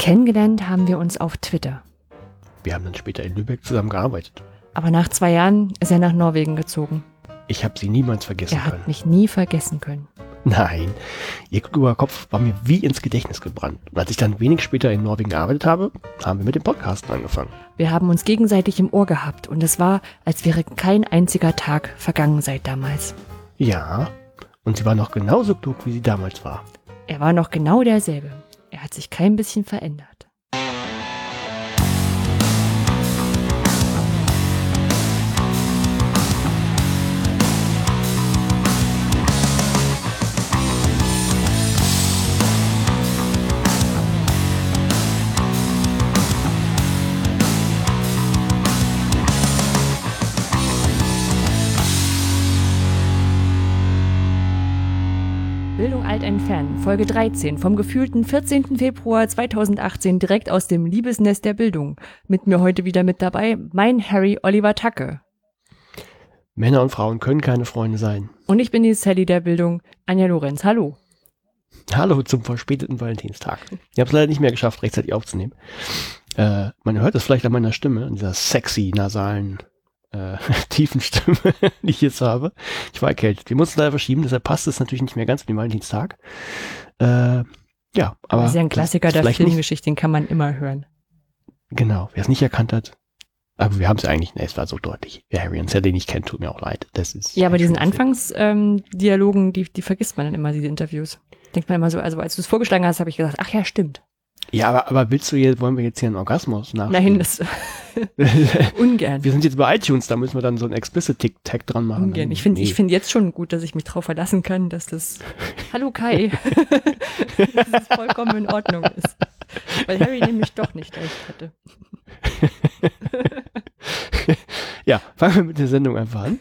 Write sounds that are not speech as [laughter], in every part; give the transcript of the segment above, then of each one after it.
Kennengelernt haben wir uns auf Twitter. Wir haben dann später in Lübeck zusammengearbeitet. Aber nach zwei Jahren ist er nach Norwegen gezogen. Ich habe sie niemals vergessen Er können. hat mich nie vergessen können. Nein, ihr kluger Kopf war mir wie ins Gedächtnis gebrannt. Und als ich dann wenig später in Norwegen gearbeitet habe, haben wir mit dem Podcasten angefangen. Wir haben uns gegenseitig im Ohr gehabt und es war, als wäre kein einziger Tag vergangen seit damals. Ja, und sie war noch genauso klug, wie sie damals war. Er war noch genau derselbe. Hat sich kein bisschen verändert. Folge 13, vom gefühlten 14. Februar 2018 direkt aus dem Liebesnest der Bildung. Mit mir heute wieder mit dabei mein Harry Oliver Tacke. Männer und Frauen können keine Freunde sein. Und ich bin die Sally der Bildung, Anja Lorenz. Hallo. Hallo zum verspäteten Valentinstag. Ich habe es leider nicht mehr geschafft, rechtzeitig aufzunehmen. Äh, man hört es vielleicht an meiner Stimme, an dieser sexy, nasalen, äh, [laughs] tiefen Stimme, [laughs] die ich jetzt habe. Ich war erkältet. Wir mussten leider verschieben, deshalb passt es natürlich nicht mehr ganz mit dem Valentinstag. Äh, ja, aber. das ist ja ein Klassiker das der Filmgeschichte, den kann man immer hören. Genau, wer es nicht erkannt hat. Aber wir haben es eigentlich, ne, es war so deutlich. Wer Harry und Sally nicht kennt, tut mir auch leid. Das ist Ja, aber diesen. Anfangsdialogen, die, die vergisst man dann immer, diese Interviews. Denkt man immer so, also als du es vorgeschlagen hast, habe ich gesagt, ach ja, stimmt. Ja, aber, aber willst du jetzt, wollen wir jetzt hier einen Orgasmus nach? Nein, das [laughs] ungern. wir sind jetzt bei iTunes, da müssen wir dann so einen Explicit-Tag dran machen. Ungern. Ich finde Nee. ich finde jetzt schon gut, dass ich mich drauf verlassen kann, dass das [laughs] Hallo Kai, [laughs] dass das vollkommen in Ordnung ist. Weil Harry nämlich doch nicht recht hatte. Ja, fangen wir mit der Sendung einfach an.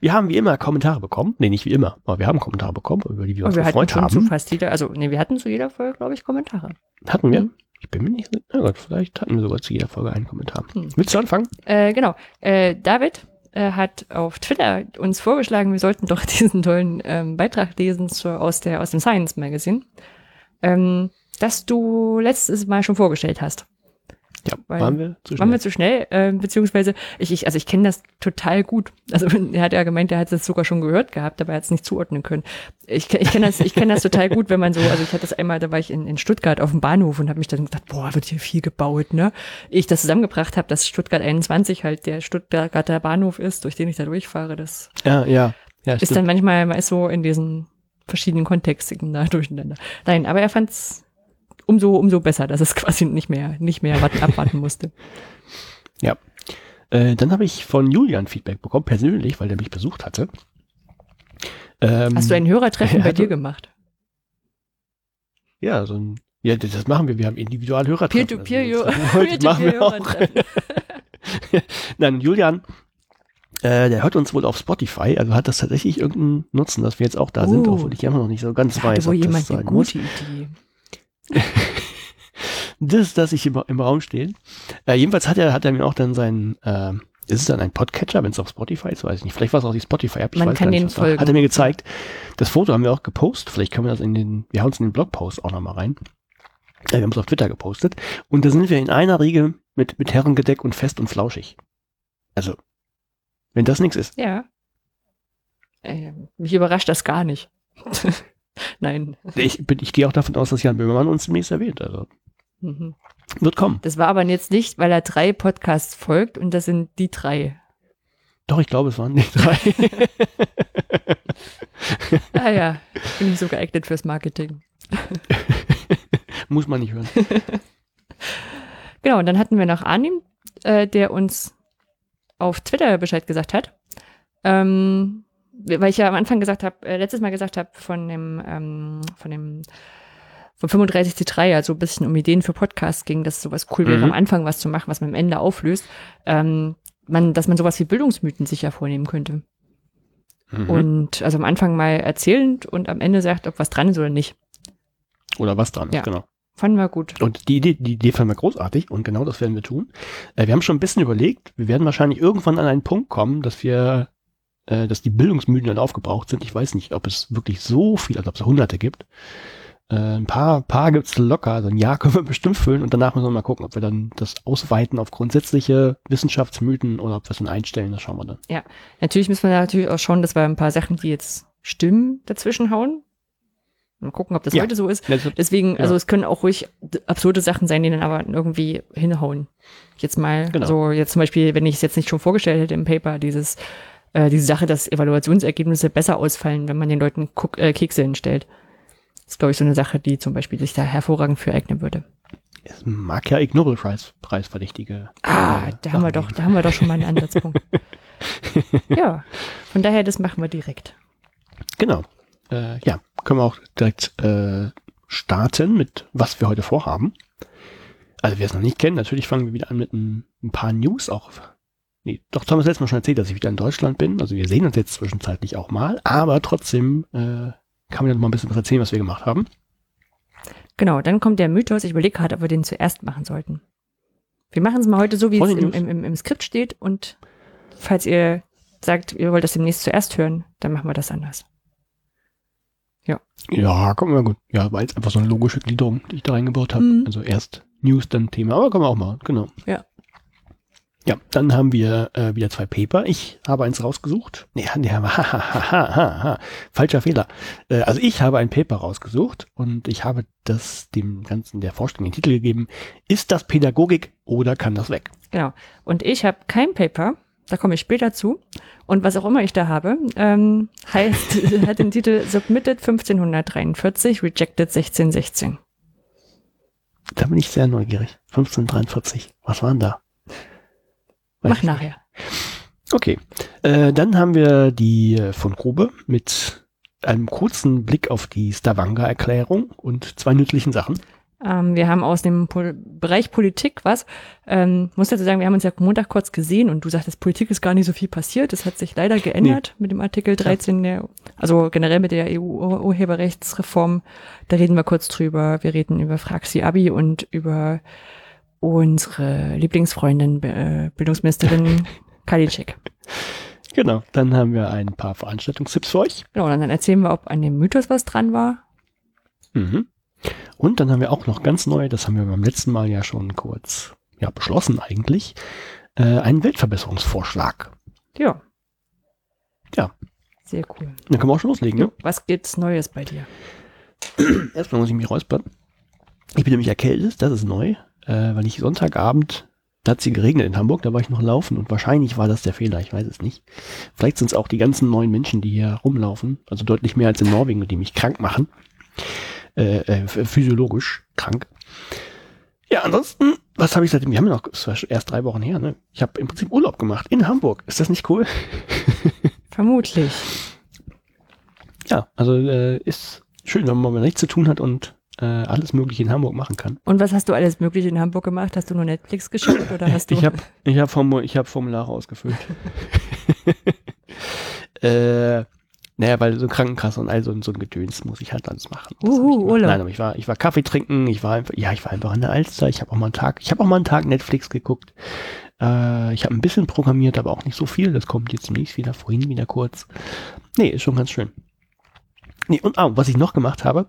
Wir haben wie immer Kommentare bekommen. Nee, nicht wie immer, aber wir haben Kommentare bekommen, über die wir uns Und wir hatten gefreut zu haben. fast jeder, also nee, wir hatten zu jeder Folge, glaube ich, Kommentare. Hatten wir? Mhm. Ich bin mir nicht sicher. Na Gott, vielleicht hatten wir sogar zu jeder Folge einen Kommentar. Hm. Willst du anfangen? Äh, genau. Äh, David äh, hat auf Twitter uns vorgeschlagen, wir sollten doch [laughs] diesen tollen ähm, Beitrag lesen zur, aus, der, aus dem Science Magazine, ähm, das du letztes Mal schon vorgestellt hast. Ja, Weil- waren wir zu Waren schnell? wir zu schnell, äh, beziehungsweise ich, ich also ich kenne das total gut. Also [laughs] er hat ja gemeint, er hat es sogar schon gehört gehabt, aber er hat es nicht zuordnen können. Ich, ich kenne das, ich kenne das total gut, wenn man so, also ich hatte das einmal, da war ich in, in Stuttgart auf dem Bahnhof und habe mich dann gedacht, boah, wird hier viel gebaut, ne? Ich das zusammengebracht habe, dass Stuttgart 21 halt der Stuttgarter Bahnhof ist, durch den ich da durchfahre. Das ja, ja. Ja, ist stimmt. dann manchmal, so in diesen verschiedenen Kontexten da durcheinander. Nein, aber er fand's umso, umso besser, dass es [laughs] quasi nicht mehr, nicht mehr warten, abwarten musste. [laughs] Ja. Äh, dann habe ich von Julian Feedback bekommen, persönlich, weil der mich besucht hatte. Ähm, Hast du ein Hörertreffen [laughs] er bei dir gemacht? Ja, so ein, ja, das das machen wir. Wir haben individual Hörertreffen. Peer-to-peer, Also das- das machen wir auch. Peer-to-peer-Hörertreffen. Nein, Julian, äh, der hört uns wohl auf Spotify, also hat das tatsächlich irgendeinen Nutzen, dass wir jetzt auch da sind, Oh. obwohl ich immer noch nicht so ganz weiß, wohl ob das jemand sein eine muss. gute Idee. [laughs] Das, das ich im, im Raum stehen. Äh, jedenfalls hat er, hat er mir auch dann seinen, äh, ist es dann ein Podcatcher, wenn es auf Spotify ist, weiß ich nicht. Vielleicht war es auch die Spotify-App, Man weiß kann gar nicht, folgen. Hat er mir gezeigt. Das Foto haben wir auch gepostet, vielleicht können wir das in den, wir hauen es in den Blogpost auch nochmal rein. Äh, wir haben es auf Twitter gepostet. Und da sind wir in einer Riege mit, mit Herrengedeck und fest und flauschig. Also, wenn das nichts ist. Ja. Äh, mich überrascht das gar nicht. [laughs] Nein. Ich, bin- ich gehe auch davon aus, dass Jan Böhmermann uns demnächst erwähnt. Also, Mhm. wird kommen. Das war aber jetzt nicht, weil er drei Podcasts folgt und das sind die drei. Doch, ich glaube, es waren die drei. [laughs] Ah ja, bin ich so geeignet fürs Marketing. [laughs] Muss man nicht hören. [laughs] Genau, und dann hatten wir noch Arnim, äh, der uns auf Twitter Bescheid gesagt hat. Ähm, weil ich ja am Anfang gesagt habe, äh, letztes Mal gesagt habe, von dem, ähm, von dem, von 35C3, also ein bisschen um Ideen für Podcasts ging, dass sowas cool wäre, Mhm. am Anfang was zu machen, was man am Ende auflöst. Ähm, man, dass man sowas wie Bildungsmythen sicher vornehmen könnte. Mhm. Und also am Anfang mal erzählend und am Ende sagt, ob was dran ist oder nicht. Oder was dran ist, Ja. genau. Fanden wir gut. Und die Idee, die Idee fanden wir großartig und genau das werden wir tun. Äh, wir haben schon ein bisschen überlegt, wir werden wahrscheinlich irgendwann an einen Punkt kommen, dass wir, äh, dass die Bildungsmythen dann aufgebraucht sind. Ich weiß nicht, ob es wirklich so viel, also ob es hunderte gibt. Äh, ein paar, paar gibt's locker, also ein Jahr [laughs] können wir bestimmt füllen und danach müssen wir mal gucken, ob wir dann das ausweiten auf grundsätzliche Wissenschaftsmythen oder ob wir es dann einstellen, das schauen wir dann. Ja, natürlich müssen wir natürlich auch schauen, dass wir ein paar Sachen, die jetzt stimmen, dazwischen hauen. Mal gucken, ob das Ja. heute so ist. Also, Deswegen, Ja. also es können auch ruhig absurde Sachen sein, die dann aber irgendwie hinhauen. Jetzt mal, Genau. so jetzt zum Beispiel, wenn ich es jetzt nicht schon vorgestellt hätte im Paper, dieses, äh, diese Sache, dass Evaluationsergebnisse besser ausfallen, wenn man den Leuten Kuck, äh, Kekse hinstellt. Das ist, glaube ich, so eine Sache, die zum Beispiel sich da hervorragend für eignen würde. es mag ja Ig Nobel Preis, Preisverdächtige. Ah, äh, da haben wir doch, da haben wir doch schon mal einen Ansatzpunkt. [laughs] ja, von daher, das machen wir direkt. Genau. Äh, ja, können wir auch direkt äh, starten mit, was wir heute vorhaben. Also wer es noch nicht kennt, natürlich fangen wir wieder an mit ein, ein paar News auch. Nee, doch, das haben wir das letzte Mal schon erzählt, dass ich wieder in Deutschland bin. Also wir sehen uns jetzt zwischenzeitlich auch mal, aber trotzdem äh, kann man ja noch mal ein bisschen was erzählen, was wir gemacht haben. Genau, dann kommt der Mythos. Ich überlege gerade, ob wir den zuerst machen sollten. Wir machen es mal heute so, wie Vor es im, im, im, Skript steht. Und falls ihr sagt, ihr wollt das demnächst zuerst hören, dann machen wir das anders. Ja, kommt mal gut. Ja, war jetzt einfach so eine logische Gliederung, die ich da reingebaut habe. Mhm. Also erst News, dann Thema, aber können wir auch machen, genau. Ja. Ja, dann haben wir äh, wieder zwei Paper. Ich habe eins rausgesucht. Nee, nee, ha, ha, ha, ha, falscher Fehler. Äh, also ich habe ein Paper rausgesucht und ich habe das dem Ganzen der Forschung den Titel gegeben. Ist das Pädagogik oder kann das weg? Genau. Und ich habe kein Paper, da komme ich später zu. Und was auch immer ich da habe, ähm, heißt, [laughs] hat den Titel Submitted 1543, Rejected 1616. Da bin ich sehr neugierig. 1543. Was waren da? Weiß Mach nachher. Okay. Äh, dann haben wir die äh, von Grube mit einem kurzen Blick auf die Stavanger-Erklärung und zwei nützlichen Sachen. Ähm, wir haben aus dem Pol Bereich Politik was. Ähm, muss dazu sagen, wir haben uns ja Montag kurz gesehen und du sagtest, Politik ist gar nicht so viel passiert. Das hat sich leider geändert mit dem Artikel 13 der, also generell mit der EU-Urheberrechtsreform. Da reden wir kurz drüber. Wir reden über Fraxi Abi und über unsere Lieblingsfreundin, äh, Bildungsministerin [laughs] Kalitschek. Genau. Dann haben wir ein paar Veranstaltungstipps für euch. Genau, und dann erzählen wir, ob an dem Mythos was dran war. Mhm. Und dann haben wir auch noch ganz neu, das haben wir beim letzten Mal ja schon kurz ja, beschlossen eigentlich, äh, einen Weltverbesserungsvorschlag. Ja. Ja. Sehr cool. Dann können wir auch schon loslegen. Ne? Was gibt's Neues bei dir? Erstmal muss ich mich räuspern. Ich bin nämlich erkältet, das ist neu, äh, weil ich Sonntagabend, da hat sie geregnet in Hamburg, da war ich noch laufen und wahrscheinlich war das der Fehler, ich weiß es nicht. Vielleicht sind es auch die ganzen neuen Menschen, die hier rumlaufen, also deutlich mehr als in Norwegen, die mich krank machen. Äh, äh, physiologisch krank. Ja, ansonsten, was habe ich seitdem? Wir haben ja noch, es war schon erst drei Wochen her, ne? Ich habe im Prinzip Urlaub gemacht in Hamburg. Ist das nicht cool? [laughs] Vermutlich. Ja, also äh, ist schön, wenn man mal nichts zu tun hat und äh, alles Mögliche in Hamburg machen kann. Und was hast du alles Mögliche in Hamburg gemacht? Hast du nur Netflix geschaut oder hast du? Ich habe ich hab Formu ich hab Formulare ausgefüllt. [laughs] äh, naja, weil so Krankenkasse und all so, so ein Gedöns muss ich halt alles machen. Uhu. Urlaub. Nein, aber ich war, ich war Kaffee trinken, ich war einfach, ja, ich war einfach an der Alster, ich habe auch mal einen Tag, ich habe auch mal einen Tag Netflix geguckt. Äh, ich habe ein bisschen programmiert, aber auch nicht so viel. Das kommt jetzt demnächst wieder, vorhin wieder kurz. Nee, ist schon ganz schön. Nee, und ah, was ich noch gemacht habe,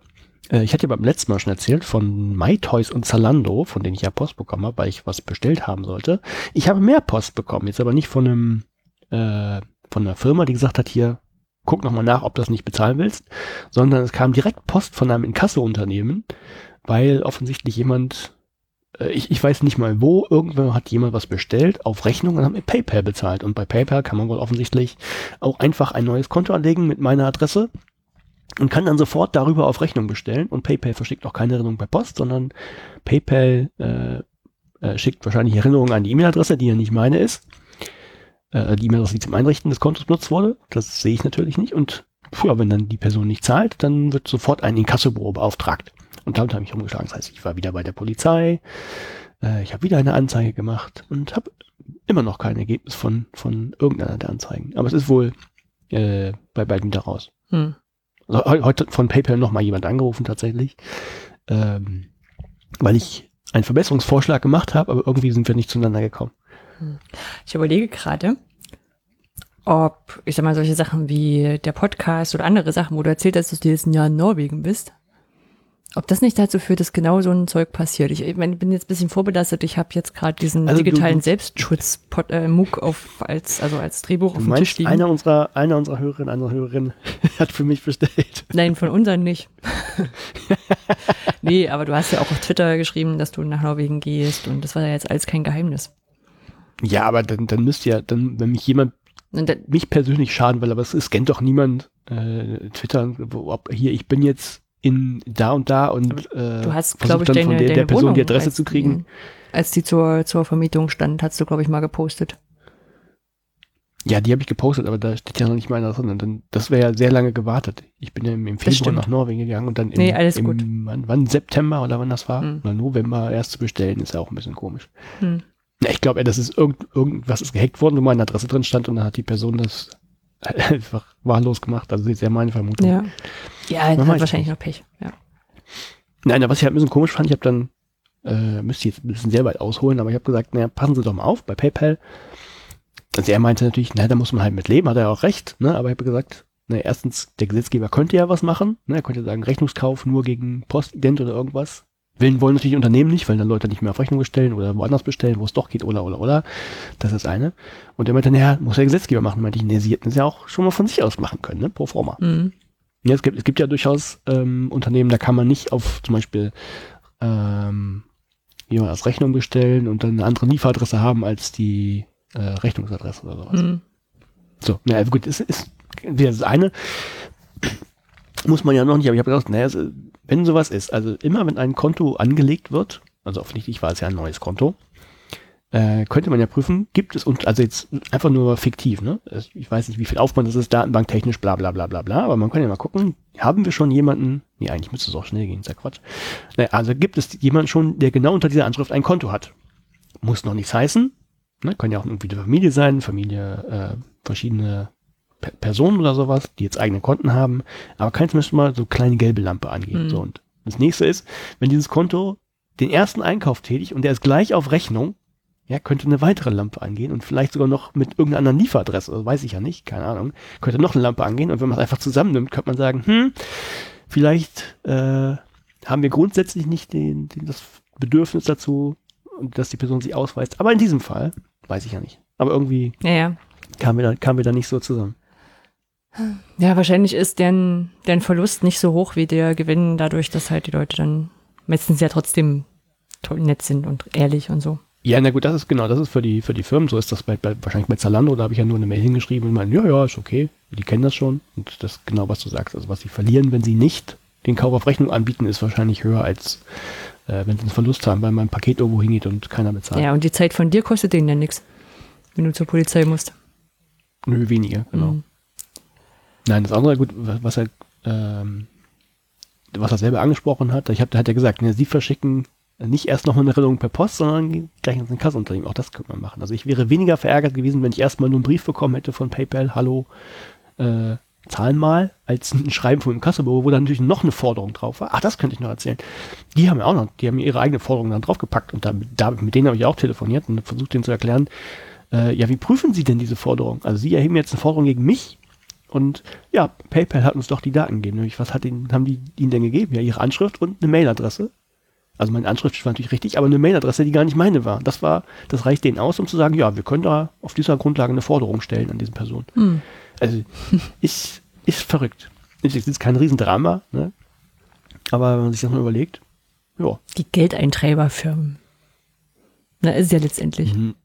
äh, ich hatte ja beim letzten Mal schon erzählt von MyToys und Zalando, von denen ich ja Post bekommen habe, weil ich was bestellt haben sollte. Ich habe mehr Post bekommen, jetzt aber nicht von einem äh, von einer Firma, die gesagt hat, hier, guck nochmal nach, ob du das nicht bezahlen willst, sondern es kam direkt Post von einem Inkasso-Unternehmen, weil offensichtlich jemand, äh, ich, ich weiß nicht mal wo, irgendwer hat jemand was bestellt auf Rechnung und hat mit PayPal bezahlt. Und bei PayPal kann man wohl offensichtlich auch einfach ein neues Konto anlegen mit meiner Adresse und kann dann sofort darüber auf Rechnung bestellen. Und PayPal verschickt auch keine Erinnerung per Post, sondern PayPal äh, äh, schickt wahrscheinlich Erinnerungen an die E-Mail-Adresse, die ja nicht meine ist. Äh, die E-Mail-Adresse, die zum Einrichten des Kontos benutzt wurde. Das sehe ich natürlich nicht. Und ja, wenn dann die Person nicht zahlt, dann wird sofort ein Inkassobüro beauftragt. Und damit habe ich umgeschlagen. Das heißt, ich war wieder bei der Polizei. Äh, ich habe wieder eine Anzeige gemacht und habe immer noch kein Ergebnis von, von irgendeiner der Anzeigen. Aber es ist wohl äh, bei beiden wieder raus. Hm. Heu- heute von PayPal noch mal jemand angerufen tatsächlich, ähm, weil ich einen Verbesserungsvorschlag gemacht habe, aber irgendwie sind wir nicht zueinander gekommen. Ich überlege gerade, ob, ich sag mal, solche Sachen wie der Podcast oder andere Sachen, wo du erzählt hast, dass du jetzt ein Jahr in Norwegen bist, Ob das nicht dazu führt, dass genau so ein Zeug passiert. Ich, ich meine, ich bin jetzt ein bisschen vorbelastet. Ich habe jetzt gerade diesen Also digitalen du- Selbstschutz äh, auf als also als Drehbuch auf dem Tisch liegen. einer unserer, einer unserer Hörerinnen, einer Hörerin [laughs] hat für mich bestellt. Nein, von unseren nicht. [laughs] nee, aber du hast ja auch auf Twitter geschrieben, dass du nach Norwegen gehst und das war ja jetzt alles kein Geheimnis. Ja, aber dann, dann müsste ja, dann, wenn mich jemand dann, mich persönlich schaden will, aber es scannt doch niemand äh, Twitter, ob hier, ich bin jetzt in da und da und äh, du hast, glaube ich, dann deine, von der, deine der Person Wohnung, die Adresse zu kriegen. Die, als die zur, zur Vermietung stand, hast du, glaube ich, mal gepostet. Ja, die habe ich gepostet, aber da steht ja noch nicht mal einer drin. Dann, das wäre ja sehr lange gewartet. Ich bin ja im, Februar nach Norwegen gegangen und dann im, Nee, alles im gut. Wann, wann September oder wann das war? Hm. Oder November erst zu bestellen, ist ja auch ein bisschen komisch. Hm. Ja, ich glaube, das ist irgend, irgendwas ist gehackt worden, wo meine Adresse drin stand und dann hat die Person das einfach wahllos gemacht. Also das ist ja meine Vermutung. Ja. Ja, Man hat wahrscheinlich noch Pech. Ja. Nein, was ich halt ein bisschen komisch fand, ich habe dann, äh, müsste ich jetzt ein bisschen sehr weit ausholen, aber ich habe gesagt, naja, passen Sie doch mal auf bei PayPal. Also er meinte natürlich, na, da muss man halt mit leben, hat er auch recht, ne? aber ich habe gesagt, na, erstens, der Gesetzgeber könnte ja was machen, ne? er könnte sagen, Rechnungskauf nur gegen Postident oder irgendwas. Willen wollen natürlich Unternehmen nicht, weil dann Leute nicht mehr auf Rechnung bestellen oder woanders bestellen, wo es doch geht, oder, oder, oder. Das ist eine. Und er meinte, naja, muss der Gesetzgeber machen. Meinte ich, nee, sie hätten es ja auch schon mal von sich aus machen können, ne? pro forma. Mhm. Ja, es gibt, es gibt ja durchaus ähm, Unternehmen, da kann man nicht auf zum Beispiel ähm, jemand als Rechnung bestellen und dann eine andere Lieferadresse haben als die äh, Rechnungsadresse oder sowas. Mhm. So, na also gut, es ist wieder das eine. Muss man ja noch nicht, aber ich habe gedacht, naja, wenn sowas ist, also immer wenn ein Konto angelegt wird, also offensichtlich war es ja ein neues Konto, äh, könnte man ja prüfen, gibt es, und also jetzt einfach nur fiktiv, ne? Ich weiß nicht, wie viel Aufwand das ist, datenbanktechnisch, bla bla bla bla bla, aber man kann ja mal gucken, haben wir schon jemanden, nee, eigentlich müsste es auch schnell gehen, ist ja Quatsch. Naja, also gibt es jemanden schon, der genau unter dieser Anschrift ein Konto hat. Muss noch nichts heißen, ne? Kann ja auch irgendwie eine Familie sein, Familie, äh, verschiedene Personen oder sowas, die jetzt eigene Konten haben, aber kann zumindest mal so kleine gelbe Lampe angehen. Mhm. So, und das nächste ist, wenn dieses Konto den ersten Einkauf tätigt und der ist gleich auf Rechnung, ja, könnte eine weitere Lampe angehen und vielleicht sogar noch mit irgendeiner anderen Lieferadresse, das weiß ich ja nicht, keine Ahnung, könnte noch eine Lampe angehen und wenn man es einfach zusammennimmt, könnte man sagen, hm, vielleicht äh, haben wir grundsätzlich nicht den, den, das Bedürfnis dazu, dass die Person sich ausweist. Aber in diesem Fall, weiß ich ja nicht. Aber irgendwie Ja, ja. kamen wir da, kamen wir da nicht so zusammen. Ja, wahrscheinlich ist deren, deren Verlust nicht so hoch wie der Gewinn, dadurch, dass halt die Leute dann meistens ja trotzdem toll nett sind und ehrlich und so. Ja, na gut, das ist genau, das ist für die, für die Firmen, so ist das bei, bei wahrscheinlich bei Zalando, da habe ich ja nur eine Mail hingeschrieben und meinen, ja, ja, ist okay, die kennen das schon und das ist genau, was du sagst. Also was sie verlieren, wenn sie nicht den Kauf auf Rechnung anbieten, ist wahrscheinlich höher als äh, wenn sie einen Verlust haben, weil mein Paket irgendwo hingeht und keiner bezahlt. Ja, und die Zeit von dir kostet denen ja nichts, wenn du zur Polizei musst. Nö, weniger, genau. Mhm. Nein, das andere, gut, was er, ähm, was er selber angesprochen hat, ich hab, da hat er gesagt, ne, sie verschicken nicht erst noch eine Erinnerung per Post, sondern gleich ins Kassenunternehmen. Auch das könnte man machen. Also ich wäre weniger verärgert gewesen, wenn ich erstmal nur einen Brief bekommen hätte von PayPal, hallo, äh, zahlen mal, als ein Schreiben von dem Kassenbüro, wo dann natürlich noch eine Forderung drauf war. Ach, das könnte ich noch erzählen. Die haben ja auch noch, die haben ihre eigene Forderung dann draufgepackt und da, da, mit denen habe ich auch telefoniert und versucht denen zu erklären, äh, ja, wie prüfen Sie denn diese Forderung? Also Sie erheben jetzt eine Forderung gegen mich und ja, PayPal hat uns doch die Daten gegeben. Nämlich, was hat ihnen, haben die ihnen denn gegeben? Ja, ihre Anschrift und eine Mailadresse. Also meine Anschrift war natürlich richtig, aber eine Mailadresse, die gar nicht meine war. Das war, das reicht denen aus, um zu sagen, ja, wir können da auf dieser Grundlage eine Forderung stellen an diese Person. Hm. Also [laughs] ist, ist verrückt. Ist jetzt kein Riesendrama, ne? Aber wenn man sich das mal überlegt, ja. Die Geldeintreiberfirmen. Na, ist ja letztendlich. Mhm.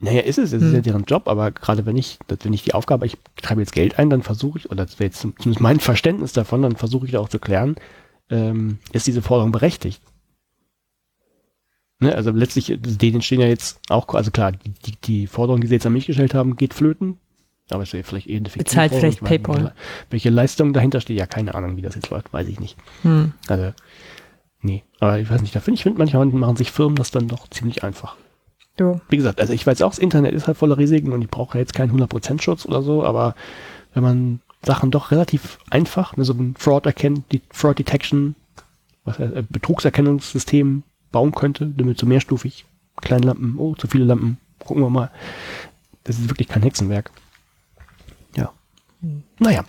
Naja, ist es, es ist Hm. ja deren Job, aber gerade wenn ich, wenn ich die Aufgabe, ich treibe jetzt Geld ein, dann versuche ich, oder das wäre jetzt zumindest mein Verständnis davon, dann versuche ich da auch zu klären, ähm, ist diese Forderung berechtigt? Ne, also letztlich, denen stehen ja jetzt auch, also klar, die, die, die Forderung, die sie jetzt an mich gestellt haben, geht flöten. Aber es wäre vielleicht eher eine fiktive Bezahlt Forderung. vielleicht nicht, PayPal. Welche Leistung dahinter steht, ja, keine Ahnung, wie das jetzt läuft, weiß ich nicht. Hm. Also, nee, aber ich weiß nicht, da finde ich, find, manchmal machen sich Firmen das dann doch ziemlich einfach. So. Wie gesagt, also ich weiß auch, das Internet ist halt voller Risiken und ich brauche ja jetzt keinen 100% Schutz oder so, aber wenn man Sachen doch relativ einfach, ne, so ein Fraud erkennt, die Fraud Detection, was äh, Betrugserkennungssystem bauen könnte, damit so mehrstufig, kleine Lampen, oh, zu viele Lampen, gucken wir mal. Das ist wirklich kein Hexenwerk. Ja. Naja.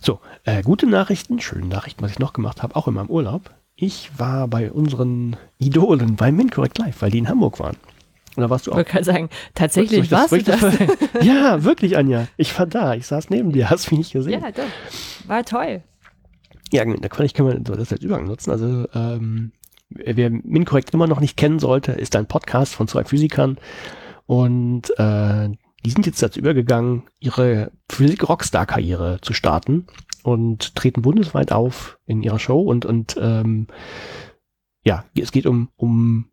So, äh, gute Nachrichten, schöne Nachrichten, was ich noch gemacht habe, auch in meinem Urlaub. Ich war bei unseren Idolen bei MinCorrect Live, weil die in Hamburg waren. Und da warst du Ich auch. wollte gerade sagen, tatsächlich warst ich du das- ich [laughs] ja, wirklich, Anja. Ich war da. Ich saß neben dir. Hast mich nicht gesehen. ja, doch. War toll. Ja, der Qualität können wir das als Übergang nutzen. Also, ähm, wer MinCorrect immer noch nicht kennen sollte, ist ein Podcast von zwei Physikern. Und äh, die sind jetzt dazu übergegangen, ihre Physik-Rockstar-Karriere zu starten und treten bundesweit auf in ihrer Show. Und, und ähm, ja, es geht um, um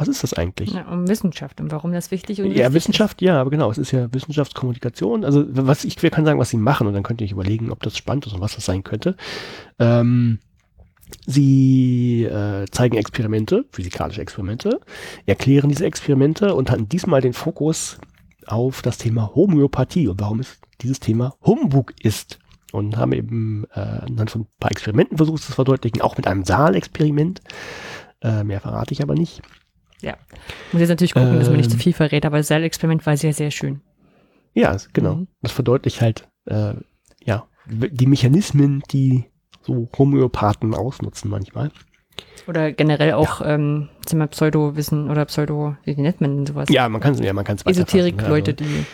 was ist das eigentlich? Ja, um Wissenschaft und warum das wichtig und Ja, wichtig Wissenschaft, ja, aber genau, es ist ja Wissenschaftskommunikation. Also was ich wir kann sagen, was sie machen und dann könnt ihr euch überlegen, ob das spannend ist und was das sein könnte. Ähm, sie äh, zeigen Experimente, physikalische Experimente, erklären diese Experimente und hatten diesmal den Fokus auf das Thema Homöopathie und warum es dieses Thema Humbug ist. Und haben eben äh, anhand von ein paar Experimenten versucht, das zu verdeutlichen, auch mit einem Saalexperiment. Äh, mehr verrate ich aber nicht. Ist. Muss jetzt natürlich gucken, dass man nicht zu Ähm. viel verrät, aber das Seilexperiment war sehr, sehr schön. Ja, genau. Mhm. Das verdeutlicht halt, äh, ja, die Mechanismen, die so Homöopathen ausnutzen manchmal. Oder generell auch ähm, sind wir Pseudo-Wissen oder Pseudo, wie nennt man denn sowas? Ja, man kann es ja, man kann es Esoterik-Leute, die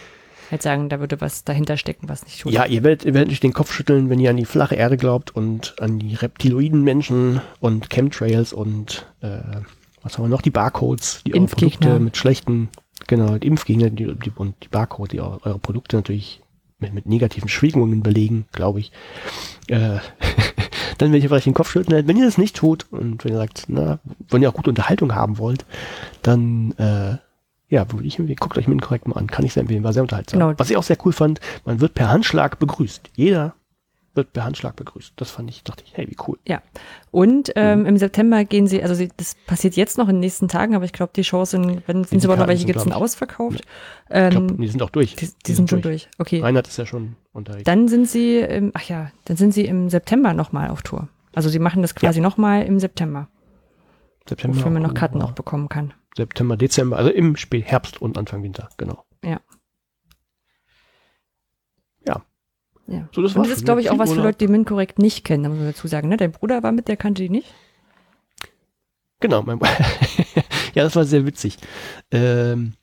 halt sagen, da würde was dahinter stecken, was nicht tut. Ja, ihr werdet, ihr werdet nicht den Kopf schütteln, wenn ihr an die flache Erde glaubt und an die reptiloiden Menschen und Chemtrails und äh, was haben wir noch? Die Barcodes, die Impfgegner. Produkte mit schlechten, genau, die Impfgegner die, die, und die Barcode, die eure, eure Produkte natürlich mit, mit negativen Schwingungen belegen, glaube ich. Äh, [laughs] dann werdet ihr vielleicht den Kopf schütteln. Wenn ihr das nicht tut und wenn ihr sagt, na, wenn ihr auch gute Unterhaltung haben wollt, dann äh, ja, würde ich empfehlen, guckt euch mit korrekt mal an. Kann ich sehr empfehlen, war sehr unterhaltsam. Genau. Was ich auch sehr cool fand, man wird per Handschlag begrüßt. Jeder wird per Handschlag begrüßt. Das fand ich, dachte ich, hey, wie cool. Ja. Und ähm, Mhm. im September gehen sie, also sie, das passiert jetzt noch in den nächsten Tagen, aber ich glaube, die Shows sind, wenn sind Die sie aber noch welche sind, gibt es glaub ich. ausverkauft. Ich glaube, Ähm, die sind auch durch. die, die sind schon durch. Okay. Reinhard ist ja schon unterwegs. Dann sind sie, im, ach ja, dann sind sie im September nochmal auf Tour. Also sie machen das quasi noch nochmal im September, September, wofür man noch Karten auch bekommen kann. September, Dezember, also im Spät Herbst und Anfang Winter, genau. Ja. Ja. Ja. So, das Und das ist, glaube ich, auch was für. Leute, die Min korrekt nicht kennen, da muss man dazu sagen. Ne? Dein Bruder war mit, der kannte die nicht. Genau, mein [laughs] ja, das war sehr witzig. Ähm,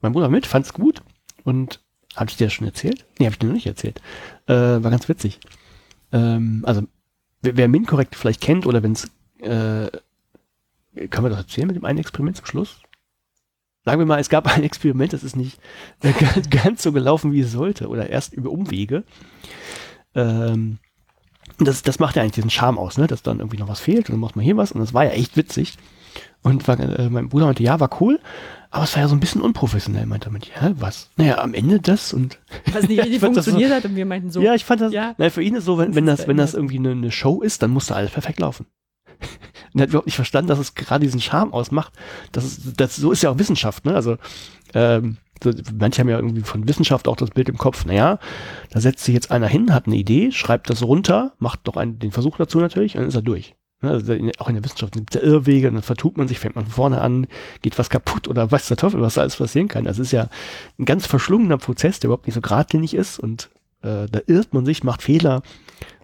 mein Bruder mit, fand's gut und habe ich dir das schon erzählt? Nee, habe ich dir noch nicht erzählt. Äh, war ganz witzig. Ähm, also, wer, wer MinCorrect vielleicht kennt oder wenn es, äh, kann man das erzählen mit dem einen Experiment zum Schluss? Sagen wir mal, es gab ein Experiment, das ist nicht äh, [laughs] ganz, ganz so gelaufen, wie es sollte oder erst über Umwege. Ähm, das, das macht ja eigentlich diesen Charme aus, ne? dass dann irgendwie noch was fehlt und dann macht man hier was und das war ja echt witzig. Und war, äh, mein Bruder meinte, ja, war cool, aber es war ja so ein bisschen unprofessionell, meinte er mit, ja, was? Naja, am Ende das und Was nicht richtig [laughs] das so- funktioniert hat und wir meinten so, ja, ich fand das, ja. na, für ihn ist so, wenn, Das wenn das, wenn das irgendwie eine, eine Show ist, dann muss da alles perfekt laufen. [laughs] Und er hat überhaupt nicht verstanden, dass es gerade diesen Charme ausmacht. Das ist, das, so ist ja auch Wissenschaft, ne? Also, ähm, manche haben ja irgendwie von Wissenschaft auch das Bild im Kopf, naja, da setzt sich jetzt einer hin, hat eine Idee, schreibt das runter, macht doch einen, den Versuch dazu natürlich, und dann ist er durch. Ne, Also auch in der Wissenschaft gibt es Irrwege, und dann vertut man sich, fängt man von vorne an, geht was kaputt oder weiß der Teufel, was da alles passieren kann. Das ist ja ein ganz verschlungener Prozess, der überhaupt nicht so geradlinig ist und äh, da irrt man sich, macht Fehler.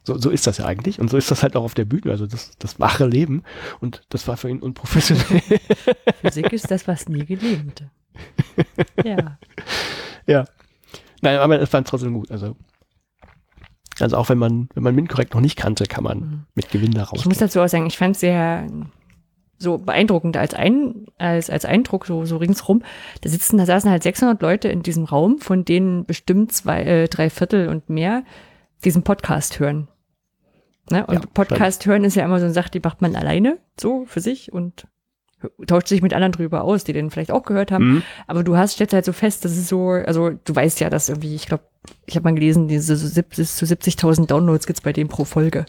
So, so ist das ja eigentlich und so ist das halt auch auf der Bühne, also das, das wahre Leben und das war für ihn unprofessionell. [laughs] Physik ist das, was nie gelingt. [laughs] ja. ja. Nein, aber es fand trotzdem gut, also also auch wenn man, wenn man MinCorrect noch nicht kannte, kann man Mhm. mit Gewinn da raus. Ich muss dazu auch sagen, ich fand es sehr so beeindruckend als, ein, als, als Eindruck, so, so ringsrum. Da sitzen, da saßen halt 600 Leute in diesem Raum, von denen bestimmt zwei, äh, drei Viertel und mehr diesen Podcast hören. Ne? Und Ja, Podcast hören ist ja immer so eine Sache, die macht man alleine, so für sich und tauscht sich mit anderen drüber aus, die den vielleicht auch gehört haben. Mhm. Aber du hast, stellst halt so fest, das ist so, also du weißt ja, dass irgendwie, ich glaube, ich habe mal gelesen, diese so bis zu 70.000 Downloads gibt's bei dem pro Folge.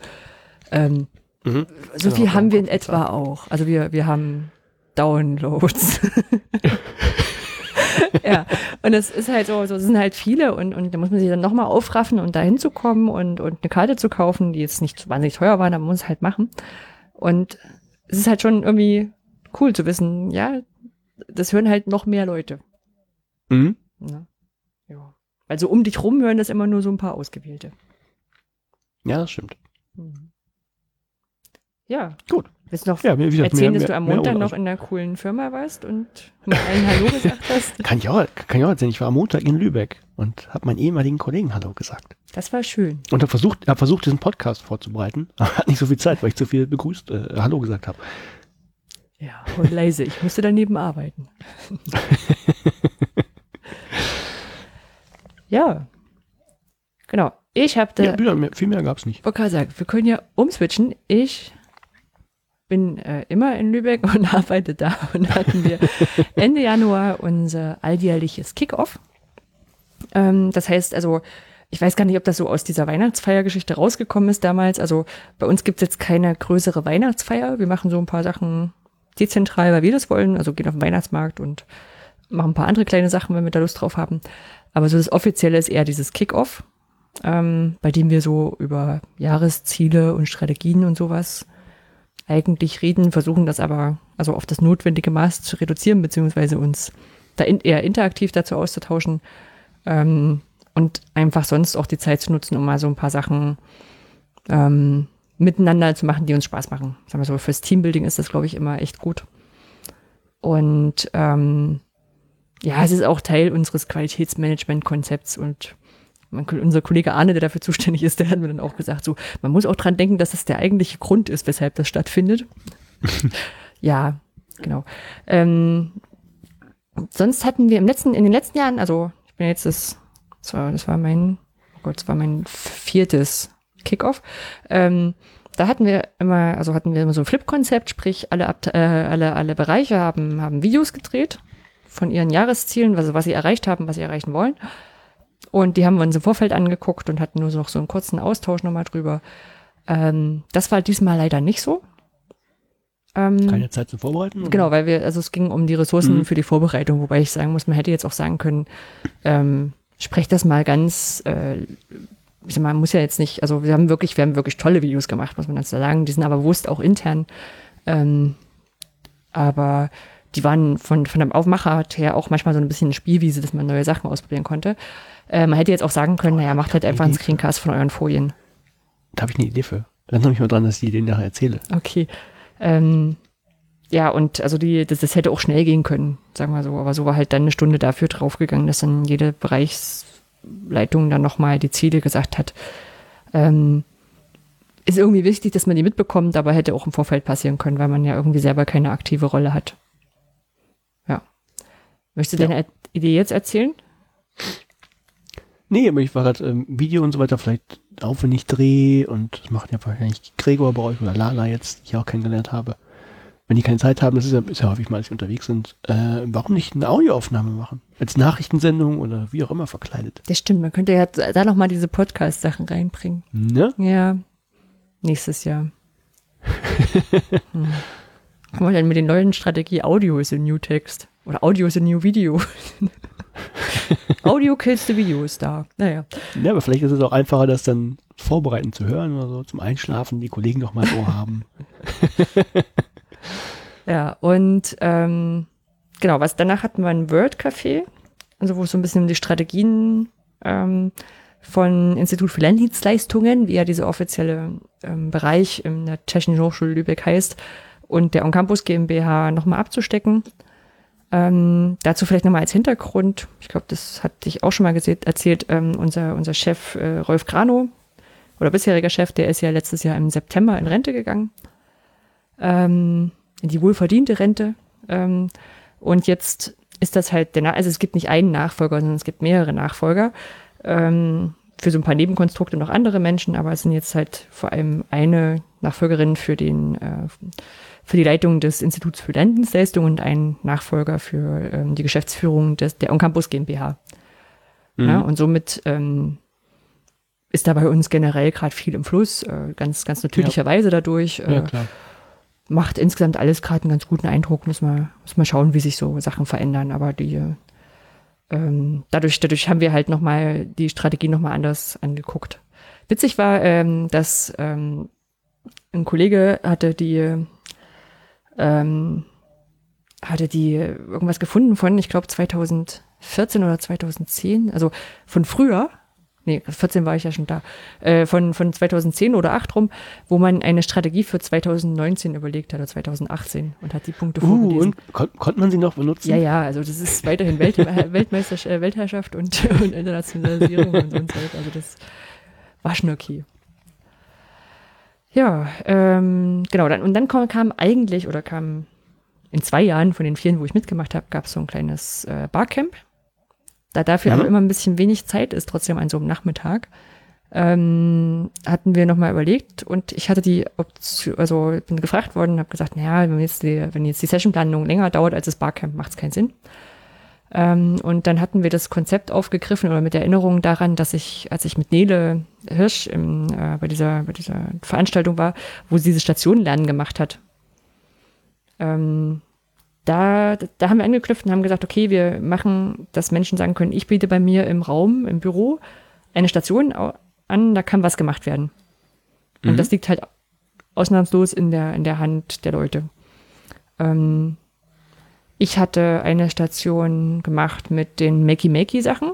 Ähm, Mhm. so Ja, viel auch haben wir in etwa auch. Also wir, wir haben Downloads. [laughs] [laughs] ja, und es ist halt so, so es sind halt viele und, und da muss man sich dann nochmal aufraffen und da hinzukommen und, und eine Karte zu kaufen, die jetzt nicht wahnsinnig teuer war, aber man muss es halt machen. Und es ist halt schon irgendwie cool zu wissen, ja, das hören halt noch mehr Leute. Mhm. Ne? Ja. Weil so um dich rum hören das immer nur so ein paar Ausgewählte. Ja, das stimmt. Mhm. Ja, Gut. Willst du noch Ja, erzählen, mehr- dass du am Montag noch in einer coolen Firma warst und mit allen Hallo gesagt hast? [laughs] Kann ich auch, kann ich auch erzählen. Ich war am Montag in Lübeck und habe meinen ehemaligen Kollegen Hallo gesagt. Das war schön. Und habe versucht, hab versucht, diesen Podcast vorzubereiten. [laughs] Aber hat nicht so viel Zeit, weil ich zu viel begrüßt, äh, Hallo gesagt habe. Ja, und leise. Ich musste daneben arbeiten. [laughs] ja. Genau. Ich habe da. Ja, mehr, viel mehr gab's nicht. wollte gerade sagen, wir können ja umswitchen. Ich bin äh, immer in Lübeck und [laughs] arbeite da. Und hatten wir Ende Januar unser alljährliches Kickoff. Ähm, das heißt also, ich weiß gar nicht, ob das so aus dieser Weihnachtsfeiergeschichte rausgekommen ist damals. Also bei uns gibt es jetzt keine größere Weihnachtsfeier. Wir machen so ein paar Sachen dezentral, weil wir das wollen. Also gehen auf den Weihnachtsmarkt und machen ein paar andere kleine Sachen, wenn wir da Lust drauf haben. Aber so das Offizielle ist eher dieses Kickoff ähm, bei dem wir so über Jahresziele und Strategien und sowas eigentlich reden, versuchen das aber also auf das notwendige Maß zu reduzieren, beziehungsweise uns da in, eher interaktiv dazu auszutauschen ähm, und einfach sonst auch die Zeit zu nutzen, um mal so ein paar Sachen ähm, miteinander zu machen, die uns Spaß machen. Sagen wir so, fürs Teambuilding ist das, glaube ich, immer echt gut. Und ähm, ja, es ist auch Teil unseres Qualitätsmanagement-Konzepts und mein, unser Kollege Arne, der dafür zuständig ist, der hat mir dann auch gesagt, so, man muss auch dran denken, dass das der eigentliche Grund ist, weshalb das stattfindet. [laughs] ja, genau. Ähm, sonst hatten wir im letzten, in den letzten Jahren, also ich bin jetzt das, das war, das war mein, oh Gott, das war mein viertes Kickoff. Ähm, da hatten wir immer, also hatten wir immer so ein Flip-Konzept, sprich alle, Abte äh, alle, alle Bereiche haben, haben Videos gedreht von ihren Jahreszielen, also was sie erreicht haben, was sie erreichen wollen. Und die haben wir uns im Vorfeld angeguckt und hatten nur so noch so einen kurzen Austausch nochmal drüber. Ähm, das war diesmal leider nicht so. Ähm, Keine Zeit zum Vorbereiten? oder? Genau, weil wir, also es ging um die Ressourcen Mhm. für die Vorbereitung, wobei ich sagen muss, man hätte jetzt auch sagen können, ähm, sprecht das mal ganz, äh, ich sag mal, man muss ja jetzt nicht, also wir haben wirklich, wir haben wirklich tolle Videos gemacht, muss man dazu sagen, die sind aber bewusst auch intern, ähm, aber die waren von, von dem Aufmachart her auch manchmal so ein bisschen eine Spielwiese, dass man neue Sachen ausprobieren konnte. Äh, man hätte jetzt auch sagen können, naja, macht halt einfach einen Screencast von euren Folien. Da habe ich eine Idee für. Erinnere mich mal dran, dass ich die Idee nachher erzähle. Okay. Ähm, ja, und also die, das, das hätte auch schnell gehen können, sagen wir so. Aber so war halt dann eine Stunde dafür draufgegangen, dass dann jede Bereichsleitung dann nochmal die Ziele gesagt hat. Ähm, ist irgendwie wichtig, dass man die mitbekommt, aber hätte auch im Vorfeld passieren können, weil man ja irgendwie selber keine aktive Rolle hat. Ja. Möchtest du Ja. deine Idee jetzt erzählen? Nee, aber ich war gerade ähm, Video und so weiter, vielleicht auch wenn ich drehe und das macht ja wahrscheinlich Gregor bei euch oder Lala jetzt, die ich auch kennengelernt habe. Wenn die keine Zeit haben, das ist ja, ist ja häufig mal, als sie unterwegs sind, äh, warum nicht eine Audioaufnahme machen? Als Nachrichtensendung oder wie auch immer verkleidet. Das stimmt, man könnte ja da nochmal diese Podcast-Sachen reinbringen. Ne? Ja, nächstes Jahr. [laughs] hm. Guck mal, dann mit den neuen Strategie Audio is a new text. Oder Audio is a new video. [laughs] [laughs] Audio kills the video ist da. Naja. Ja, aber vielleicht ist es auch einfacher, das dann vorbereiten zu hören oder so, zum Einschlafen, die Kollegen noch mal im Ohr haben. [laughs] Ja, und ähm, genau, was danach hatten wir ein Word-Café, also wo es so ein bisschen um die Strategien ähm, von Institut für Lerndienstleistungen, wie ja dieser offizielle ähm, Bereich in der Technischen Hochschule Lübeck heißt, und der On-Campus GmbH nochmal abzustecken. Ähm, dazu vielleicht nochmal als Hintergrund, ich glaube, das hat dich auch schon mal erzählt, ähm, unser, unser Chef äh, Rolf Grano, oder bisheriger Chef, der ist ja letztes Jahr im September in Rente gegangen. Ähm, in die wohlverdiente Rente. Ähm, und jetzt ist das halt der, Na- also es gibt nicht einen Nachfolger, sondern es gibt mehrere Nachfolger. Ähm, für so ein paar Nebenkonstrukte noch andere Menschen, aber es sind jetzt halt vor allem eine Nachfolgerin für den, äh, für die Leitung des Instituts für Lerndienstleistungen und ein Nachfolger für ähm, die Geschäftsführung des, der On-Campus GmbH. Ja, und somit ähm, ist da bei uns generell gerade viel im Fluss, äh, ganz, ganz natürlicherweise dadurch. Äh, ja, klar. macht insgesamt alles gerade einen ganz guten Eindruck. Muss man, muss man schauen, wie sich so Sachen verändern. Aber die, ähm, dadurch, dadurch haben wir halt nochmal die Strategie nochmal anders angeguckt. Witzig war, ähm, dass ähm, ein Kollege hatte die, ähm, hatte die irgendwas gefunden von, ich glaube, 2014 oder 2010, also von früher. nee, 14 war ich ja schon da, äh, von, von 2010 oder 8 rum, wo man eine Strategie für 2019 überlegt hat oder 2018 und hat die Punkte Uh, vorgelesen. und kon konnte man sie noch benutzen? Ja, ja, also das ist weiterhin Welt, [laughs] Weltmeister, äh, Weltherrschaft und, [laughs] und Internationalisierung und so und so. Also das war schon okay. Ja, ähm, genau, dann, und dann kam, kam eigentlich, oder kam in zwei Jahren von den vielen, wo ich mitgemacht habe, gab es so ein kleines äh, Barcamp. Da dafür Mhm. aber immer ein bisschen wenig Zeit ist, trotzdem an so einem Nachmittag, ähm, hatten wir nochmal überlegt und ich hatte die Option, also bin gefragt worden und habe gesagt, naja, wenn jetzt die, wenn jetzt die Sessionplanung länger dauert als das Barcamp, macht es keinen Sinn. Ähm, und dann hatten wir das Konzept aufgegriffen oder mit Erinnerung daran, dass ich, als ich mit Nele Hirsch im, äh, bei, dieser, bei dieser Veranstaltung war, wo sie diese Stationenlernen gemacht hat, ähm, da, da haben wir angeknüpft und haben gesagt, okay, wir machen, dass Menschen sagen können, ich biete bei mir im Raum, im Büro eine Station an, da kann was gemacht werden. Und Mhm. das liegt halt ausnahmslos in der, in der Hand der Leute. Ähm, ich hatte eine Station gemacht mit den Makey-Makey-Sachen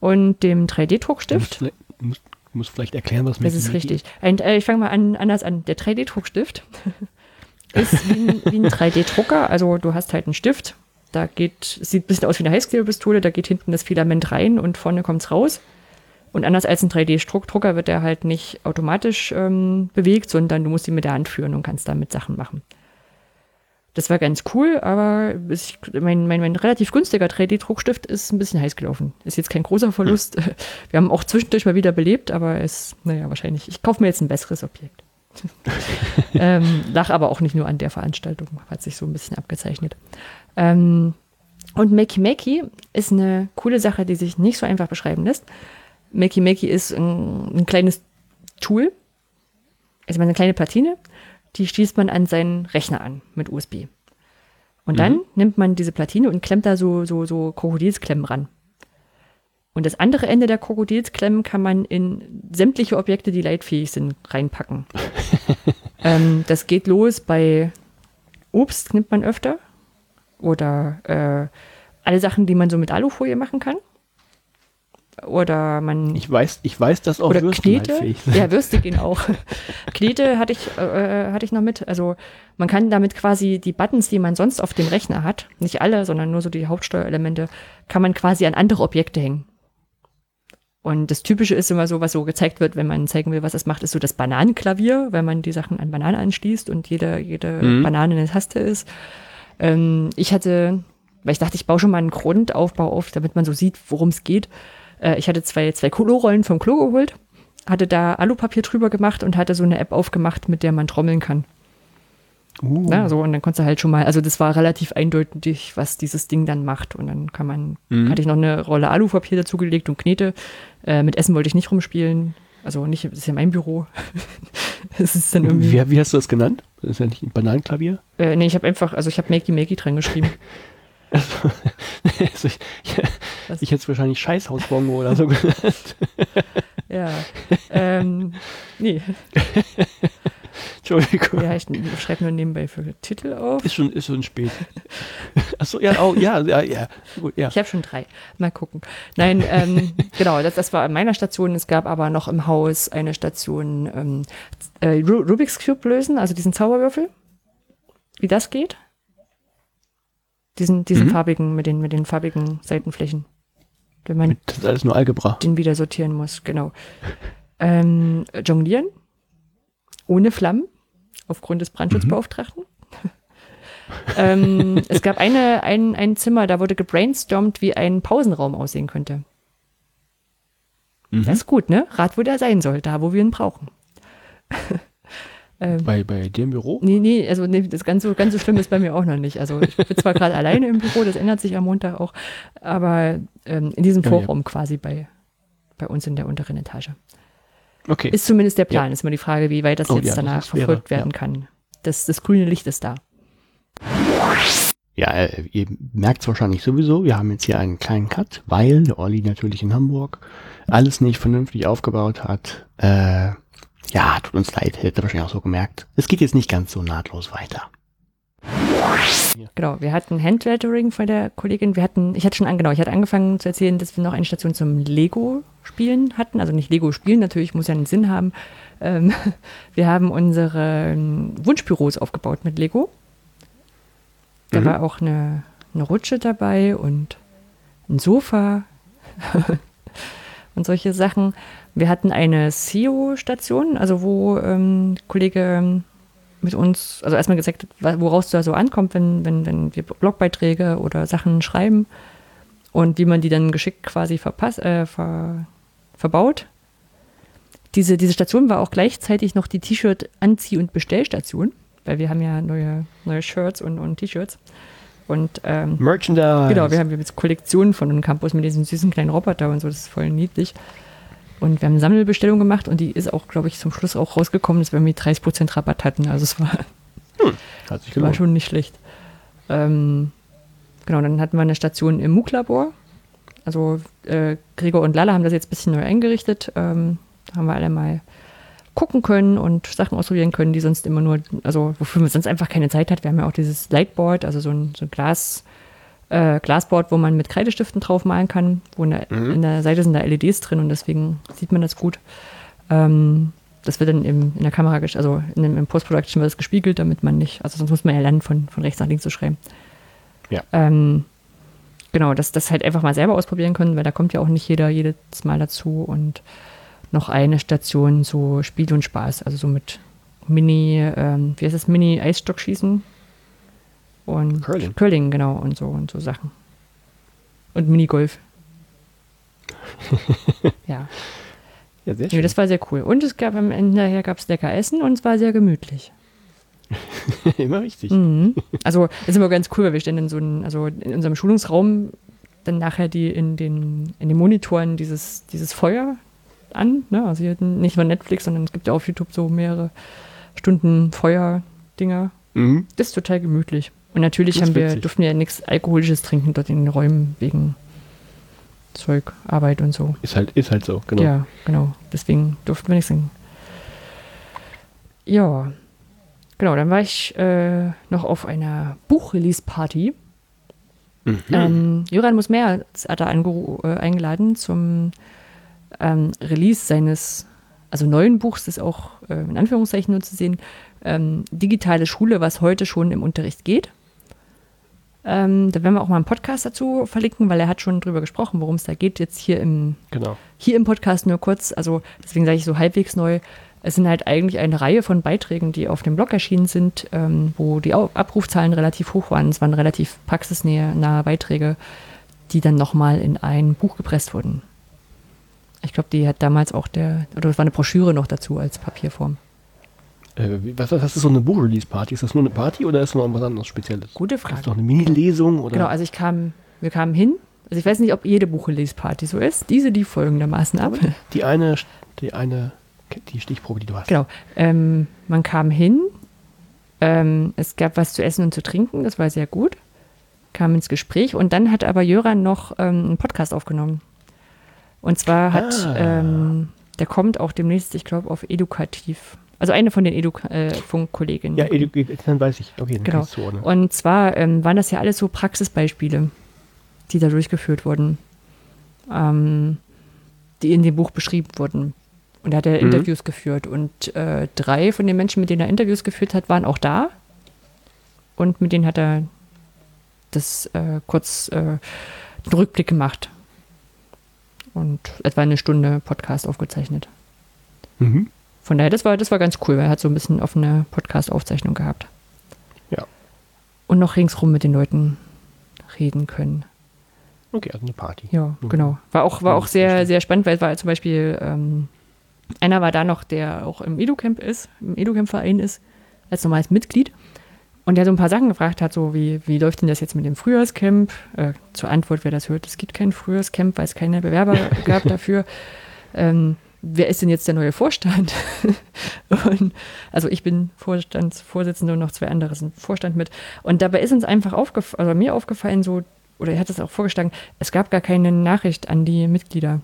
und dem 3D-Druckstift. Du musst, du musst, vielleicht erklären, was Das ist Makey Makey richtig. Ein, äh, ich fange mal an, anders an. Der 3D-Druckstift [laughs] ist wie ein, wie ein 3D-Drucker. Also du hast halt einen Stift. Da geht, es sieht ein bisschen aus wie eine Heißklebepistole. Da geht hinten das Filament rein und vorne kommt's raus. Und anders als ein 3D-Drucker wird der halt nicht automatisch ähm, bewegt, sondern du musst ihn mit der Hand führen und kannst damit Sachen machen. Das war ganz cool, aber ich, mein, mein, mein relativ günstiger 3D-Druckstift ist ein bisschen heiß gelaufen. Ist jetzt kein großer Verlust. [laughs] Wir haben auch zwischendurch mal wieder belebt, aber es, naja, wahrscheinlich. Ich kaufe mir jetzt ein besseres Objekt. [laughs] ähm, lag aber auch nicht nur an der Veranstaltung, hat sich so ein bisschen abgezeichnet. Ähm, und Makey Makey ist eine coole Sache, die sich nicht so einfach beschreiben lässt. Makey Makey ist ein, ein kleines Tool, also eine kleine Platine, die schließt man an seinen Rechner an mit USB. Und dann nimmt man diese Platine und klemmt da so, so, so Krokodilsklemmen ran. Und das andere Ende der Krokodilsklemmen kann man in sämtliche Objekte, die leitfähig sind, reinpacken. [laughs] ähm, das geht los bei Obst, nimmt man öfter. Oder äh, alle Sachen, die man so mit Alufolie machen kann. Oder man. Ich weiß, ich weiß, dass auch oder Würsten Knete. halt. [laughs] Ja, Würste gehen auch. Knete hatte ich, äh, hatte ich noch mit. Also man kann damit quasi die Buttons, die man sonst auf dem Rechner hat, nicht alle, sondern nur so die Hauptsteuerelemente, kann man quasi an andere Objekte hängen. Und das Typische ist immer so, was so gezeigt wird, wenn man zeigen will, was es macht, ist so das Bananenklavier, wenn man die Sachen an Bananen anschließt und jede, jede Mhm. Banane eine Taste ist. Ähm, ich hatte, weil ich dachte, ich baue schon mal einen Grundaufbau auf, damit man so sieht, worum es geht. Äh, ich hatte zwei, zwei Klorollen vom Klo geholt, hatte da Alupapier drüber gemacht und hatte so eine App aufgemacht, mit der man trommeln kann. Uh, Na, so, und dann konntest du halt schon mal, also das war relativ eindeutig, was dieses Ding dann macht. Und dann kann man, Mhm. hatte ich noch eine Rolle Alupapier dazugelegt und Knete. Äh, mit Essen wollte ich nicht rumspielen. Also nicht, das ist ja mein Büro. [laughs] das ist dann irgendwie. wie, wie hast du das genannt? Das ist ja nicht ein Bananenklavier? Äh, nee, ich habe einfach, also ich habe Makey Makey dran geschrieben. [laughs] also [laughs] ich, ich, ich hätte es wahrscheinlich Scheißhausbongo oder so genannt. [laughs] ja. ähm, nee, Entschuldigung. ja, ich schreibe nur nebenbei für Titel auf. Ist schon, ist schon spät. Achso, ja, oh, ja, ja, ja. Gut, ja. Ich habe schon drei. Mal gucken. Nein, ähm, [laughs] genau, das, das war an meiner Station. Es gab aber noch im Haus eine Station ähm, äh, Ru- Rubik's Cube lösen, also diesen Zauberwürfel. Wie das geht? Diesen, diesen Mhm. farbigen, mit den, mit den farbigen Seitenflächen. Wenn man Das ist alles nur Algebra. den wieder sortieren muss, genau. Ähm, jonglieren. Ohne Flammen. Aufgrund des Brandschutzbeauftragten. [laughs] ähm, es gab eine, ein, ein Zimmer, da wurde gebrainstormt, wie ein Pausenraum aussehen könnte. Mhm. Das ist gut, ne? Rat, wo der sein soll, da, wo wir ihn brauchen. [laughs] ähm, Bei, bei dem Büro? nee, nee, also nee, das ganz so, ganz so schlimm ist bei mir auch noch nicht. Also ich bin zwar gerade alleine im Büro, das ändert sich am Montag auch, aber ähm, in diesem Ja, ja. Vorraum quasi bei, bei uns in der unteren Etage. Okay. Ist zumindest der Plan. Ist mal die Frage, wie weit das Oh, jetzt ja, das danach wäre, verfolgt werden kann. Das, das grüne Licht ist da. Ja, äh, ihr merkt es wahrscheinlich sowieso, wir haben jetzt hier einen kleinen Cut, weil der Olli natürlich in Hamburg alles nicht vernünftig aufgebaut hat. Äh, ja, tut uns leid, hätte wahrscheinlich auch so gemerkt. Es geht jetzt nicht ganz so nahtlos weiter. Genau, wir hatten Handlettering von der Kollegin. Wir hatten, ich hatte schon an, genau, ich hatte angefangen zu erzählen, dass wir noch eine Station zum Lego-Spielen hatten. Also nicht Lego-Spielen, natürlich muss ja einen Sinn haben. Ähm, [laughs] wir haben unsere Wunschbüros aufgebaut mit Lego. Da Mhm. war auch eine, eine Rutsche dabei und ein Sofa [laughs] und solche Sachen. Wir hatten eine SEO-Station, also wo ähm, Kollege ähm, mit uns, also erstmal gesagt, woraus da so ankommt, wenn, wenn, wenn wir Blogbeiträge oder Sachen schreiben und wie man die dann geschickt quasi verpass, äh, ver, verbaut. Diese, diese Station war auch gleichzeitig noch die T-Shirt-Anzieh- und Bestellstation, weil wir haben ja neue, neue Shirts und, und T-Shirts. Und ähm, Merchandise. Genau, wir haben jetzt Kollektionen von dem Campus mit diesen süßen kleinen Roboter und so, das ist voll niedlich. Und wir haben eine Sammelbestellung gemacht und die ist auch, glaube ich, zum Schluss auch rausgekommen, dass wir irgendwie 30% Rabatt hatten. Also es war, [laughs] Hat sich war schon nicht schlecht. Ähm, genau, dann hatten wir eine Station im MOOC-Labor. Also äh, Gregor und Lala haben das jetzt ein bisschen neu eingerichtet. Ähm, da haben wir alle mal gucken können und Sachen ausprobieren können, die sonst immer nur, also wofür man sonst einfach keine Zeit hat. Wir haben ja auch dieses Lightboard, also so ein, so ein Glas, äh, Glasboard, wo man mit Kreidestiften drauf malen kann, wo in der, in der Seite sind da LEDs drin und deswegen sieht man das gut. Ähm, das wird dann im, in der Kamera, also in dem, im Post-Production wird das gespiegelt, damit man nicht, also sonst muss man ja lernen, von, von rechts nach links zu schreiben. Ja. Ähm, genau, dass das halt einfach mal selber ausprobieren können, weil da kommt ja auch nicht jeder jedes Mal dazu und noch eine Station so Spiel und Spaß, also so mit Mini, ähm, wie heißt das, Mini-Eisstockschießen und Curling. Curling, genau, und so und so Sachen. Und Minigolf. [laughs] ja. Ja, sehr Nee, schön. das war sehr cool. Und es gab am Ende nachher gab es lecker Essen und es war sehr gemütlich. [laughs] Immer wichtig. Mhm. Also ist immer ganz cool, weil wir stellen in so einem, also in unserem Schulungsraum dann nachher die in den, in den Monitoren dieses, dieses Feuer an. Ne? Also nicht nur Netflix, sondern es gibt ja auf YouTube so mehrere Stunden Feuerdinger. Mhm. Das ist total gemütlich. Und natürlich haben wir, witzig. durften wir ja nichts Alkoholisches trinken dort in den Räumen wegen Zeug, Arbeit und so. Ist halt, ist halt so, genau. Ja, genau. Deswegen durften wir nichts singen. Ja, genau. Dann war ich äh, noch auf einer Buchrelease-Party. Mhm. Ähm, Jöran muss mehr hat er äh, eingeladen zum ähm, Release seines, also neuen Buchs, das ist auch äh, in Anführungszeichen nur zu sehen, ähm, digitale Schule, was heute schon im Unterricht geht. Ähm, da werden wir auch mal einen Podcast dazu verlinken, weil er hat schon drüber gesprochen, worum es da geht. Jetzt hier im Genau. hier im Podcast nur kurz, also deswegen sage ich so halbwegs neu. Es sind halt eigentlich eine Reihe von Beiträgen, die auf dem Blog erschienen sind, ähm, wo die Abrufzahlen relativ hoch waren. Es waren relativ praxisnahe Beiträge, die dann nochmal in ein Buch gepresst wurden. Ich glaube, die hat damals auch der, oder es war eine Broschüre noch dazu als Papierform. Äh, was, was ist so eine Buch-Release-Party? Ist das nur eine Party oder ist noch was anderes Spezielles? Gute Ist Frage. doch eine Mini-Lesung oder? Genau, also ich kam, wir kamen hin. Also ich weiß nicht, ob jede Buchelesparty so ist. Diese, die folgendermaßen ab. Die eine, die eine, die Stichprobe, die du hast. Genau. Ähm, man kam hin, ähm, es gab was zu essen und zu trinken, das war sehr gut. Kam ins Gespräch und dann hat aber Jöran noch ähm, einen Podcast aufgenommen. Und zwar hat, Ah. ähm, der kommt auch demnächst, ich glaube, auf Edukativ. Also eine von den Edu-Funk-Kolleginnen. Ja, edu- dann weiß ich. Okay, dann Genau. du zuordnen. Und zwar ähm, waren das ja alles so Praxisbeispiele, die da durchgeführt wurden, ähm, die in dem Buch beschrieben wurden. Und da hat er Mhm. Interviews geführt. Und äh, drei von den Menschen, mit denen er Interviews geführt hat, waren auch da. Und mit denen hat er das äh, kurz äh, einen Rückblick gemacht. Und etwa eine Stunde Podcast aufgezeichnet. Mhm. Von daher, das war, das war ganz cool, weil er hat so ein bisschen offene Podcast-Aufzeichnung gehabt. Ja. Und noch ringsrum mit den Leuten reden können. Okay, also eine Party. Ja, Mhm. genau. War auch, war auch sehr, sehr spannend, weil es war zum Beispiel, ähm, einer war da noch, der auch im Educamp ist, im Educamp-Verein ist, als normales Mitglied. Und der so ein paar Sachen gefragt hat, so wie, wie läuft denn das jetzt mit dem Frühjahrscamp? Äh, zur Antwort, wer das hört, es gibt kein Frühjahrscamp, weil es keine Bewerber [laughs] gab dafür. Ähm, wer ist denn jetzt der neue Vorstand? [laughs] und, also ich bin Vorstandsvorsitzende und noch zwei andere sind Vorstand mit. Und dabei ist uns einfach aufgefallen, also mir aufgefallen, so, oder er hat es auch vorgeschlagen, es gab gar keine Nachricht an die Mitglieder.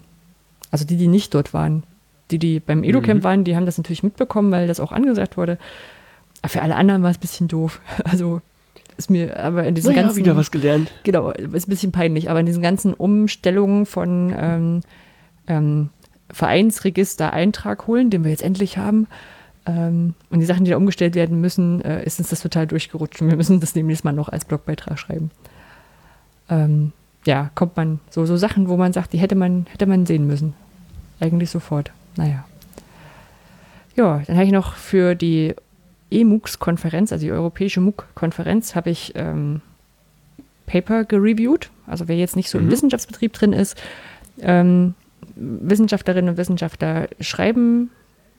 Also die, die nicht dort waren. Die, die beim Educamp Mhm. waren, die haben das natürlich mitbekommen, weil das auch angesagt wurde. Für alle anderen war es ein bisschen doof. [laughs] Also ist mir aber in diesen Naja, ganzen wieder was gelernt. genau, ist ein bisschen peinlich, aber in diesen ganzen Umstellungen von ähm, ähm, Vereinsregister Eintrag holen, den wir jetzt endlich haben, ähm, und die Sachen, die da umgestellt werden müssen, äh, ist uns das total durchgerutscht. Und wir müssen das demnächst mal noch als Blogbeitrag schreiben. Ähm, ja, kommt man, so, so Sachen, wo man sagt, die hätte man, hätte man sehen müssen. Eigentlich sofort. Naja. Ja, dann habe ich noch für die EMUX-Konferenz, also die Europäische MOOC-Konferenz, habe ich ähm, Paper gereviewt. Also wer jetzt nicht so im Mhm. Wissenschaftsbetrieb drin ist, ähm, Wissenschaftlerinnen und Wissenschaftler schreiben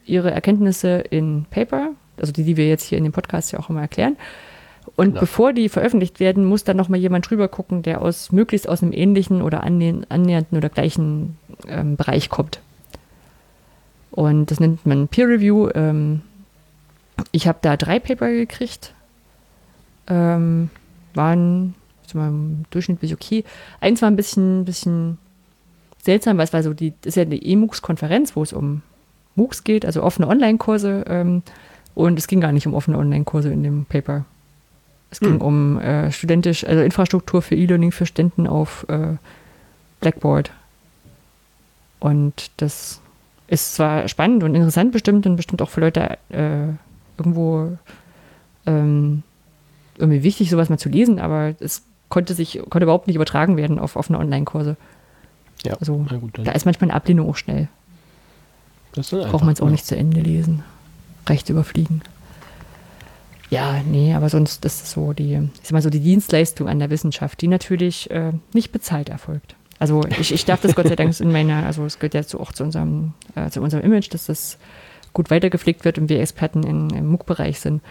ihre Erkenntnisse in Paper, also die, die wir jetzt hier in dem Podcast ja auch immer erklären. Und Klar. bevor die veröffentlicht werden, muss dann nochmal jemand drüber gucken, der aus möglichst aus einem ähnlichen oder annäh- annähernden oder gleichen ähm, Bereich kommt. Und das nennt man Peer Review. Ähm, ich habe da drei Paper gekriegt. Ähm, waren mal, im Durchschnitt bin ich okay. Eins war ein bisschen, bisschen seltsam, weil es war so, die, das ist ja eine EMUX-Konferenz, wo es um MOOCs geht, also offene Online-Kurse. Ähm, und es ging gar nicht um offene Online-Kurse in dem Paper. Es ging Hm. um äh, studentisch, also Infrastruktur für E-Learning für Studenten auf äh, Blackboard. Und das ist zwar spannend und interessant bestimmt und bestimmt auch für Leute äh, irgendwo ähm, irgendwie wichtig, sowas mal zu lesen, aber es konnte sich, konnte überhaupt nicht übertragen werden auf offene Online-Kurse. Ja, Also, gut, Da ist manchmal eine Ablehnung auch schnell. ist Braucht man es auch ja. nicht zu Ende lesen. Rechts überfliegen. Ja, nee, aber sonst ist es so die, sag mal so die Dienstleistung an der Wissenschaft, die natürlich äh, nicht bezahlt erfolgt. Also ich, ich darf das Gott sei Dank in meiner, also es gehört ja zu, auch zu unserem, äh, zu unserem Image, dass das gut weitergepflegt wird und wir Experten in, im MOOC-Bereich sind.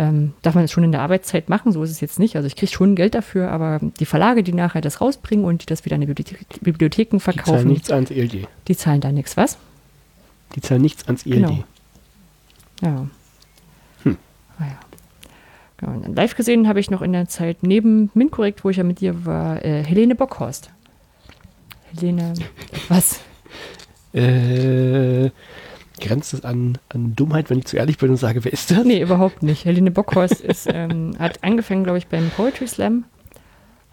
Ähm, darf man es schon in der Arbeitszeit machen, so ist es jetzt nicht. Also ich kriege schon Geld dafür, aber die Verlage, die nachher das rausbringen und die das wieder an die Bibliothe Bibliotheken Die zahlen verkaufen, nichts ans ELD. die zahlen da nichts, was? Die zahlen nichts ans ELD. Genau. Ja. Hm. Naja. Genau. und dann Live gesehen habe ich noch in der Zeit neben Minkorrekt, wo ich ja mit dir war, äh, Helene Bockhorst. Helene, [laughs] was? Äh, grenzt es an, an Dummheit, wenn ich zu ehrlich bin und sage, wer ist das? Nee, überhaupt nicht. Helene Bockhorst [laughs] ist, ähm, hat angefangen, glaube ich, beim Poetry Slam.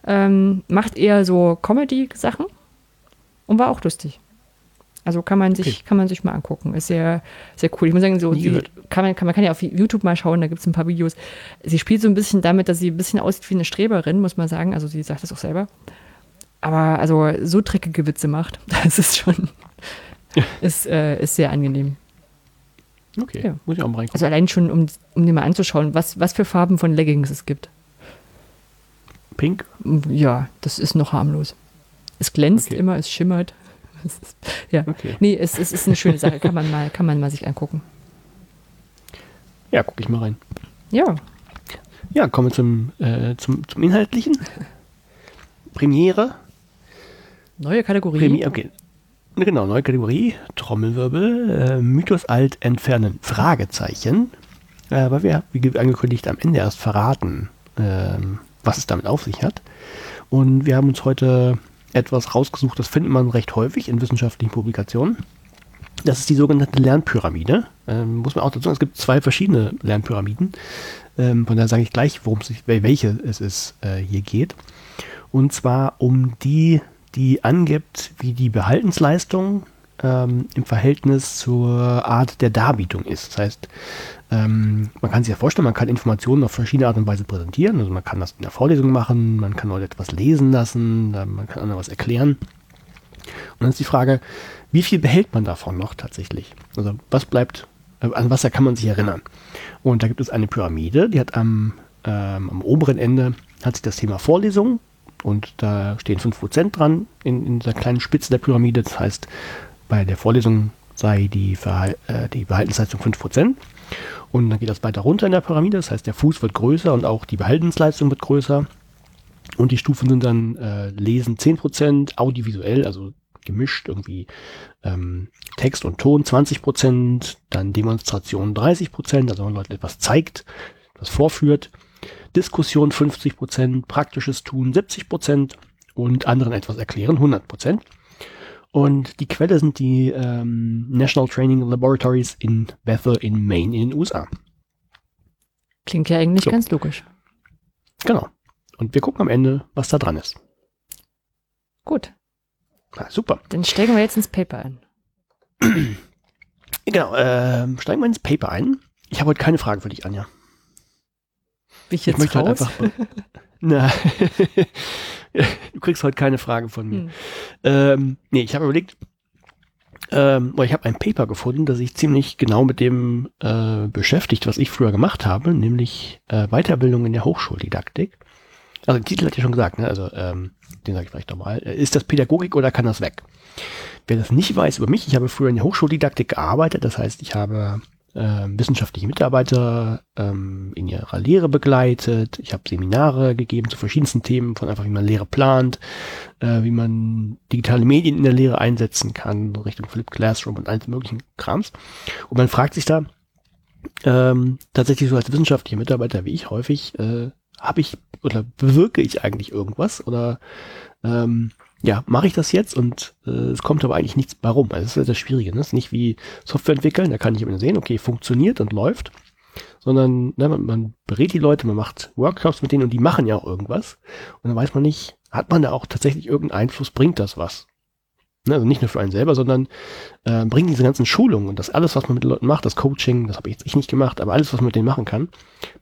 Ähm, macht eher so Comedy-Sachen und war auch lustig. Also kann man sich, Okay. kann man sich mal angucken. Ist sehr, sehr cool. Ich muss sagen, so, gehört. kann man, kann, man kann ja auf YouTube mal schauen, da gibt es ein paar Videos. Sie spielt so ein bisschen damit, dass sie ein bisschen aussieht wie eine Streberin, muss man sagen. Also sie sagt das auch selber. Aber also so dreckige Witze macht, [laughs] das ist schon, [laughs] ist, äh, ist sehr angenehm. Okay, Ja. muss ich auch mal reingucken. Also allein schon, um, um dir mal anzuschauen, was, was für Farben von Leggings es gibt. Pink? Ja, das ist noch harmlos. Es glänzt Okay. immer, es schimmert. [laughs] Es ist, ja. Okay. Nee, es, es ist eine schöne Sache, kann man mal, kann man mal sich angucken. Ja, gucke ich mal rein. Ja, Ja, kommen wir zum, äh, zum, zum Inhaltlichen. Premiere. neue Kategorie. Premiere, okay. Genau, neue Kategorie. Trommelwirbel. Äh, Mythos alt entfernen. Fragezeichen. Äh, aber wir, wie angekündigt, am Ende erst verraten, ähm, was es damit auf sich hat. Und wir haben uns heute etwas rausgesucht, das findet man recht häufig in wissenschaftlichen Publikationen. Das ist die sogenannte Lernpyramide. Ähm, muss man auch dazu sagen, es gibt zwei verschiedene Lernpyramiden. Ähm, von daher sage ich gleich, worum es sich, wel- welche es ist, äh, hier geht. Und zwar um die, die angibt, wie die Behaltensleistung ähm, im Verhältnis zur Art der Darbietung ist. Das heißt, ähm, man kann sich ja vorstellen, man kann Informationen auf verschiedene Art und Weise präsentieren. Also man kann das in der Vorlesung machen, man kann Leute etwas lesen lassen, äh, man kann anderen was erklären. Und dann ist die Frage, wie viel behält man davon noch tatsächlich? Also was bleibt, äh, an was kann man sich erinnern? Und da gibt es eine Pyramide, die hat am, ähm, am oberen Ende hat sich das Thema Vorlesung und da stehen 5% dran in, in dieser kleinen Spitze der Pyramide. Das heißt, bei der Vorlesung sei die, Verhal äh, die Behaltensleistung 5%. Und dann geht das weiter runter in der Pyramide. Das heißt, der Fuß wird größer und auch die Behaltensleistung wird größer. Und die Stufen sind dann äh, Lesen 10%, audiovisuell, also gemischt irgendwie ähm, Text und Ton 20%, dann Demonstration 30%, also wenn man Leuten etwas zeigt, was vorführt, Diskussion 50%, praktisches Tun 70% und anderen etwas erklären 100%. Und die Quelle sind die ähm, National Training Laboratories in Bethel in Maine in den USA. Klingt ja eigentlich So. ganz logisch. Genau. Und wir gucken am Ende, was da dran ist. Gut. Na, super. Dann steigen wir jetzt ins Paper ein. [clears throat] Genau, ähm, steigen wir ins Paper ein. Ich habe heute keine Frage für dich, Anja. Bin ich jetzt ich möchte raus? halt einfach. [laughs] Na, [laughs] du kriegst heute keine Frage von mir. Hm. Ähm, nee, ich habe überlegt, ähm, ich habe ein Paper gefunden, das sich ziemlich genau mit dem äh, beschäftigt, was ich früher gemacht habe, nämlich äh, Weiterbildung in der Hochschuldidaktik. Also der Titel hat ja schon gesagt, ne? also ähm, den sage ich vielleicht nochmal. Äh, Ist das Pädagogik oder kann das weg? Wer das nicht weiß über mich, ich habe früher in der Hochschuldidaktik gearbeitet, das heißt, ich habe äh, wissenschaftliche Mitarbeiter ähm, in ihrer Lehre begleitet. Ich habe Seminare gegeben zu verschiedensten Themen, von einfach wie man Lehre plant, äh, wie man digitale Medien in der Lehre einsetzen kann, Richtung Flipped Classroom und alles möglichen Krams. Und man fragt sich da ähm, tatsächlich so als wissenschaftlicher Mitarbeiter wie ich häufig, äh, habe ich oder bewirke ich eigentlich irgendwas oder ähm, ja, mache ich das jetzt und äh, es kommt aber eigentlich nichts bei rum. Also das ist ja das Schwierige. Ne? Das ist nicht wie Software entwickeln, da kann ich immer sehen, okay, funktioniert und läuft, sondern ne, man, man berät die Leute, man macht Workshops mit denen und die machen ja auch irgendwas. Und dann weiß man nicht, hat man da auch tatsächlich irgendeinen Einfluss, bringt das was? Ne, also nicht nur für einen selber, sondern äh, bringen diese ganzen Schulungen und das alles, was man mit den Leuten macht, das Coaching, das habe ich jetzt ich nicht gemacht, aber alles, was man mit denen machen kann,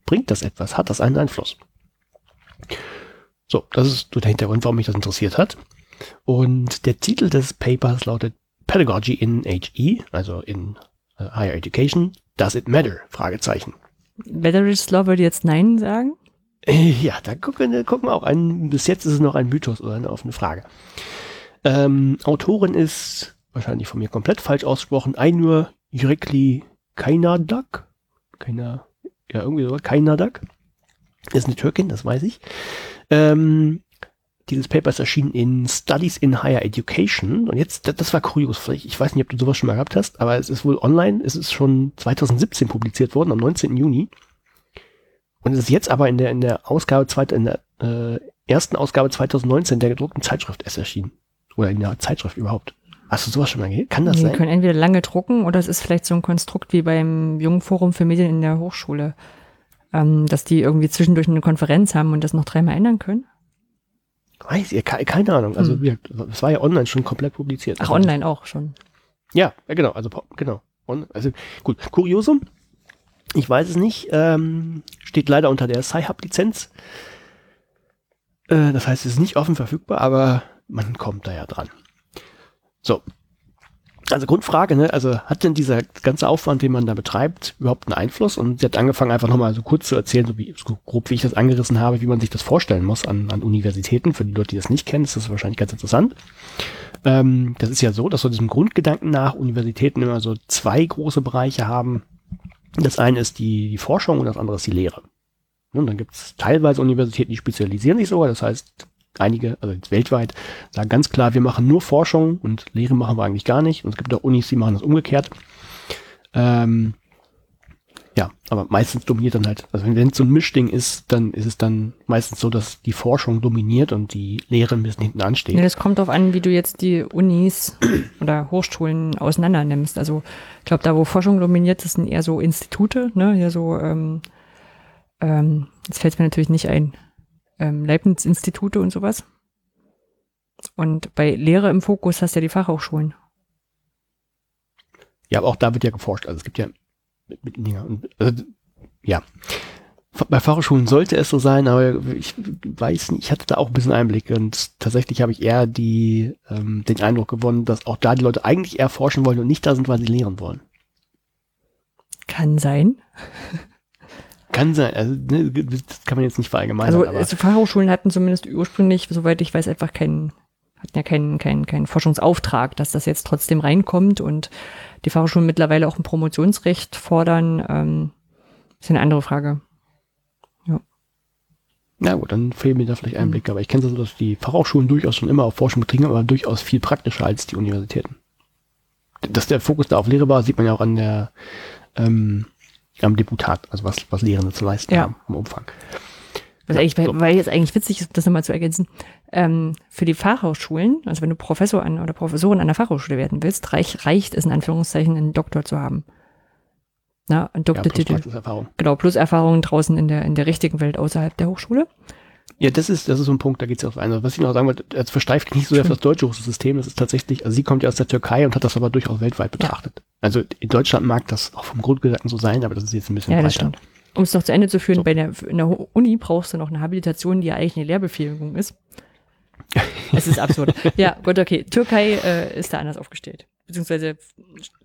bringt das etwas, hat das einen Einfluss. So, das ist so der Hintergrund, warum mich das interessiert hat. Und der Titel des Papers lautet Pedagogy in HE, also in äh, Higher Education. Does it matter? Fragezeichen. Betteridge Law würde jetzt Nein sagen. [laughs] Ja, da gucken, da gucken wir auch an. Bis jetzt ist es noch ein Mythos oder eine offene Frage. Ähm, Autorin ist wahrscheinlich von mir komplett falsch ausgesprochen. Einur Yürekli Kaynadak. Keiner, ja, irgendwie so. Kaynadak. Ist eine Türkin, das weiß ich. Ähm, dieses Paper ist erschienen in Studies in Higher Education. Und jetzt, das, das war kurios. Vielleicht, ich weiß nicht, ob du sowas schon mal gehabt hast, aber es ist wohl online. Es ist schon 2017 publiziert worden, am 19. Juni. Und es ist jetzt aber in der, in der Ausgabe, zweit, in der äh, ersten Ausgabe 2019 der gedruckten Zeitschrift erst erschienen. Oder in der Zeitschrift überhaupt. Hast du sowas schon mal gehört? Kann das Die sein? können entweder lange drucken oder es ist vielleicht so ein Konstrukt wie beim Jungforum für Medien in der Hochschule, ähm, dass die irgendwie zwischendurch eine Konferenz haben und das noch dreimal ändern können. Weiß ke- keine Ahnung. Also, Hm. es war ja online schon komplett publiziert. Ach, online auch schon. Ja, ja, genau, also genau. Also gut, Kuriosum, ich weiß es nicht, ähm, steht leider unter der Sci-Hub-Lizenz. Äh, das heißt, es ist nicht offen verfügbar, aber man kommt da ja dran. So. Also Grundfrage, ne? Also hat denn dieser ganze Aufwand, den man da betreibt, überhaupt einen Einfluss? Und sie hat angefangen, einfach nochmal so kurz zu erzählen, so, wie, so grob wie ich das angerissen habe, wie man sich das vorstellen muss an, an Universitäten. Für die Leute, die das nicht kennen, ist das wahrscheinlich ganz interessant. Ähm, das ist ja so, dass so diesem Grundgedanken nach Universitäten immer so zwei große Bereiche haben. Das eine ist die, die Forschung und das andere ist die Lehre. Und dann gibt es teilweise Universitäten, die spezialisieren sich sogar. Das heißt, einige, also jetzt weltweit, sagen ganz klar, wir machen nur Forschung und Lehre machen wir eigentlich gar nicht. Und es gibt auch Unis, die machen das umgekehrt. Ähm, ja, aber meistens dominiert dann halt, also wenn es so ein Mischding ist, dann ist es dann meistens so, dass die Forschung dominiert und die Lehre ein bisschen hinten ansteht. Ja, das kommt darauf an, wie du jetzt die Unis oder Hochschulen auseinander nimmst. Also ich glaube, da wo Forschung dominiert, das sind eher so Institute, ne? Ja, so, ähm, ähm, jetzt fällt es mir natürlich nicht ein, ähm, Leibniz-Institute und sowas. Und bei Lehre im Fokus hast du ja die Fachhochschulen. Ja, aber auch da wird ja geforscht. Also es gibt ja mit, mit Dinger und also, ja. Bei Fachhochschulen sollte es so sein, aber ich weiß nicht, ich hatte da auch ein bisschen Einblick und tatsächlich habe ich eher die, ähm, den Eindruck gewonnen, dass auch da die Leute eigentlich eher forschen wollen und nicht da sind, weil sie lehren wollen. Kann sein. Kann sein, also ne, das kann man jetzt nicht verallgemeinern, Also, also Fachhochschulen hatten zumindest ursprünglich, soweit ich weiß, einfach keinen, hatten ja keinen, keinen, keinen Forschungsauftrag, dass das jetzt trotzdem reinkommt und die Fachhochschulen mittlerweile auch ein Promotionsrecht fordern, ähm, ist eine andere Frage. na gut, dann fehlen mir da vielleicht Einblicke, aber ich kenne es so, dass die Fachhochschulen durchaus schon immer auf Forschung betrieben haben, aber durchaus viel praktischer als die Universitäten. Dass der Fokus da auf Lehre war, sieht man ja auch an der ähm, am Deputat, also was, was Lehrende zu leisten Ja. haben im Umfang. Was Ja, eigentlich, weil, so. weil jetzt eigentlich witzig ist, das nochmal zu ergänzen, ähm, für die Fachhochschulen, also wenn du Professor an oder Professorin an der Fachhochschule werden willst, reich, reicht es in Anführungszeichen, einen Doktor zu haben. Na, ein Doktortitel. Ja, plus Erfahrung. Genau, plus Erfahrungen draußen in der, in der richtigen Welt außerhalb der Hochschule. Ja, das ist, das ist so ein Punkt, da geht es ja auf eine. Was ich noch sagen wollte, als versteift nicht so sehr auf das deutsche Hochschulsystem, das ist tatsächlich, also sie kommt ja aus der Türkei und hat das aber durchaus weltweit betrachtet. Also in Deutschland mag das auch vom Grundgedanken so sein, aber das ist jetzt ein bisschen ja, stimmt. Um es noch zu Ende zu führen, So. bei der, in der Uni brauchst du noch eine Habilitation, die ja eigentlich eine Lehrbefähigung ist. Es ist absurd. [laughs] ja, gut, okay. Türkei äh, ist da anders aufgestellt. Beziehungsweise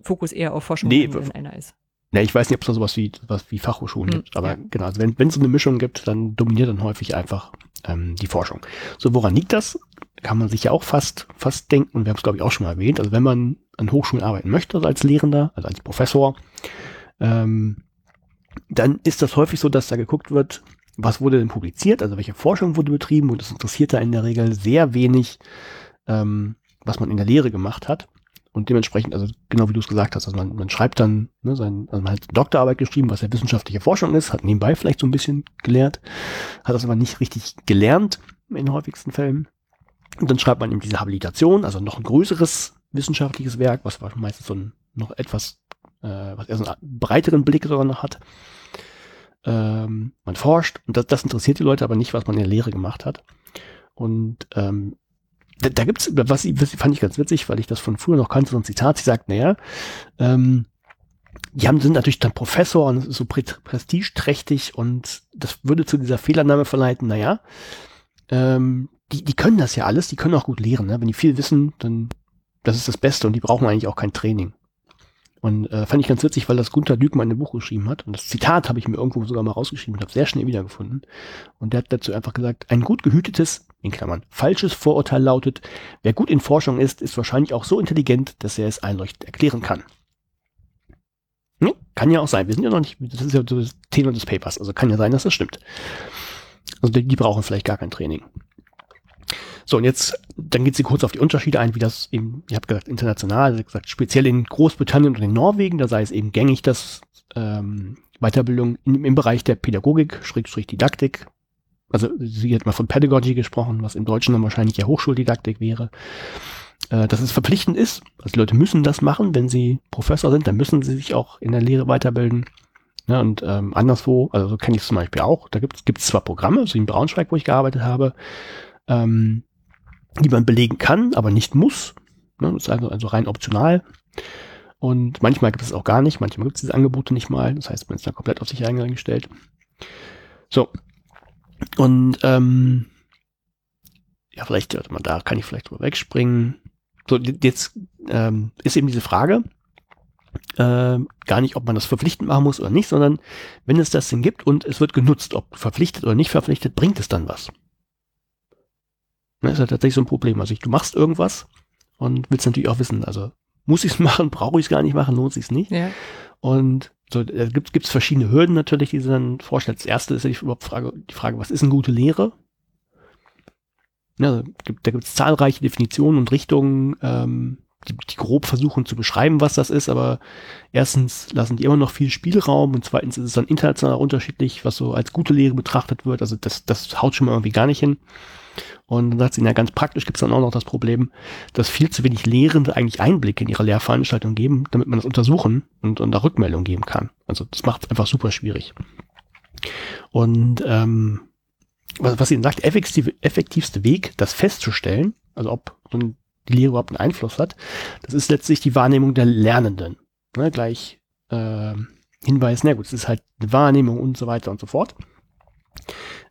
Fokus eher auf Forschung, Nee, wenn einer ist. Ja, ich weiß nicht, ob es da sowas wie, was wie Fachhochschulen Hm, gibt, aber ja. genau, also wenn wenn es so eine Mischung gibt, dann dominiert dann häufig einfach ähm, die Forschung. So, woran liegt das? Kann man sich ja auch fast, fast denken, und wir haben es, glaube ich, auch schon mal erwähnt, also wenn man an Hochschulen arbeiten möchte, also als Lehrender, also als Professor, ähm, dann ist das häufig so, dass da geguckt wird, was wurde denn publiziert, also welche Forschung wurde betrieben, und das interessiert da in der Regel sehr wenig, ähm, was man in der Lehre gemacht hat. Und dementsprechend, also genau wie du es gesagt hast, also man, man schreibt dann, ne, sein, also man hat Doktorarbeit geschrieben, was ja wissenschaftliche Forschung ist, hat nebenbei vielleicht so ein bisschen gelehrt, hat das aber nicht richtig gelernt in den häufigsten Fällen. Und dann schreibt man eben diese Habilitation, also noch ein größeres wissenschaftliches Werk, was meistens so ein noch etwas, äh, was eher so einen breiteren Blick sogar noch hat. Ähm, man forscht und das, das interessiert die Leute aber nicht, was man in der Lehre gemacht hat. Und ähm, da, da gibt's, was, ich- was fand ich ganz witzig, weil ich das von früher noch kannte, so ein Zitat, sie sagt, naja, ähm, die haben, sind natürlich dann Professor und es so pre prestigeträchtig und das würde zu dieser Fehlannahme verleiten, naja, ähm, die, die können das ja alles, die können auch gut lehren, ne? wenn die viel wissen, dann das ist das Beste und die brauchen eigentlich auch kein Training. Und äh, fand ich ganz witzig, weil das Gunther Dückmann in einem Buch geschrieben hat. Und das Zitat habe ich mir irgendwo sogar mal rausgeschrieben und habe sehr schnell wiedergefunden. Und der hat dazu einfach gesagt, ein gut gehütetes, in Klammern, falsches Vorurteil lautet, wer gut in Forschung ist, ist wahrscheinlich auch so intelligent, dass er es einleuchtend erklären kann. Ja, kann ja auch sein. Wir sind ja noch nicht, das ist ja so das Thema des Papers. Also kann ja sein, dass das stimmt. Also die, die brauchen vielleicht gar kein Training. So, und jetzt, dann geht sie kurz auf die Unterschiede ein, wie das eben, ich habe gesagt, international, hat gesagt, speziell in Großbritannien und in Norwegen, da sei es eben gängig, dass ähm, Weiterbildung in, im Bereich der Pädagogik, Schrägstrich Didaktik, also sie hat mal von Pedagogy gesprochen, was im Deutschen dann wahrscheinlich ja Hochschuldidaktik wäre, äh, dass es verpflichtend ist, also die Leute müssen das machen, wenn sie Professor sind, dann müssen sie sich auch in der Lehre weiterbilden. Ja, und ähm, anderswo, also so kenne ich es zum Beispiel auch, da gibt es zwar Programme, so in Braunschweig, wo ich gearbeitet habe, ähm, die man belegen kann, aber nicht muss. Ne? Ist also, also rein optional. Und manchmal gibt es auch gar nicht, manchmal gibt es diese Angebote nicht mal. Das heißt, man ist da komplett auf sich eingestellt. So. Und ähm, ja, vielleicht, warte mal, da kann ich vielleicht drüber wegspringen. So, jetzt ähm, ist eben diese Frage, äh, gar nicht, ob man das verpflichtend machen muss oder nicht, sondern wenn es das denn gibt und es wird genutzt, ob verpflichtet oder nicht verpflichtet, bringt es dann was? Das ist halt tatsächlich so ein Problem. Also ich, du machst irgendwas und willst natürlich auch wissen, also muss ich es [laughs] machen, brauche ich es gar nicht machen, lohnt sich nicht. Ja. Und so, da gibt es verschiedene Hürden natürlich, die sie dann vorstellt. Das erste ist ja die überhaupt Frage, die Frage, was ist eine gute Lehre? Ja, da gibt- da gibt es zahlreiche Definitionen und Richtungen, ähm, die, die grob versuchen zu beschreiben, was das ist, aber erstens lassen die immer noch viel Spielraum und zweitens ist es dann international unterschiedlich, was so als gute Lehre betrachtet wird. Also das, das haut schon mal irgendwie gar nicht hin. Und dann sagt sie, na ganz praktisch gibt es dann auch noch das Problem, dass viel zu wenig Lehrende eigentlich Einblicke in ihre Lehrveranstaltung geben, damit man das untersuchen und, und da Rückmeldung geben kann. Also das macht es einfach super schwierig. Und ähm, was, was sie sagt, der effektive, effektivste Weg, das festzustellen, also ob so ein, die Lehre überhaupt einen Einfluss hat, das ist letztlich die Wahrnehmung der Lernenden. Ne, gleich äh, Hinweis, na gut, es ist halt eine Wahrnehmung und so weiter und so fort.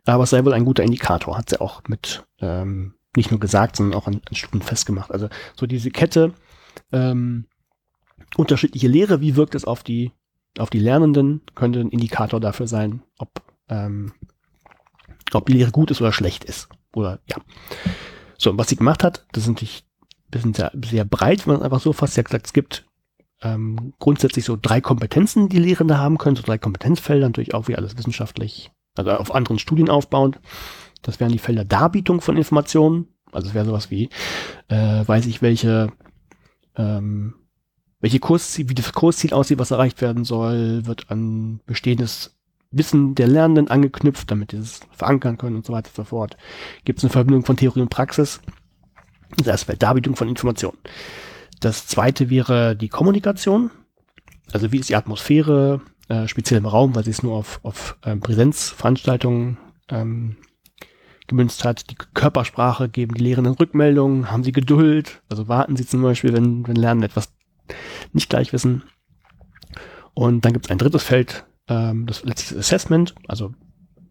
Aber es sei wohl ein guter Indikator, hat sie auch mit ähm, nicht nur gesagt, sondern auch an, an Studien festgemacht. Also so diese Kette, ähm, unterschiedliche Lehre, wie wirkt es auf die, auf die Lernenden, könnte ein Indikator dafür sein, ob, ähm, ob die Lehre gut ist oder schlecht ist. Oder ja. So, und was sie gemacht hat, das natürlich ein bisschen sehr, sehr breit, wenn man es einfach so. Sie hat gesagt, es gibt ähm, grundsätzlich so drei Kompetenzen, die Lehrende haben können, so drei Kompetenzfelder, natürlich auch wie alles wissenschaftlich, also auf anderen Studien aufbauend. Das wären die Felder Darbietung von Informationen, also es wäre sowas wie, äh, weiß ich, welche, ähm, welche Kursziel, wie das Kursziel aussieht, was erreicht werden soll, wird an bestehendes Wissen der Lernenden angeknüpft, damit sie es verankern können und so weiter und so fort. Gibt es eine Verbindung von Theorie und Praxis? Das wäre Darbietung von Informationen. Das zweite wäre die Kommunikation. Also wie ist die Atmosphäre? Äh, speziell im Raum, weil sie es nur auf, auf ähm, Präsenzveranstaltungen ähm, gemünzt hat. Die Körpersprache geben die Lehrenden Rückmeldungen, haben sie Geduld, also warten sie zum Beispiel, wenn, wenn Lernen etwas nicht gleich wissen. Und dann gibt es ein drittes Feld, ähm, das letzte Assessment, also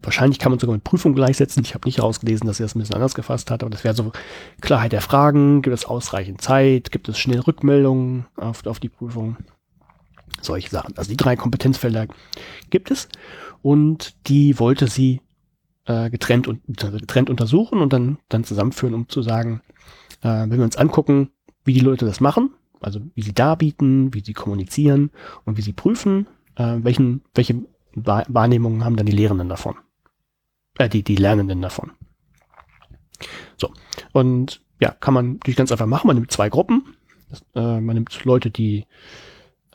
wahrscheinlich kann man sogar mit Prüfung gleichsetzen. Ich habe nicht herausgelesen, dass er das ein bisschen anders gefasst hat, aber das wäre so Klarheit der Fragen, gibt es ausreichend Zeit, gibt es schnell Rückmeldungen auf, auf die Prüfung, solche Sachen. Also die drei Kompetenzfelder gibt es und die wollte sie äh, getrennt, und, getrennt untersuchen und dann, dann zusammenführen, um zu sagen, äh, wenn wir uns angucken, wie die Leute das machen, also wie sie darbieten, wie sie kommunizieren und wie sie prüfen, äh, welchen, welche Wahrnehmungen haben dann die Lehrenden davon. Äh, die, die Lernenden davon. So. Und ja, kann man natürlich ganz einfach machen. Man nimmt zwei Gruppen. Das, äh, man nimmt Leute, die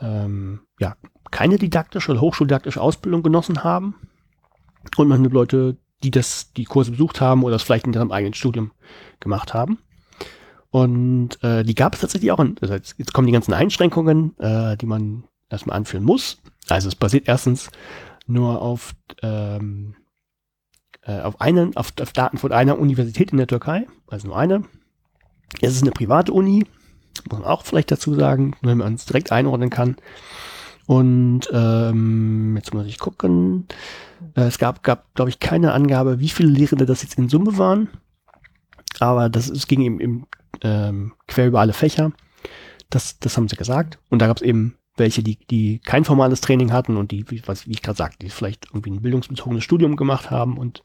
ähm, ja, keine didaktische oder hochschuldidaktische Ausbildung genossen haben. Und man nimmt Leute, die das, die Kurse besucht haben oder das vielleicht in ihrem eigenen Studium gemacht haben. Und äh, die gab es tatsächlich auch. In, also jetzt, jetzt kommen die ganzen Einschränkungen, äh, die man erstmal anführen muss. Also es basiert erstens nur auf, ähm, äh, auf, einen, auf, auf Daten von einer Universität in der Türkei, also nur eine. Es ist eine private Uni, muss man auch vielleicht dazu sagen, wenn man es direkt einordnen kann. Und ähm, jetzt muss ich gucken. Äh, es gab, gab glaube ich, keine Angabe, wie viele Lehrende das jetzt in Summe waren. Aber das es ging eben im, ähm, quer über alle Fächer. Das, das haben sie gesagt. Und da gab es eben welche, die, die kein formales Training hatten und die, wie, was, wie ich gerade sagte, die vielleicht irgendwie ein bildungsbezogenes Studium gemacht haben und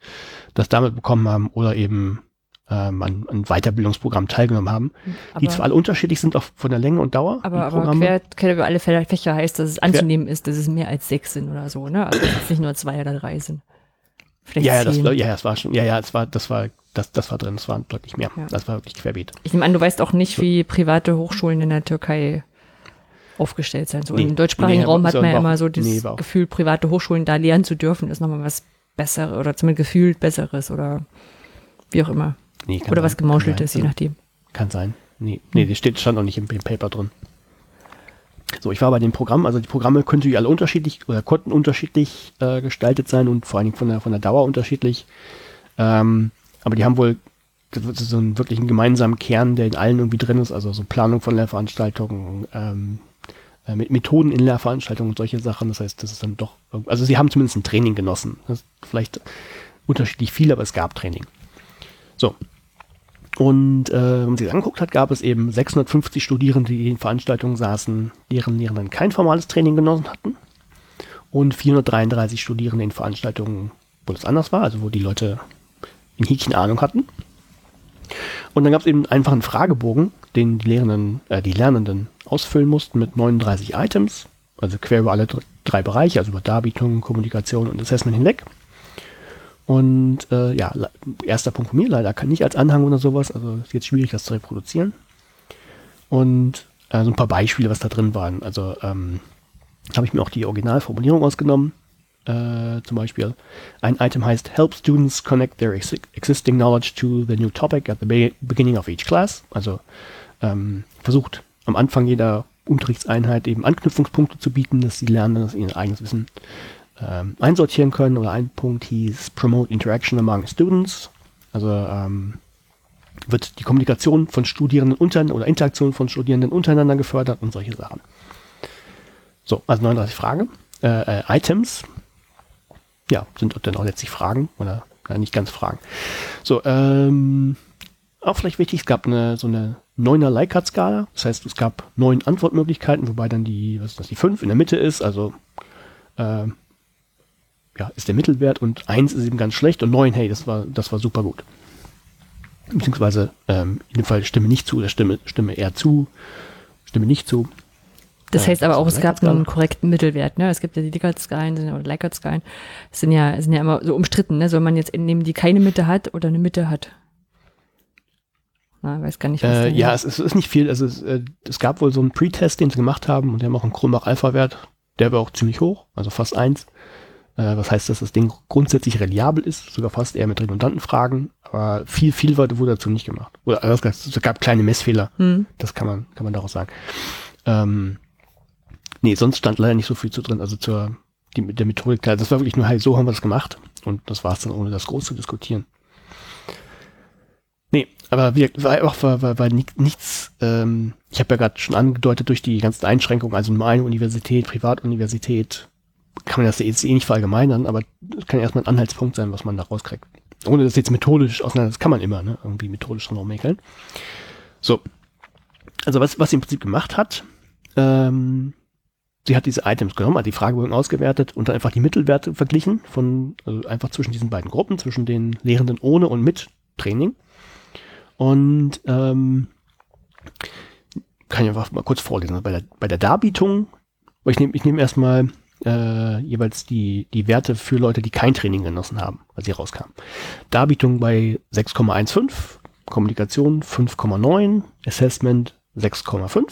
das damit bekommen haben oder eben ähm, an, an Weiterbildungsprogramm teilgenommen haben, aber die zwar alle unterschiedlich sind, auch von der Länge und Dauer. Aber, aber quer, quer über alle Fächer heißt, dass es anzunehmen ist, dass es mehr als sechs sind oder so, ne? Also dass es nicht nur zwei oder drei sind. Vielleicht ja, ja, das, ja, das war schon, ja, ja, das war, das war, das, das war drin, das war deutlich mehr. Ja. Das war wirklich querbeet. Ich nehme an, du weißt auch nicht, wie private Hochschulen in der Türkei aufgestellt sein. So nee, im deutschsprachigen nee, Raum hat man ja immer so das nee, Gefühl, private Hochschulen da lernen zu dürfen, ist nochmal was Besseres oder zumindest gefühlt Besseres oder wie auch immer. Nee, oder sein, was Gemauscheltes, je nachdem. Kann sein. Nee, nee, das steht, stand noch nicht im, im Paper drin. So, ich war bei dem Programm, also die Programme könnten die alle unterschiedlich oder konnten unterschiedlich äh, gestaltet sein und vor allen Dingen von der, von der Dauer unterschiedlich. Ähm, aber die haben wohl so einen wirklichen gemeinsamen Kern, der in allen irgendwie drin ist, also so Planung von Lehrveranstaltungen, ähm, äh, mit Methoden in Lehrveranstaltungen und solche Sachen. Das heißt, das ist dann doch, also sie haben zumindest ein Training genossen. Das ist vielleicht unterschiedlich viel, aber es gab Training. So. Und äh, wenn man sich das angeguckt hat, gab es eben 650 Studierende, die in Veranstaltungen saßen, deren Lehrenden kein formales Training genossen hatten. Und 433 Studierende in Veranstaltungen, wo das anders war, also wo die Leute in Häkchen Ahnung hatten. Und dann gab es eben einfach einen Fragebogen, den die Lehrenden, äh, die Lernenden ausfüllen mussten mit 39 Items, also quer über alle drei Bereiche, also über Darbietung, Kommunikation und Assessment hinweg. Und äh, ja, erster Punkt von mir, leider kann nicht als Anhang oder sowas, also ist jetzt schwierig, das zu reproduzieren. Und äh, so ein paar Beispiele, was da drin waren. Also ähm, habe ich mir auch die Originalformulierung ausgenommen. Äh, zum Beispiel ein Item heißt Help Students Connect Their ex Existing Knowledge to the New Topic at the be beginning of each class. Also ähm, versucht am Anfang jeder Unterrichtseinheit eben Anknüpfungspunkte zu bieten, dass die Lernenden das ihr eigenes Wissen ähm, einsortieren können. Oder ein Punkt hieß Promote Interaction among Students. Also ähm, wird die Kommunikation von Studierenden unter oder Interaktion von Studierenden untereinander gefördert und solche Sachen. So, also 39 Fragen. Äh, äh, Items. Ja, sind dann auch letztlich Fragen oder äh, nicht ganz Fragen. So, ähm, auch vielleicht wichtig, es gab eine, so eine neuner Likert-Skala. Das heißt, es gab neun Antwortmöglichkeiten, wobei dann die, was ist das, die fünf in der Mitte ist. Also, äh, ja, ist der Mittelwert und eins ist eben ganz schlecht und neun, hey, das war, das war super gut. Beziehungsweise, ähm, in dem Fall Stimme nicht zu oder Stimme, Stimme eher zu, Stimme nicht zu. Das heißt aber auch, es gab einen korrekten Mittelwert. Ne? Es gibt ja die Likert-Skalen oder Likert-Skalen. Das sind ja, sind ja immer so umstritten. Ne? Soll man jetzt nehmen, die keine Mitte hat oder eine Mitte hat? Na, weiß gar nicht, was äh, Ja, es, es, ist nicht viel. Also es, äh, es gab wohl so einen Pre-Test, den sie gemacht haben und die haben auch einen Krumbach-Alpha-Wert. Der war auch ziemlich hoch, also fast eins. Äh, was heißt, dass das Ding grundsätzlich reliabel ist, sogar fast eher mit redundanten Fragen. Aber viel, viel wurde dazu nicht gemacht. Oder also es gab kleine Messfehler. Hm. Das kann man, kann man daraus sagen. Ähm, nee, sonst stand leider nicht so viel zu drin. Also zur, die mit der Methodik, das war wirklich nur, hey, so haben wir das gemacht. Und das war es dann, ohne das groß zu diskutieren. Nee, aber wie, war auch war, war, war nichts, ähm, ich habe ja gerade schon angedeutet, durch die ganzen Einschränkungen, also nur eine Universität, Privatuniversität, kann man das jetzt eh nicht verallgemeinern, aber das kann erstmal ein Anhaltspunkt sein, was man da rauskriegt. Ohne das jetzt methodisch auseinander, das kann man immer, ne? Irgendwie methodisch dran rummäkeln. So. Also was, was sie im Prinzip gemacht hat, ähm, sie hat diese Items genommen, hat die Fragebögen ausgewertet und dann einfach die Mittelwerte verglichen von, also einfach zwischen diesen beiden Gruppen, zwischen den Lehrenden ohne und mit Training. Und ähm, kann ich einfach mal kurz vorlesen. Also bei, der, bei der Darbietung, ich nehme ich nehm erstmal äh, jeweils die, die Werte für Leute, die kein Training genossen haben, als sie rauskamen. Darbietung bei 6,15, Kommunikation 5,9, Assessment 6,5.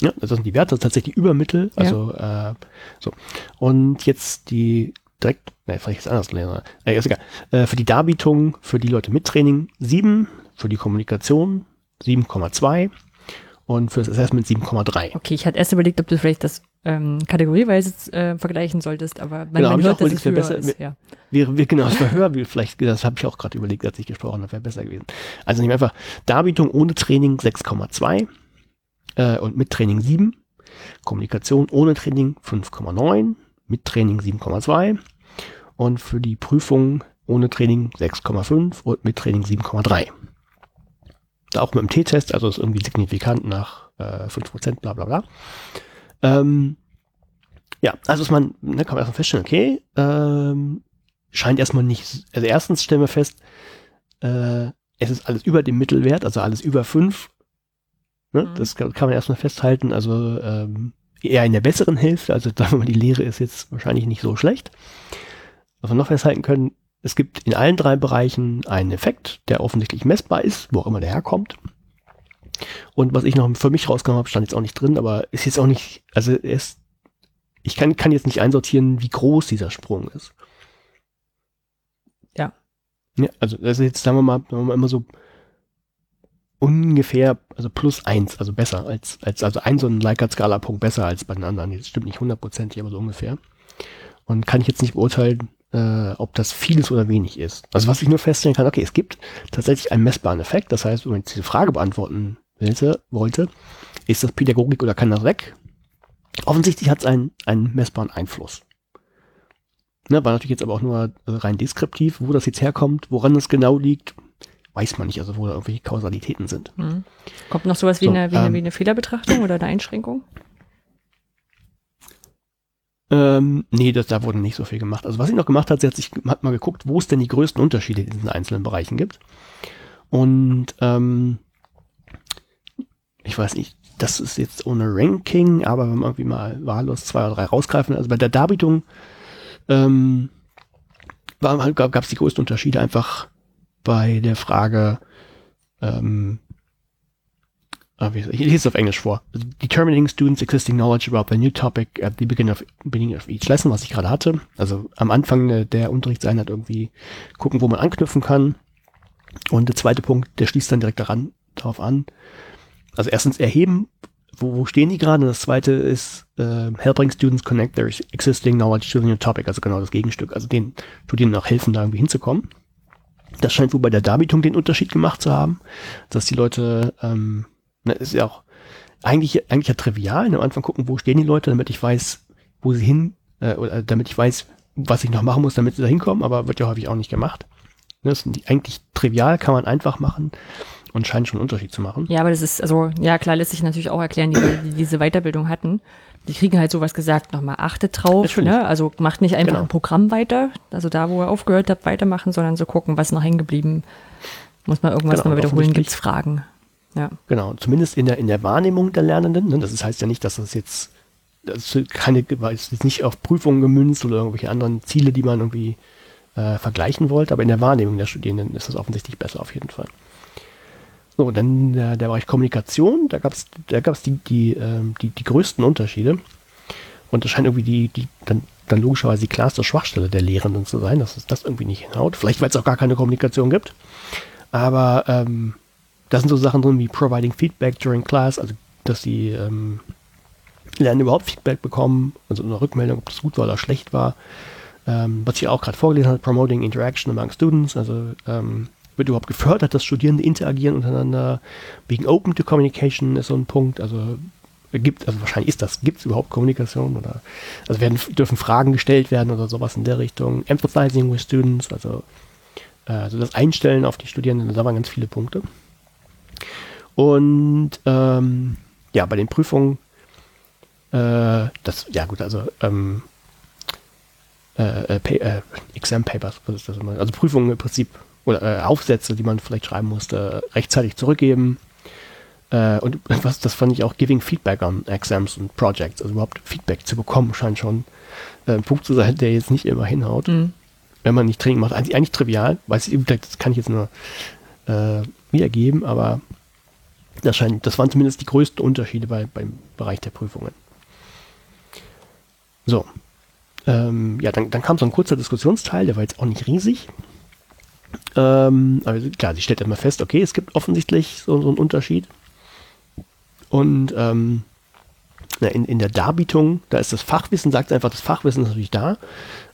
Ja, das sind die Werte, das ist tatsächlich Übermittel. Also ja. äh, so. Und jetzt die direkt, ne, vielleicht ist anders lesen. Äh, ist egal. Äh, für die Darbietung, für die Leute mit Training 7, für die Kommunikation 7,2 und für das Assessment 7,3. Okay, ich hatte erst überlegt, ob du vielleicht das ähm, kategorieweise äh, vergleichen solltest, aber man, genau, man hört, dass es höher besser, ist. Ja. Wäre, wäre genau, das Verhör, vielleicht, das habe ich auch gerade überlegt, als ich gesprochen habe, wäre besser gewesen. Also nehmen einfach Darbietung ohne Training 6,2 äh, und mit Training 7, Kommunikation ohne Training 5,9, mit Training 7,2 und für die Prüfung ohne Training 6,5 und mit Training 7,3 auch mit dem T-Test, also ist irgendwie signifikant nach äh, 5%, bla bla bla. Ähm, ja, also ist man, ne, kann man erstmal feststellen, okay, ähm, scheint erstmal nicht, also erstens stellen wir fest, äh, es ist alles über dem Mittelwert, also alles über 5. Ne? Mhm. Das kann, kann, man erstmal festhalten, also ähm, eher in der besseren Hälfte, also sagen wir mal, die Lehre ist jetzt wahrscheinlich nicht so schlecht. Was wir noch festhalten können, es gibt in allen drei Bereichen einen Effekt, der offensichtlich messbar ist, wo auch immer der herkommt. Und was ich noch für mich rausgenommen habe, stand jetzt auch nicht drin, aber ist jetzt auch nicht, also ist, ich kann, kann jetzt nicht einsortieren, wie groß dieser Sprung ist. Ja. Ja, also das ist jetzt, sagen wir mal, sagen wir mal immer so ungefähr, also plus eins, also besser als, als also ein so ein Likert-Skala-Punkt besser als bei den anderen. Das stimmt nicht hundertprozentig, aber so ungefähr. Und kann ich jetzt nicht beurteilen, äh, ob das viel ist oder wenig ist. Also was ich nur feststellen kann, okay, es gibt tatsächlich einen messbaren Effekt. Das heißt, wenn man jetzt diese Frage beantworten wollte, wollte ist das Pädagogik oder kann das weg? Offensichtlich hat es einen, einen messbaren Einfluss. Ne, war natürlich jetzt aber auch nur rein deskriptiv, wo das jetzt herkommt, woran es genau liegt, weiß man nicht, also wo da irgendwelche Kausalitäten sind. Mhm. Kommt noch sowas wie, so, eine, wie, ähm, eine, wie eine Fehlerbetrachtung oder eine Einschränkung? Ähm, nee, das, da wurde nicht so viel gemacht. Also was sie noch gemacht hat, sie hat sich hat mal geguckt, wo es denn die größten Unterschiede in diesen einzelnen Bereichen gibt. Und ähm, ich weiß nicht, das ist jetzt ohne Ranking, aber wenn man irgendwie mal wahllos zwei oder drei rausgreifen, also bei der Darbietung ähm, gab es die größten Unterschiede einfach bei der Frage, ähm, ich lese es auf Englisch vor. Determining students existing knowledge about the new topic at the beginning of, beginning of each lesson, was ich gerade hatte. Also am Anfang der Unterrichtseinheit irgendwie gucken, wo man anknüpfen kann. Und der zweite Punkt, der schließt dann direkt daran, darauf an. Also erstens erheben, wo, wo stehen die gerade? Und das zweite ist äh, helping students connect their existing knowledge to the new topic, also genau das Gegenstück. Also den Studierenden auch helfen, da irgendwie hinzukommen. Das scheint wohl bei der Darbietung den Unterschied gemacht zu haben, dass die Leute ähm, Ne, ist ja auch eigentlich, eigentlich ja trivial. Ne? Am Anfang gucken, wo stehen die Leute, damit ich weiß, wo sie hin, äh, oder damit ich weiß, was ich noch machen muss, damit sie da hinkommen, aber wird ja häufig auch nicht gemacht. Ne? Das ist eigentlich trivial, kann man einfach machen und scheint schon einen Unterschied zu machen. Ja, aber das ist, also, ja klar, lässt sich natürlich auch erklären, die, die diese Weiterbildung hatten. Die kriegen halt sowas gesagt, nochmal achtet drauf, ne? Also macht nicht einfach genau. ein Programm weiter, also da, wo ihr aufgehört habt, weitermachen, sondern so gucken, was noch hängen geblieben. Muss man irgendwas genau, nochmal wiederholen, gibt's Fragen. Ja. Genau, zumindest in der, in der Wahrnehmung der Lernenden. Ne? Das heißt ja nicht, dass das jetzt das ist keine, jetzt nicht auf Prüfungen gemünzt oder irgendwelche anderen Ziele, die man irgendwie äh, vergleichen wollte, aber in der Wahrnehmung der Studierenden ist das offensichtlich besser auf jeden Fall. So, dann der, der Bereich Kommunikation, da gab es da gab's die, die, äh, die, die größten Unterschiede. Und das scheint irgendwie die, die dann, dann logischerweise die klarste Schwachstelle der Lehrenden zu sein, dass es das irgendwie nicht hinhaut. Vielleicht, weil es auch gar keine Kommunikation gibt. Aber ähm, da sind so Sachen drin wie providing feedback during class, also dass sie ähm, lernen überhaupt Feedback bekommen, also eine Rückmeldung, ob das gut war oder schlecht war. Ähm, was ich auch gerade vorgelesen habe, Promoting Interaction among Students, also ähm, wird überhaupt gefördert, dass Studierende interagieren untereinander. Being open to communication ist so ein Punkt, also gibt, also wahrscheinlich ist das, gibt es überhaupt Kommunikation oder also werden, dürfen Fragen gestellt werden oder sowas in der Richtung. Empathizing with students, also, äh, also das Einstellen auf die Studierenden, da waren ganz viele Punkte. Und ähm, ja, bei den Prüfungen, äh, das, ja gut, also ähm, äh, äh, äh, Exam Papers, was ist das immer? Also Prüfungen im Prinzip oder äh, Aufsätze, die man vielleicht schreiben musste, rechtzeitig zurückgeben. Äh, und [laughs] was, das fand ich auch giving Feedback on Exams und Projects, also überhaupt Feedback zu bekommen, scheint schon äh, ein Punkt zu sein, der jetzt nicht immer hinhaut. Mhm. Wenn man nicht Training macht, eigentlich, eigentlich trivial, weiß ich, das kann ich jetzt nur wiedergeben, aber das, scheint, das waren zumindest die größten Unterschiede bei, beim Bereich der Prüfungen. So. Ähm, ja, dann, dann kam so ein kurzer Diskussionsteil, der war jetzt auch nicht riesig. Ähm, aber klar, sie stellt immer fest, okay, es gibt offensichtlich so, so einen Unterschied. Und ähm, in, in der Darbietung, da ist das Fachwissen, sagt einfach, das Fachwissen ist natürlich da,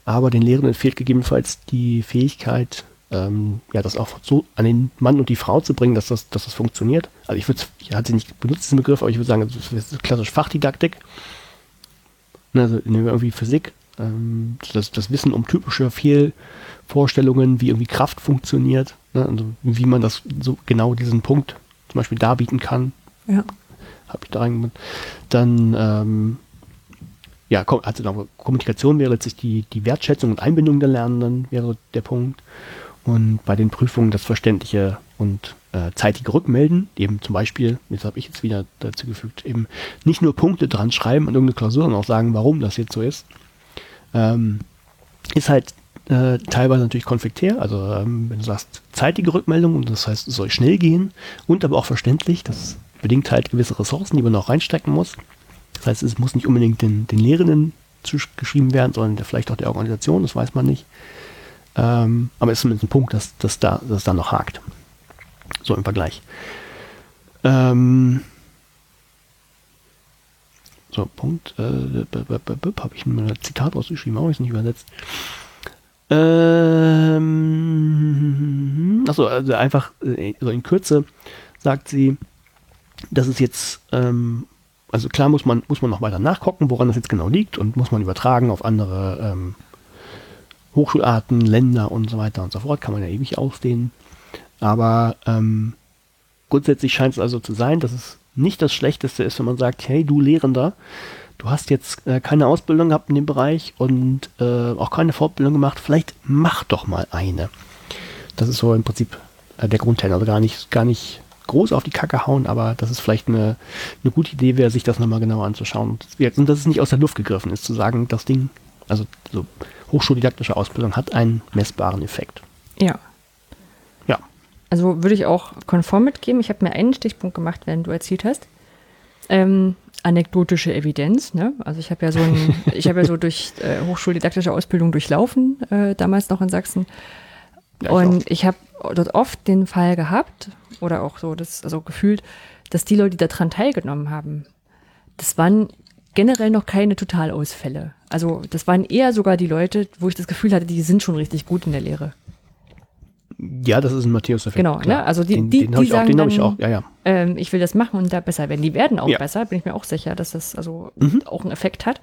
aber den Lehrenden fehlt gegebenenfalls die Fähigkeit, ähm, ja, das auch so an den Mann und die Frau zu bringen, dass das, dass das funktioniert. Also ich würde, ich hatte nicht benutzt diesen Begriff, aber ich würde sagen, das ist klassisch Fachdidaktik. Ne, also irgendwie Physik, ähm, das, das Wissen um typische Fehlvorstellungen, wie irgendwie Kraft funktioniert, ne, also wie man das so genau diesen Punkt zum Beispiel darbieten kann. Ja. Habe ich da reingemacht. Dann ähm, ja, also Kommunikation wäre letztlich die, die Wertschätzung und Einbindung der Lernenden, wäre der Punkt. Und bei den Prüfungen das verständliche und äh, zeitige Rückmelden, eben zum Beispiel, jetzt habe ich jetzt wieder dazu gefügt, eben nicht nur Punkte dran schreiben an irgendeine Klausur, sondern auch sagen, warum das jetzt so ist, ähm, ist halt äh, teilweise natürlich konfliktär. Also ähm, wenn du sagst zeitige Rückmeldung, und das heißt, es soll schnell gehen und aber auch verständlich, das bedingt halt gewisse Ressourcen, die man auch reinstecken muss. Das heißt, es muss nicht unbedingt den, den Lehrenden zugeschrieben werden, sondern vielleicht auch der Organisation, das weiß man nicht. Ähm, aber es ist zumindest ein Punkt, dass, dass, da, dass da noch hakt. So im Vergleich. Ähm, so, Punkt. Äh, Habe ich ein Zitat rausgeschrieben, auch ist nicht übersetzt. Ähm, achso, also einfach äh, so in Kürze sagt sie, dass es jetzt, ähm, also klar muss man, muss man noch weiter nachgucken, woran das jetzt genau liegt und muss man übertragen auf andere ähm, Hochschularten, Länder und so weiter und so fort, kann man ja ewig ausdehnen. Aber ähm, grundsätzlich scheint es also zu sein, dass es nicht das Schlechteste ist, wenn man sagt, hey, du Lehrender, du hast jetzt äh, keine Ausbildung gehabt in dem Bereich und äh, auch keine Fortbildung gemacht, vielleicht mach doch mal eine. Das ist so im Prinzip äh, der Grundtenor. Also gar nicht, gar nicht groß auf die Kacke hauen, aber das ist vielleicht eine, eine gute Idee wäre, sich das nochmal genauer anzuschauen. Und dass es nicht aus der Luft gegriffen ist, zu sagen, das Ding, also so hochschuldidaktische Ausbildung hat einen messbaren Effekt. Ja. Ja. Also würde ich auch konform mitgeben. Ich habe mir einen Stichpunkt gemacht, während du erzählt hast. Ähm, anekdotische Evidenz. Ne? Also ich habe ja so ein, [laughs] ich habe ja so durch äh, hochschuldidaktische Ausbildung durchlaufen, äh, damals noch in Sachsen. Ja, und ich, ich habe dort oft den Fall gehabt, oder auch so, das, also gefühlt, dass die Leute, die daran teilgenommen haben, das waren generell noch keine Totalausfälle. Also das waren eher sogar die Leute, wo ich das Gefühl hatte, die sind schon richtig gut in der Lehre. Ja, das ist ein Matthäus-Effekt. Genau, ne? also die, den, die, den die sagen auch, den dann, ich auch, ja, ja. Ähm, ich will das machen und da besser werden. Die werden auch ja. besser, bin ich mir auch sicher, dass das also mhm. auch einen Effekt hat.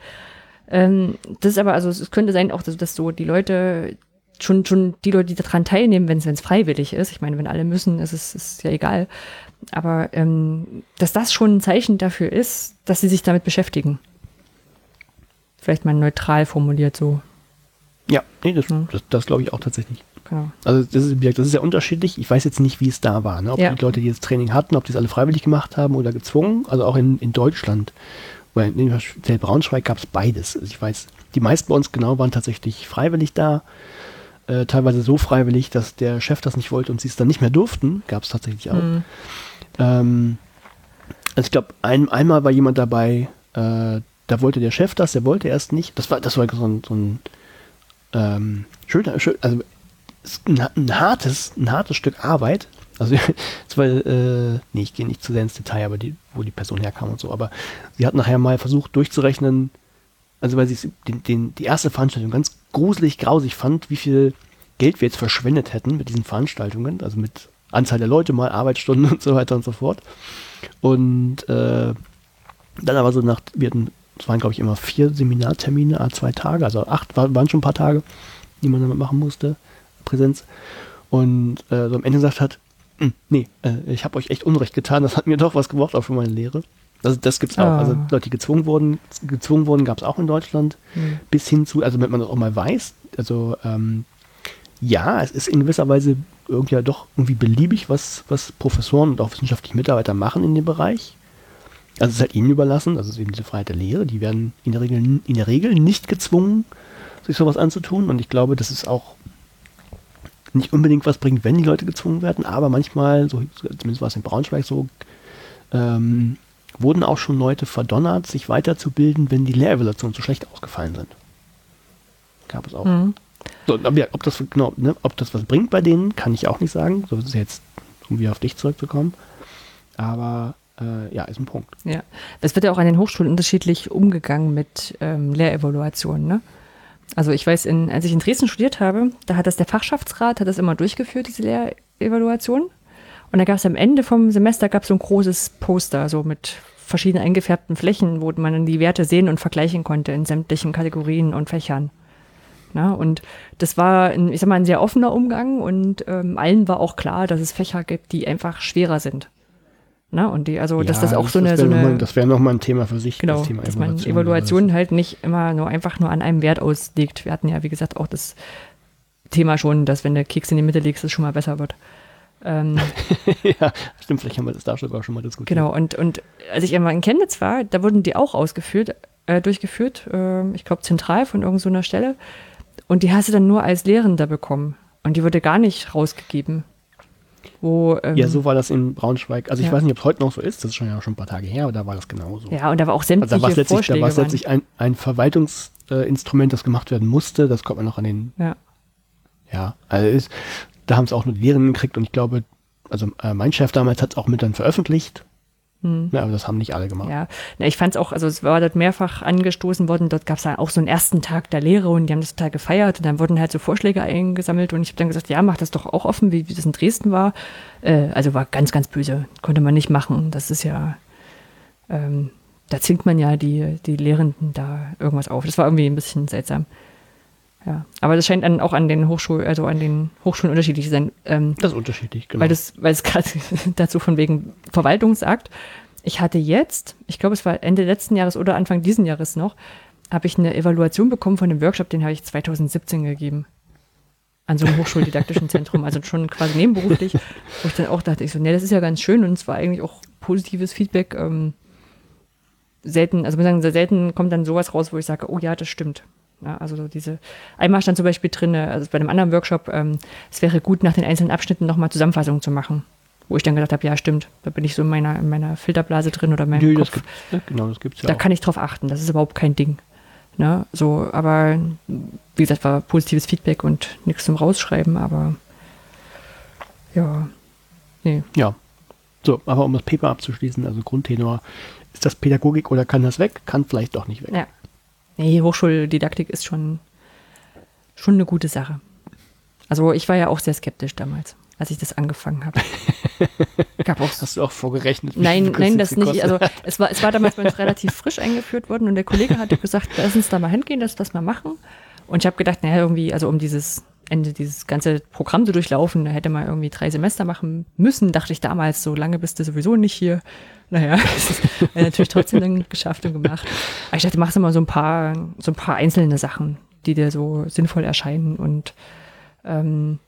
Ähm, das ist aber, also es könnte sein auch, dass, dass so die Leute, schon, schon die Leute, die daran teilnehmen, wenn es freiwillig ist, ich meine, wenn alle müssen, ist es ist ja egal, aber ähm, dass das schon ein Zeichen dafür ist, dass sie sich damit beschäftigen. Vielleicht mal neutral formuliert so. Ja, nee, das, ja. das, das glaube ich auch tatsächlich. Genau. Also das ist, das ist ja unterschiedlich. Ich weiß jetzt nicht, wie es da war. Ne? Ob ja. die Leute, die das Training hatten, ob die es alle freiwillig gemacht haben oder gezwungen. Also auch in, in Deutschland. Weil in Braunschweig gab es beides. Also ich weiß, die meisten bei uns genau waren tatsächlich freiwillig da. Äh, teilweise so freiwillig, dass der Chef das nicht wollte und sie es dann nicht mehr durften. Gab es tatsächlich auch. Mhm. Ähm, also ich glaube, ein, einmal war jemand dabei, äh, da wollte der Chef das, der wollte erst nicht. Das war, das war so ein, so ein ähm, schöner, schön, also ein, ein, hartes, ein hartes Stück Arbeit, Also, [laughs] zwar, äh, nee, ich gehe nicht zu sehr ins Detail, aber die, wo die Person herkam und so. Aber sie hat nachher mal versucht durchzurechnen, also weil sie den, den, die erste Veranstaltung ganz gruselig, grausig fand, wie viel Geld wir jetzt verschwendet hätten mit diesen Veranstaltungen, also mit Anzahl der Leute mal, Arbeitsstunden [laughs] und so weiter und so fort. Und äh, dann aber so nach, wir hatten, es waren glaube ich immer vier Seminartermine, a zwei Tage, also acht waren schon ein paar Tage, die man damit machen musste, Präsenz. Und äh, so am Ende gesagt hat, hm, nee, äh, ich habe euch echt Unrecht getan, das hat mir doch was gebracht, auch für meine Lehre. Also das gibt's auch. Ah. Also Leute, die gezwungen wurden, gezwungen wurden, gab es auch in Deutschland. Mhm. Bis hin zu, also damit man das auch mal weiß, also ähm, ja, es ist in gewisser Weise irgendwie ja doch irgendwie beliebig, was, was Professoren und auch wissenschaftliche Mitarbeiter machen in dem Bereich. Also es ist halt ihnen überlassen, also es ist eben diese Freiheit der Lehre, die werden in der Regel, in der Regel nicht gezwungen, sich sowas anzutun. Und ich glaube, das ist auch nicht unbedingt was bringt, wenn die Leute gezwungen werden, aber manchmal, so, zumindest war es in Braunschweig so, ähm, wurden auch schon Leute verdonnert, sich weiterzubilden, wenn die Lehrevaluationen zu schlecht ausgefallen sind. Gab es auch. Mhm. So, ob das genau, ne, ob das was bringt bei denen, kann ich auch nicht sagen. So ist es jetzt, um wieder auf dich zurückzukommen. Aber äh, ja, ist ein Punkt. Ja, es wird ja auch an den Hochschulen unterschiedlich umgegangen mit ähm, Lehrevaluationen. Ne? Also ich weiß, in, als ich in Dresden studiert habe, da hat das der Fachschaftsrat, hat das immer durchgeführt, diese Lehrevaluation. Und da gab es am Ende vom Semester gab so ein großes Poster, so mit verschiedenen eingefärbten Flächen, wo man dann die Werte sehen und vergleichen konnte in sämtlichen Kategorien und Fächern. Na, und das war, ein, ich sag mal, ein sehr offener Umgang und ähm, allen war auch klar, dass es Fächer gibt, die einfach schwerer sind. Na, und die, also, ja, dass das auch so das eine. So eine das wäre nochmal ein Thema für sich. Genau, das Thema dass man Evaluation halt nicht immer nur einfach nur an einem Wert auslegt. Wir hatten ja, wie gesagt, auch das Thema schon, dass wenn der Keks in die Mitte legst, es schon mal besser wird. Ähm, [laughs] ja, stimmt, vielleicht haben wir das da sogar schon mal diskutiert. Genau, und, und als ich einmal in Chemnitz war, da wurden die auch ausgeführt, äh, durchgeführt, äh, ich glaube zentral von irgendeiner so Stelle. Und die hast du dann nur als Lehrender bekommen. Und die wurde gar nicht rausgegeben. Wo, ähm, ja, so war das in Braunschweig. Also ich ja. weiß nicht, ob es heute noch so ist, das ist schon ja schon ein paar Tage her, aber da war das genauso. Ja, und da war auch sämtliche also da letztlich, Vorschläge. Da war es letztlich ein, ein Verwaltungsinstrument, das gemacht werden musste. Das kommt man noch an den. Ja. Ja, also ist, da haben es auch nur die Lehrenden gekriegt und ich glaube, also äh, mein Chef damals hat es auch mit dann veröffentlicht. Hm. Ja, aber das haben nicht alle gemacht. Ja, Na, ich fand es auch, also es war dort mehrfach angestoßen worden. Dort gab es auch so einen ersten Tag der Lehre und die haben das total gefeiert und dann wurden halt so Vorschläge eingesammelt und ich habe dann gesagt, ja, mach das doch auch offen, wie, wie das in Dresden war. Äh, also war ganz, ganz böse. Konnte man nicht machen. Das ist ja, ähm, da zwingt man ja die, die Lehrenden da irgendwas auf. Das war irgendwie ein bisschen seltsam. Ja, aber das scheint dann auch an den Hochschulen, also an den Hochschulen unterschiedlich zu sein. Ähm, das ist unterschiedlich, genau. Weil, das, weil es gerade [laughs] dazu von wegen Verwaltung sagt. Ich hatte jetzt, ich glaube, es war Ende letzten Jahres oder Anfang diesen Jahres noch, habe ich eine Evaluation bekommen von dem Workshop, den habe ich 2017 gegeben. An so einem hochschuldidaktischen Zentrum, also schon quasi nebenberuflich, wo ich dann auch dachte, ich so, nee, das ist ja ganz schön und es war eigentlich auch positives Feedback. Ähm, selten, also wir sagen, sehr selten kommt dann sowas raus, wo ich sage, oh ja, das stimmt. Ja, also so diese, einmal stand zum Beispiel drin, also bei einem anderen Workshop, ähm, es wäre gut, nach den einzelnen Abschnitten nochmal Zusammenfassungen zu machen. Wo ich dann gedacht habe, ja, stimmt, da bin ich so in meiner, in meiner Filterblase drin oder meinem Nö, Kopf. Das gibt, ja, genau, das gibt's ja Da auch. kann ich drauf achten, das ist überhaupt kein Ding. Ne? So, aber wie gesagt, war positives Feedback und nichts zum Rausschreiben, aber ja, nee. Ja. So, aber um das Paper abzuschließen, also Grundtenor, ist das Pädagogik oder kann das weg? Kann vielleicht doch nicht weg. Ja. Nee, Hochschuldidaktik ist schon, schon eine gute Sache. Also ich war ja auch sehr skeptisch damals, als ich das angefangen habe. [laughs] Gab auch Hast du auch vorgerechnet? Nein, nein, das nicht. Also es war, es war damals bei uns relativ frisch eingeführt worden und der Kollege hatte gesagt, lass uns da mal hingehen, lass das mal machen. Und ich habe gedacht, naja, irgendwie, also um dieses Ende, dieses ganze Programm zu durchlaufen, da hätte man irgendwie drei Semester machen müssen, dachte ich damals, so lange bist du sowieso nicht hier. Naja, [laughs] das ist natürlich trotzdem dann geschafft und gemacht. Aber ich dachte, machst du mal so ein paar, so ein paar einzelne Sachen, die dir so sinnvoll erscheinen. Und ähm,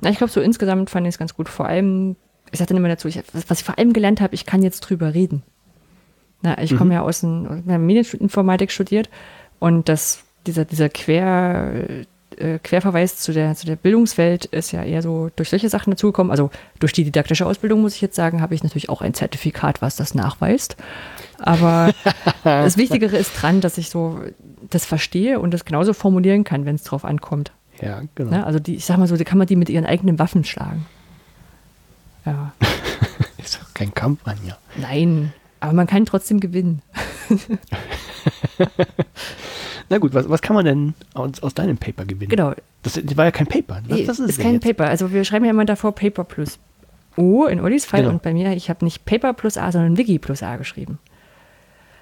na, ich glaube, so insgesamt fand ich es ganz gut. Vor allem, ich sagte immer dazu, ich, was ich vor allem gelernt habe, ich kann jetzt drüber reden. Na, ich mhm. komme ja aus einer Medieninformatik studiert und das, dieser, dieser Quer, äh, Querverweis zu der, zu der Bildungswelt ist ja eher so durch solche Sachen dazugekommen. Also durch die didaktische Ausbildung, muss ich jetzt sagen, habe ich natürlich auch ein Zertifikat, was das nachweist. Aber [laughs] das Wichtigere ist dran, dass ich so das verstehe und das genauso formulieren kann, wenn es drauf ankommt. Ja, genau. Ne? Also die, ich sag mal so, die kann man die mit ihren eigenen Waffen schlagen. Ja. [laughs] Ist doch kein Kampf an, ja. Nein, aber man kann trotzdem gewinnen. [laughs] Na gut, was, was kann man denn aus, aus deinem Paper gewinnen? Genau. Das, war ja kein Paper. Was, Nee, das ist, denn kein jetzt? Paper. Also wir schreiben ja immer davor Paper plus O in Ollis Fall Genau. und bei mir, ich habe nicht Paper plus A, sondern Wiki plus A geschrieben.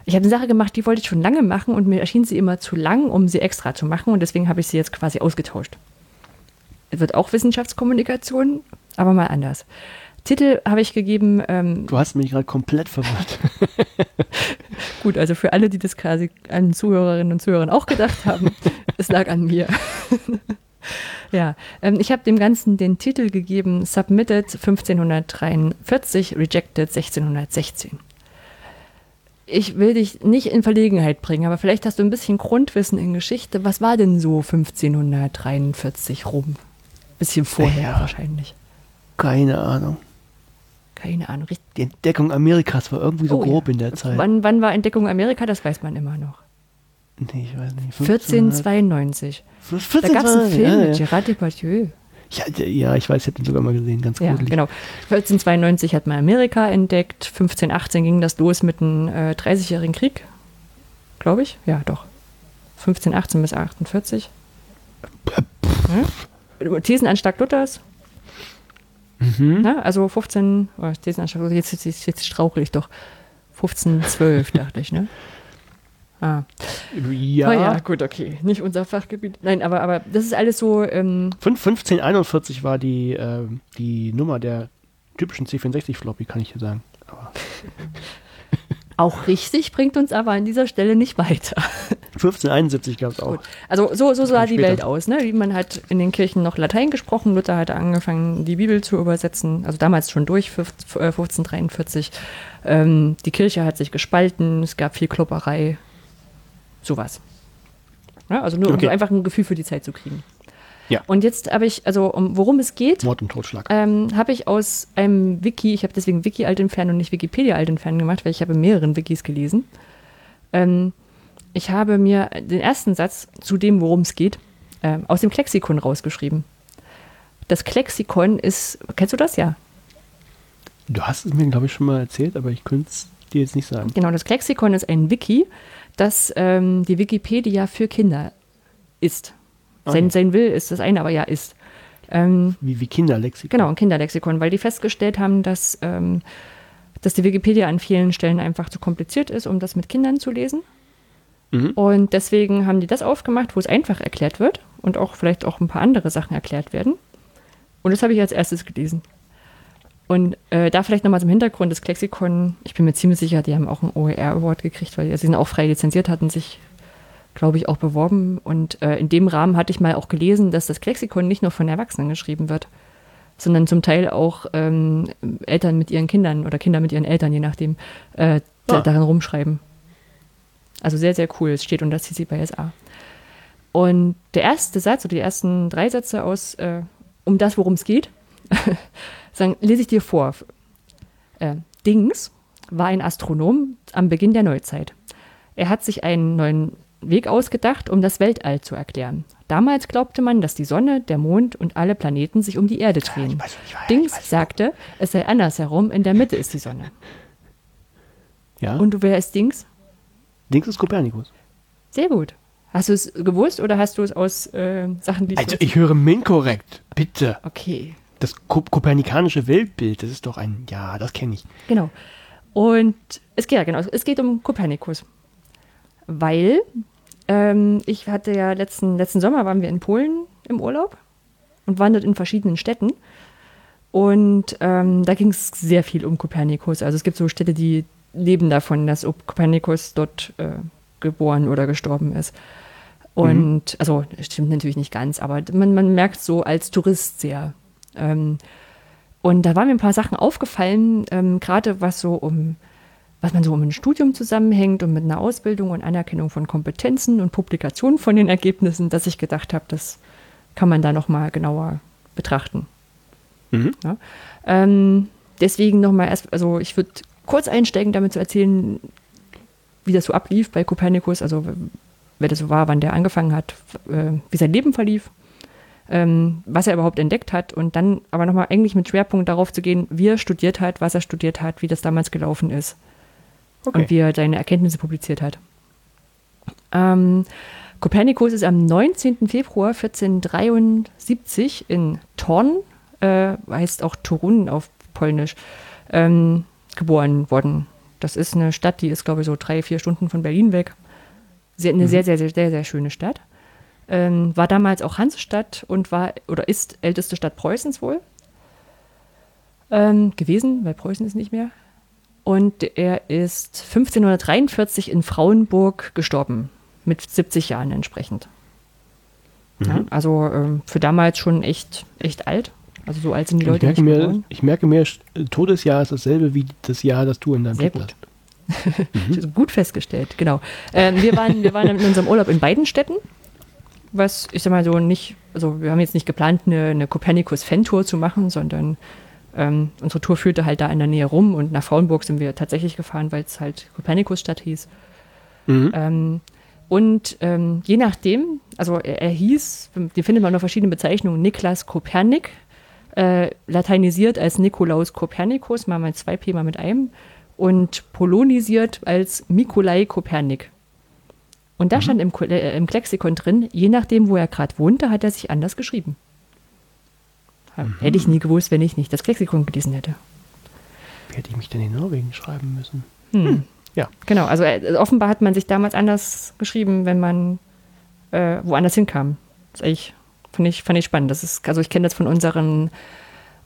Ich habe eine Sache gemacht, die wollte ich schon lange machen und mir erschien sie immer zu lang, um sie extra zu machen und deswegen habe ich sie jetzt quasi ausgetauscht. Es wird auch Wissenschaftskommunikation, aber mal anders. Titel habe ich gegeben, ähm, Du hast mich gerade komplett verwirrt. [laughs] gut, also für alle, die das quasi an Zuhörerinnen und Zuhörern auch gedacht haben, [laughs] es lag an mir. [laughs] ja, ähm, ich habe dem Ganzen den Titel gegeben, Submitted 1543, Rejected 1616. Ich will dich nicht in Verlegenheit bringen, aber vielleicht hast du ein bisschen Grundwissen in Geschichte. Was war denn so 1543 rum? Bisschen vorher Ja. wahrscheinlich. Keine Ahnung. Keine Ahnung. Richtig. Die Entdeckung Amerikas war irgendwie so Oh, grob ja. in der Zeit. Wann, wann war Entdeckung Amerika? Das weiß man immer noch. Nee, ich weiß nicht. 1492. 14, Da gab es einen Film ja, mit ja. Gerard Depardieu. Ja, ja, ich weiß, ich habe den sogar mal gesehen, ganz Ja, gruselig. genau. 1492 hat man Amerika entdeckt. 1518 ging das los mit dem äh, 30-jährigen Krieg. Glaube ich. Ja, doch. 1518 bis 48. Hm? Thesenanschlag Luthers. Mhm. Ne? Also 15, oh, Luthers, jetzt, jetzt, jetzt strauchle ich doch. 1512, dachte ich, ne? Ah. Ja. Oh ja, gut, okay. Nicht unser Fachgebiet. Nein, aber, aber das ist alles so, ähm, Fünf- 1541 war die, äh, die Nummer der typischen C64-Floppy, kann ich hier sagen. Aber [laughs] auch richtig, bringt uns aber an dieser Stelle nicht weiter. 1571 gab es auch. Gut. Also so, so sah die später. Welt aus. Ne? Man hat in den Kirchen noch Latein gesprochen. Luther hatte angefangen, die Bibel zu übersetzen. Also damals schon durch, 15- äh, 1543. Ähm, die Kirche hat sich gespalten. Es gab viel Klopperei. Sowas. Ja, also nur um Okay. so einfach ein Gefühl für die Zeit zu kriegen. Ja. Und jetzt habe ich, also um, worum es geht, Mord und Totschlag. ähm, habe ich aus einem Wiki, ich habe deswegen Wiki alt entfernen und nicht Wikipedia alt entfernen gemacht, weil ich habe mehreren Wikis gelesen. Ähm, ich habe mir den ersten Satz zu dem, worum es geht, ähm, aus dem Klexikon rausgeschrieben. Das Klexikon ist, kennst du das ja? Du hast es mir, glaube ich, schon mal erzählt, aber ich könnte es dir jetzt nicht sagen. Genau, das Klexikon ist ein Wiki, das ähm, die Wikipedia für Kinder ist. Sein, sein Will ist das eine, aber ja, ist. Ähm, Wie, wie Kinderlexikon. Genau, ein Kinderlexikon, weil die festgestellt haben, dass, ähm, dass die Wikipedia an vielen Stellen einfach zu kompliziert ist, um das mit Kindern zu lesen. Mhm. Und deswegen haben die das aufgemacht, wo es einfach erklärt wird und auch vielleicht auch ein paar andere Sachen erklärt werden. Und das habe ich als erstes gelesen. Und äh, da vielleicht nochmal zum Hintergrund, das Klexikon, ich bin mir ziemlich sicher, die haben auch einen OER-Award gekriegt, weil sie sind auch frei lizenziert, hatten sich, glaube ich, auch beworben. Und äh, in dem Rahmen hatte ich mal auch gelesen, dass das Klexikon nicht nur von Erwachsenen geschrieben wird, sondern zum Teil auch ähm, Eltern mit ihren Kindern oder Kinder mit ihren Eltern, je nachdem, äh, da- Ah. darin rumschreiben. Also sehr, sehr cool. Es steht unter CC by SA. Und der erste Satz oder die ersten drei Sätze aus äh, um das, worum es geht, [laughs] sagen, lese ich dir vor. Äh, Dings war ein Astronom am Beginn der Neuzeit. Er hat sich einen neuen Weg ausgedacht, um das Weltall zu erklären. Damals glaubte man, dass die Sonne, der Mond und alle Planeten sich um die Erde drehen. ich Dings weiß. sagte, es sei andersherum, in der Mitte ist die Sonne. Ja. Und wer ist Dings? Dings ist Kopernikus. Sehr gut. Hast du es gewusst oder hast du es aus äh, Sachen, die Also ich höre Min korrekt. Bitte. Okay, Das Ko kopernikanische Weltbild, das ist doch ein. Ja, das kenne ich. genau. Und es geht ja genau, es geht um Kopernikus. Weil ähm, ich hatte ja letzten, letzten Sommer waren wir in Polen im Urlaub und waren dort in verschiedenen Städten. Und ähm, da ging es sehr viel um Kopernikus. Also es gibt so Städte, die leben davon, dass Kopernikus dort äh, geboren oder gestorben ist. Und also das stimmt natürlich nicht ganz, aber man, man merkt so als Tourist sehr. Ähm, und da waren mir ein paar Sachen aufgefallen, ähm, gerade was so um, was man so um ein Studium zusammenhängt und mit einer Ausbildung und Anerkennung von Kompetenzen und Publikation von den Ergebnissen, dass ich gedacht habe, das kann man da nochmal genauer betrachten. Mhm. Ja. Ähm, deswegen nochmal erst, also ich würde kurz einsteigen, damit zu erzählen, wie das so ablief bei Kopernikus, also wer das so war, wann der angefangen hat, äh, wie sein Leben verlief. ähm, was er überhaupt entdeckt hat und dann aber nochmal eigentlich mit Schwerpunkt darauf zu gehen, wie er studiert hat, was er studiert hat, wie das damals gelaufen ist Okay. und wie er seine Erkenntnisse publiziert hat. Ähm, Kopernikus ist am 19. Februar 1473 in Thorn, äh, heißt auch Torun auf Polnisch, ähm, geboren worden. Das ist eine Stadt, die ist, glaube ich, so drei, vier Stunden von Berlin weg. Sehr, eine sehr, sehr, sehr, sehr, sehr schöne Stadt. Ähm, war damals auch Hansestadt und war oder ist älteste Stadt Preußens wohl. Ähm, gewesen, weil Preußen ist nicht mehr. Und er ist 1543 in Frauenburg gestorben, mit 70 Jahren entsprechend. Ja, also ähm, für damals schon echt, echt alt. Also so alt sind die ich, Leute merke nicht geworden. ich merke mir, äh, Todesjahr ist dasselbe wie das Jahr, das du in deinem Sehr Titel gut. hast. Mhm. [laughs] Gut festgestellt, genau. Ähm, wir, waren, wir waren in unserem Urlaub in beiden Städten, was ich sag mal so nicht, also wir haben jetzt nicht geplant, eine, eine Kopernikus-Fan-Tour zu machen, sondern ähm, unsere Tour führte halt da in der Nähe rum und nach Frauenburg sind wir tatsächlich gefahren, weil es halt Kopernikus-Stadt hieß. Mhm. Ähm, und ähm, je nachdem, also er, er hieß, die findet man unter verschiedenen Bezeichnungen, Niklas Kopernik, äh, lateinisiert als Nikolaus Kopernikus, mal mit zwei P, mal mit einem, und polonisiert als Mikolai Kopernik. Und da stand im, äh, im Lexikon drin, je nachdem, wo er gerade wohnte, hat er sich anders geschrieben. Ja, Hätte ich nie gewusst, wenn ich nicht das Lexikon gelesen hätte. Wie hätte ich mich denn in Norwegen schreiben müssen? Hm. Ja. Genau, also äh, offenbar hat man sich damals anders geschrieben, wenn man äh, woanders hinkam. Das ist eigentlich, fand ich, fand ich spannend. Das ist, also ich kenne das von unseren,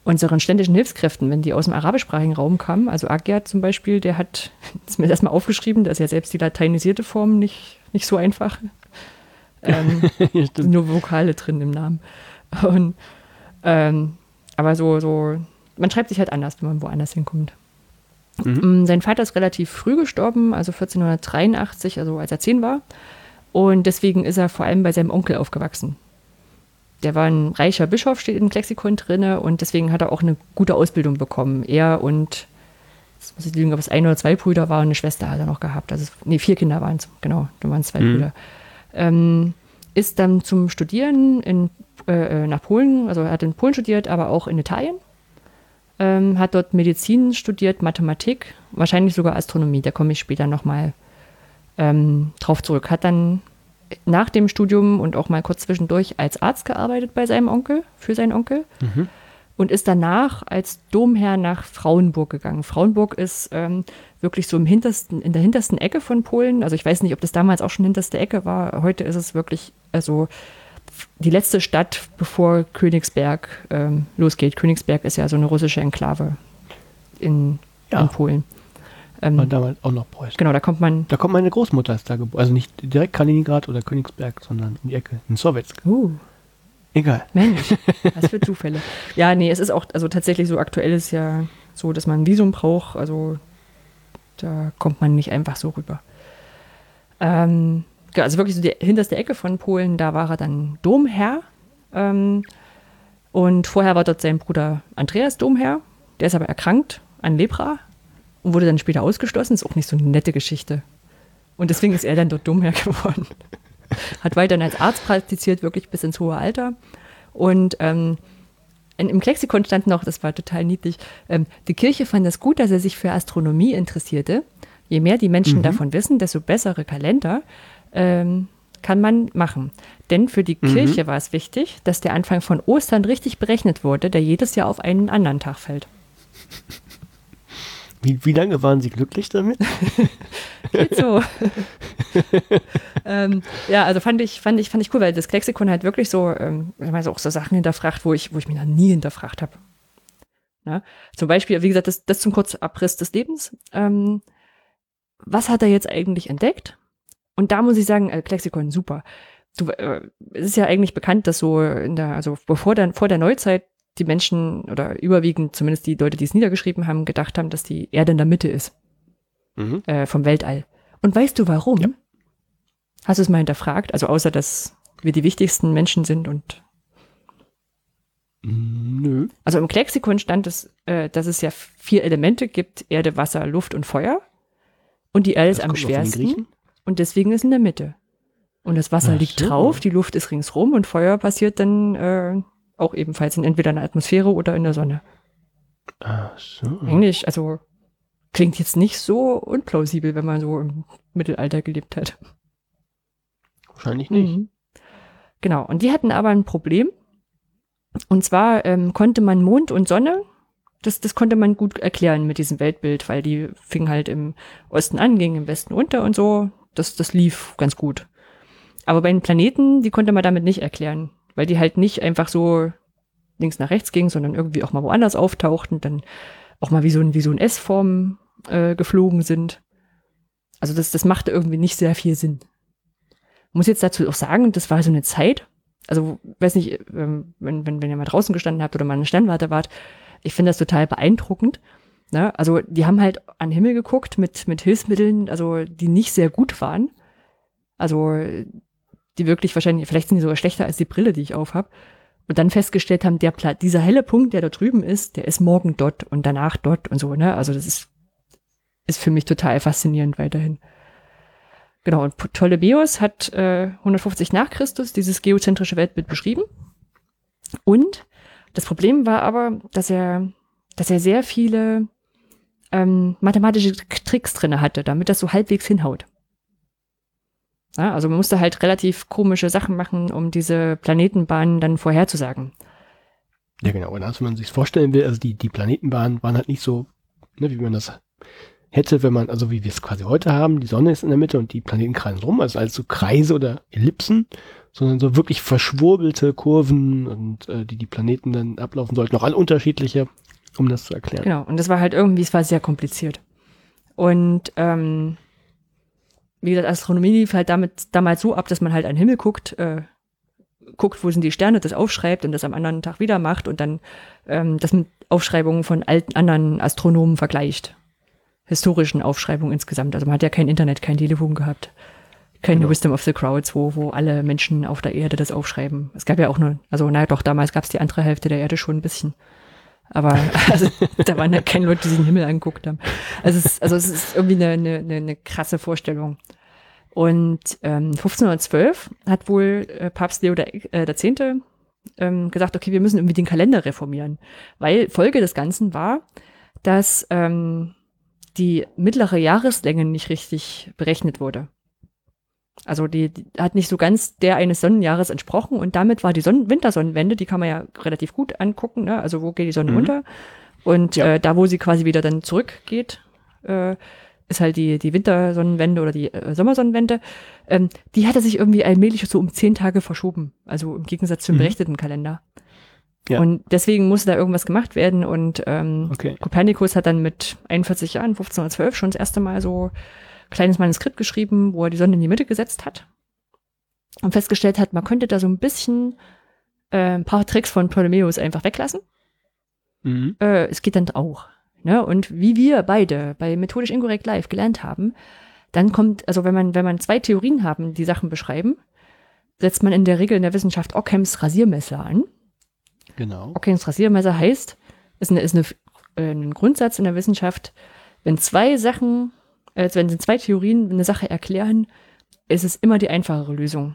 unseren ständischen Hilfskräften, wenn die aus dem arabischsprachigen Raum kamen. Also Agyat zum Beispiel, der hat [laughs] ist mir erstmal aufgeschrieben, dass ja selbst die lateinisierte Form nicht, nicht so einfach. [laughs] Ähm, nur Vokale drin im Namen. Und, ähm, aber so, so, man schreibt sich halt anders, wenn man woanders hinkommt. Mm, Sein Vater ist relativ früh gestorben, also 1483, also als er zehn war. Und deswegen ist er vor allem bei seinem Onkel aufgewachsen. Der war ein reicher Bischof, steht im Lexikon drinne und deswegen hat er auch eine gute Ausbildung bekommen. Er und, jetzt muss ich lügen, ob es ein oder zwei Brüder waren, eine Schwester hat er noch gehabt. Also, nee, vier Kinder waren es, genau, da waren es zwei Mhm. Brüder. Ähm, ist dann zum Studieren in, äh, nach Polen, also er hat in Polen studiert, aber auch in Italien. Ähm, hat dort Medizin studiert, Mathematik, wahrscheinlich sogar Astronomie, da komme ich später nochmal ähm, drauf zurück. Hat dann nach dem Studium und auch mal kurz zwischendurch als Arzt gearbeitet bei seinem Onkel, für seinen Onkel. Und ist danach als Domherr nach Frauenburg gegangen. Frauenburg ist ähm, wirklich so im hintersten, in der hintersten Ecke von Polen. Also ich weiß nicht, ob das damals auch schon hinterste Ecke war. Heute ist es wirklich, also die letzte Stadt, bevor Königsberg ähm, losgeht. Königsberg ist ja so eine russische Enklave in, Ja. in Polen. Ähm, War damals auch noch Preußen. genau, da kommt man. Da kommt meine Großmutter ist da geboren. Also nicht direkt Kaliningrad oder Königsberg, sondern in die Ecke, in Sowjetsk. Uh, Egal. Mensch, [laughs] was für Zufälle. Ja, nee, es ist auch, also tatsächlich so aktuell ist ja so, dass man ein Visum braucht. Also da kommt man nicht einfach so rüber. Ähm, ja, also wirklich so die hinterste Ecke von Polen, da war er dann Domherr. Ähm, und vorher war dort sein Bruder Andreas Domherr. Der ist aber erkrankt an Lepra und wurde dann später ausgeschlossen. Ist auch nicht so eine nette Geschichte. Und deswegen ist er dann dort Domherr [laughs] geworden. Hat weiterhin als Arzt praktiziert, wirklich bis ins hohe Alter. Und ähm, im Lexikon stand noch, das war total niedlich, ähm, die Kirche fand es gut, dass er sich für Astronomie interessierte. Je mehr die Menschen davon wissen, desto bessere Kalender ähm, kann man machen. Denn für die Kirche war es wichtig, dass der Anfang von Ostern richtig berechnet wurde, der jedes Jahr auf einen anderen Tag fällt. Wie, wie lange waren Sie glücklich damit? [laughs] Geht so. [laughs] ähm, ja, also fand ich, fand ich, fand ich cool, weil das Lexikon halt wirklich so, ähm, ich meine, so auch so Sachen hinterfragt, wo ich, wo ich mich noch nie hinterfragt habe. Ja? Zum Beispiel, wie gesagt, das, das zum Kurzabriss des Lebens. Ähm, was hat er jetzt eigentlich entdeckt? Und da muss ich sagen, äh, Lexikon, super. Du, äh, es ist ja eigentlich bekannt, dass so in der, also bevor dann, vor der Neuzeit die Menschen oder überwiegend zumindest die Leute, die es niedergeschrieben haben, gedacht haben, dass die Erde in der Mitte ist Mhm. äh, vom Weltall. Und weißt du warum? Ja. Hast du es mal hinterfragt? Also außer, dass wir die wichtigsten Menschen sind und Nö. also im Lexikon stand es, äh, dass es ja vier Elemente gibt: Erde, Wasser, Luft und Feuer. Und die Erde ist am schwersten und deswegen ist in der Mitte. Und das Wasser Ach liegt so. drauf, die Luft ist ringsrum und Feuer passiert dann äh, auch ebenfalls in entweder in der Atmosphäre oder in der Sonne. Ach so. Eigentlich, also klingt jetzt nicht so unplausibel, wenn man so im Mittelalter gelebt hat. Wahrscheinlich nicht. Mhm. Genau, und die hatten aber ein Problem. Und zwar ähm, konnte man Mond und Sonne, das, das konnte man gut erklären mit diesem Weltbild, weil die fing halt im Osten an, ging im Westen unter und so. Das, das lief ganz gut. Aber bei den Planeten, die konnte man damit nicht erklären, weil die halt nicht einfach so links nach rechts gingen, sondern irgendwie auch mal woanders auftauchten, dann auch mal wie so ein, wie so ein S-Form äh, geflogen sind. Also das, das machte irgendwie nicht sehr viel Sinn. Muss jetzt dazu auch sagen, das war so eine Zeit, also weiß nicht, ähm, wenn, wenn, wenn ihr mal draußen gestanden habt oder mal eine Sternwarte wart, ich finde das total beeindruckend. Ne? Also die haben halt an den Himmel geguckt mit, mit Hilfsmitteln, also die nicht sehr gut waren. Also die wirklich wahrscheinlich, vielleicht sind die sogar schlechter als die Brille, die ich aufhab. Und dann festgestellt haben, der Pla dieser helle Punkt, der da drüben ist, der ist morgen dort und danach dort und so, ne? Also das ist, ist für mich total faszinierend weiterhin. Genau, und Ptolemäus hat äh, 150 nach Christus dieses geozentrische Weltbild beschrieben. Und das Problem war aber, dass er, dass er sehr viele ähm, mathematische Tricks drinne hatte, damit das so halbwegs hinhaut. Ja, also man musste halt relativ komische Sachen machen, um diese Planetenbahnen dann vorherzusagen. Ja, genau. Und als man sich vorstellen will, also die, die Planetenbahnen waren halt nicht so, ne, wie man das hätte, wenn man, also wie wir es quasi heute haben, die Sonne ist in der Mitte und die Planeten kreisen rum, also als so Kreise oder Ellipsen, sondern so wirklich verschwurbelte Kurven und äh, die die Planeten dann ablaufen sollten, auch alle unterschiedliche, um das zu erklären. Genau, und das war halt irgendwie, es war sehr kompliziert. Und ähm, wie gesagt, Astronomie lief halt damit damals so ab, dass man halt an den Himmel guckt, äh, guckt, wo sind die Sterne, das aufschreibt und das am anderen Tag wieder macht und dann ähm, das mit Aufschreibungen von alten anderen Astronomen vergleicht. Historischen Aufschreibungen insgesamt. Also man hat ja kein Internet, kein Telefon gehabt. Keine Genau. Wisdom of the Crowds, wo, wo alle Menschen auf der Erde das aufschreiben. Es gab ja auch nur, also naja doch, damals gab es die andere Hälfte der Erde schon ein bisschen. Aber [laughs] also, da waren ja keine Leute, die sich den Himmel angeguckt haben. Also es, ist- also es ist irgendwie eine, eine, eine, krasse Vorstellung. Und ähm, 1512 hat wohl äh, Papst Leo der, äh, der Zehnte ähm, gesagt, okay, wir müssen irgendwie den Kalender reformieren. Weil Folge des Ganzen war, dass ähm, die mittlere Jahreslänge nicht richtig berechnet wurde. Also die, die hat nicht so ganz der eines Sonnenjahres entsprochen und damit war die Sonnen Wintersonnenwende, die kann man ja relativ gut angucken, ne? also wo geht die Sonne Mhm. unter und Ja. äh, da, wo sie quasi wieder dann zurückgeht, äh, ist halt die, die Wintersonnenwende oder die äh, Sommersonnenwende. Ähm, die hatte sich irgendwie allmählich so um zehn Tage verschoben, also im Gegensatz zum Mhm. berechneten Kalender. Ja. Und deswegen musste da irgendwas gemacht werden und ähm, Okay. Kopernikus hat dann mit 41 Jahren, 1512, schon das erste Mal so kleines Manuskript geschrieben, wo er die Sonne in die Mitte gesetzt hat und festgestellt hat, man könnte da so ein bisschen äh, ein paar Tricks von Ptolemäus einfach weglassen. Mhm. Äh, es geht dann auch. Ne? Und wie wir beide bei Methodisch Inkorrekt Live gelernt haben, dann kommt, also wenn man, wenn man zwei Theorien haben, die Sachen beschreiben, setzt man in der Regel in der Wissenschaft Ockhams Rasiermesser an. Genau. Ockhams Rasiermesser heißt, ist, eine, ist eine, äh, ein Grundsatz in der Wissenschaft, wenn zwei Sachen, äh, wenn zwei Theorien eine Sache erklären, ist es immer die einfachere Lösung.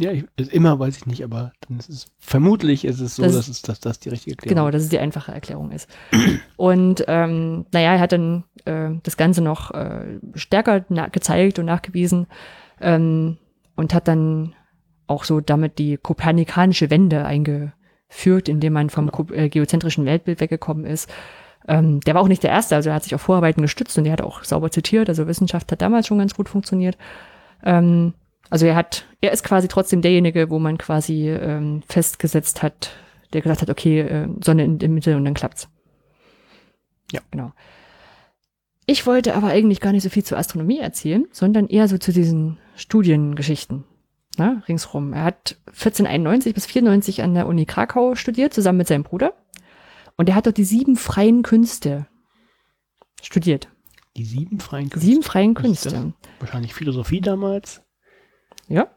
Ja, ich, ist immer weiß ich nicht, aber dann ist es vermutlich ist es so, Das- dass es dass das die richtige Erklärung Genau, dass es die einfache Erklärung ist. [clears throat] Und ähm, naja, er hat dann äh, das Ganze noch äh, stärker gezeigt und nachgewiesen ähm, und hat dann auch so damit die kopernikanische Wende eingeführt, indem man vom ko- äh, geozentrischen Weltbild weggekommen ist. Ähm, der war auch nicht der Erste, also er hat sich auf Vorarbeiten gestützt und er hat auch sauber zitiert, also Wissenschaft hat damals schon ganz gut funktioniert. Ähm, also er hat, er ist quasi trotzdem derjenige, wo man quasi ähm, festgesetzt hat, der gesagt hat, okay, äh, Sonne in der Mitte und dann klappt's. Ja. Genau. Ich wollte aber eigentlich gar nicht so viel zur Astronomie erzählen, sondern eher so zu diesen Studiengeschichten. Ne, ringsrum. Er hat 1491 bis 94 an der Uni Krakau studiert, zusammen mit seinem Bruder. Und er hat dort die sieben freien Künste studiert. Die sieben freien Künste. Sieben freien das? Künste. Wahrscheinlich Philosophie damals. Ja,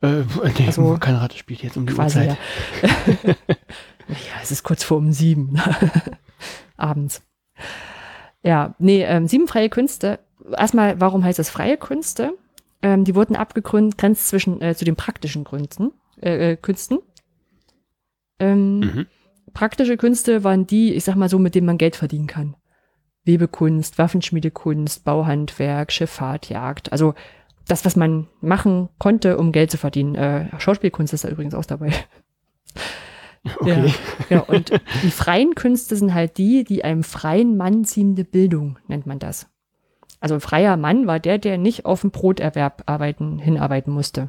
Äh, [laughs] nee, Also, kein Rate spielt jetzt um die quasi. Uhrzeit. Ja. [laughs] ja, es ist kurz vor um sieben [laughs] abends. Ja, nee, ähm, sieben freie Künste erstmal, warum heißt es freie Künste? Ähm, die wurden abgegrenzt zwischen äh, zu den praktischen Gründen, äh, äh, Künsten. Ähm, Mhm. Praktische Künste waren die, ich sag mal so, mit denen man Geld verdienen kann. Webekunst, Waffenschmiedekunst, Bauhandwerk, Schifffahrt, Jagd. Also das, was man machen konnte, um Geld zu verdienen. Äh, Schauspielkunst ist da übrigens auch dabei. [laughs] Okay. Ja, und die freien Künste sind halt die, die einem freien Mann ziehende Bildung, nennt man das. Also ein freier Mann war der, der nicht auf den Broterwerb arbeiten, hinarbeiten musste,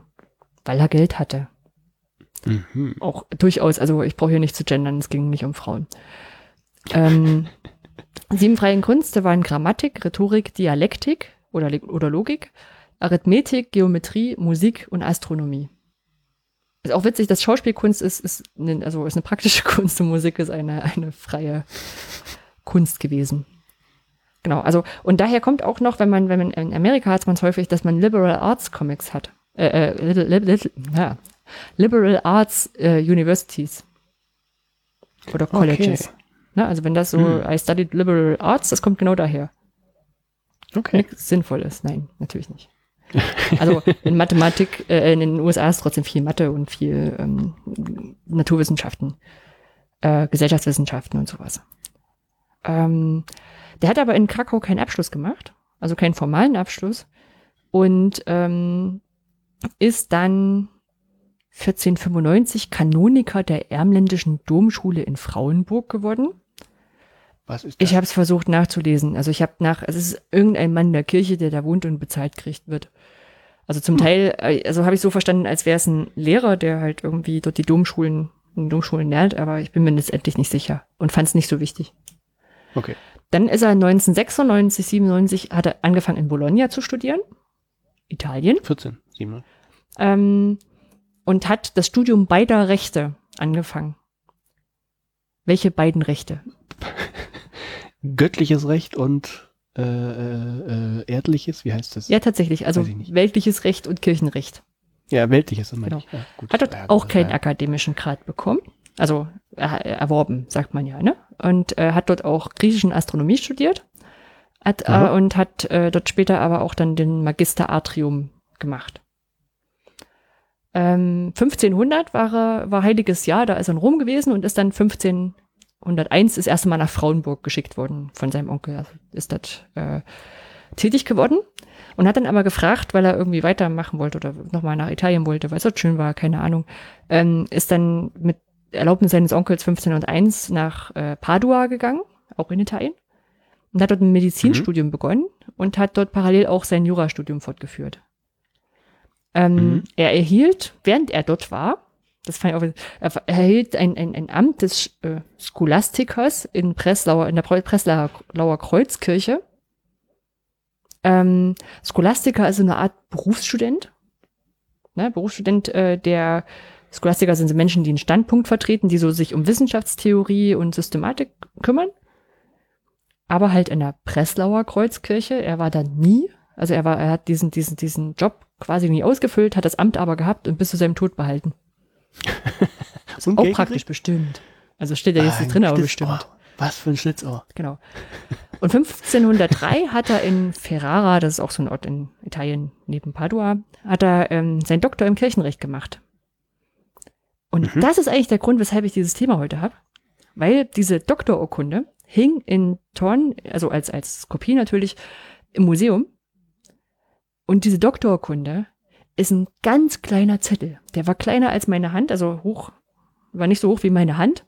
weil er Geld hatte. Mhm. Auch durchaus, also ich brauche hier nicht zu gendern, es ging nicht um Frauen. Ähm, [laughs] sieben freien Künste waren Grammatik, Rhetorik, Dialektik oder, oder Logik, Arithmetik, Geometrie, Musik und Astronomie. Ist auch witzig, dass Schauspielkunst ist, ist, eine, also ist eine praktische [laughs] Kunst und Musik ist eine, eine freie Kunst gewesen. Genau, also, und daher kommt auch noch, wenn man, wenn man in Amerika hat man es häufig, dass man Liberal Arts Comics hat. Äh, äh, little, little, little, ja. Liberal Arts äh, Universities. Oder Colleges. Okay. Ne, also wenn das so, Hm. I studied Liberal Arts, das kommt genau daher. Okay. Nichts Sinnvolles. Nein, natürlich nicht. Also in Mathematik, äh, in den USA ist trotzdem viel Mathe und viel ähm, Naturwissenschaften, äh, Gesellschaftswissenschaften und sowas. Ähm, der hat aber in Krakau keinen Abschluss gemacht, also keinen formalen Abschluss und ähm, ist dann 1495 Kanoniker der Ermländischen Domschule in Frauenburg geworden. Was ist das? Ich habe es versucht nachzulesen. Also ich habe nach, also es ist irgendein Mann in der Kirche, der da wohnt und bezahlt kriegt wird. Also zum Teil, äh, also habe ich so verstanden, als wäre es ein Lehrer, der halt irgendwie dort die Domschulen, in Domschulen lernt, aber ich bin mir letztendlich nicht sicher und fand es nicht so wichtig. okay. Dann ist er 1996, 97, hat er angefangen in Bologna zu studieren, Italien, 14, 7. ähm, und hat das Studium beider Rechte angefangen. Welche beiden Rechte? Göttliches Recht und äh, äh, äh, erdliches, wie heißt das? Ja, tatsächlich, also weltliches Recht und Kirchenrecht. Ja, weltliches, meine Genau. Ja, gut. Hat dort Ja, auch keinen war- akademischen Grad bekommen. Also er, erworben, sagt man ja, ne? Und äh, hat dort auch griechischen Astronomie studiert. Hat, äh, Aha. und hat äh, dort später aber auch dann den Magister Atrium gemacht. Ähm, 1500 war er, war heiliges Jahr, da ist er in Rom gewesen und ist dann 1501 das erste Mal nach Frauenburg geschickt worden von seinem Onkel. Also ist dort äh, tätig geworden und hat dann aber gefragt, weil er irgendwie weitermachen wollte oder nochmal nach Italien wollte, weil es dort schön war, keine Ahnung, ähm, ist dann mit Erlaubnis seines Onkels 1501 nach äh, Padua gegangen, auch in Italien, und hat dort ein Medizinstudium begonnen und hat dort parallel auch sein Jurastudium fortgeführt. Ähm, Mhm. Er erhielt, während er dort war, das fand ich auch, er erhielt ein, ein, ein Amt des äh, Scholastikers in Breslauer, in der Breslauer Kreuzkirche. Ähm, Scholastiker ist so eine Art Berufsstudent. Ne? Berufsstudent, äh, der Scholastiker sind so Menschen, die einen Standpunkt vertreten, die so sich um Wissenschaftstheorie und Systematik kümmern. Aber halt in der Breslauer Kreuzkirche. Er war da nie. Also er war, er hat diesen, diesen, diesen Job quasi nie ausgefüllt, hat das Amt aber gehabt und bis zu seinem Tod behalten. [laughs] Und auch praktisch bestimmt. Also steht ja jetzt nicht drin, aber bestimmt. Was für ein Schlitzohr. Genau. Und 1503 hat er in Ferrara, das ist auch so ein Ort in Italien neben Padua, hat er ähm, seinen Doktor im Kirchenrecht gemacht. Und Mhm. das ist eigentlich der Grund, weshalb ich dieses Thema heute habe. Weil diese Doktorurkunde hing in Thorn, also als, als Kopie natürlich, im Museum. Und diese Doktorurkunde ist ein ganz kleiner Zettel. Der war kleiner als meine Hand, also hoch, war nicht so hoch wie meine Hand.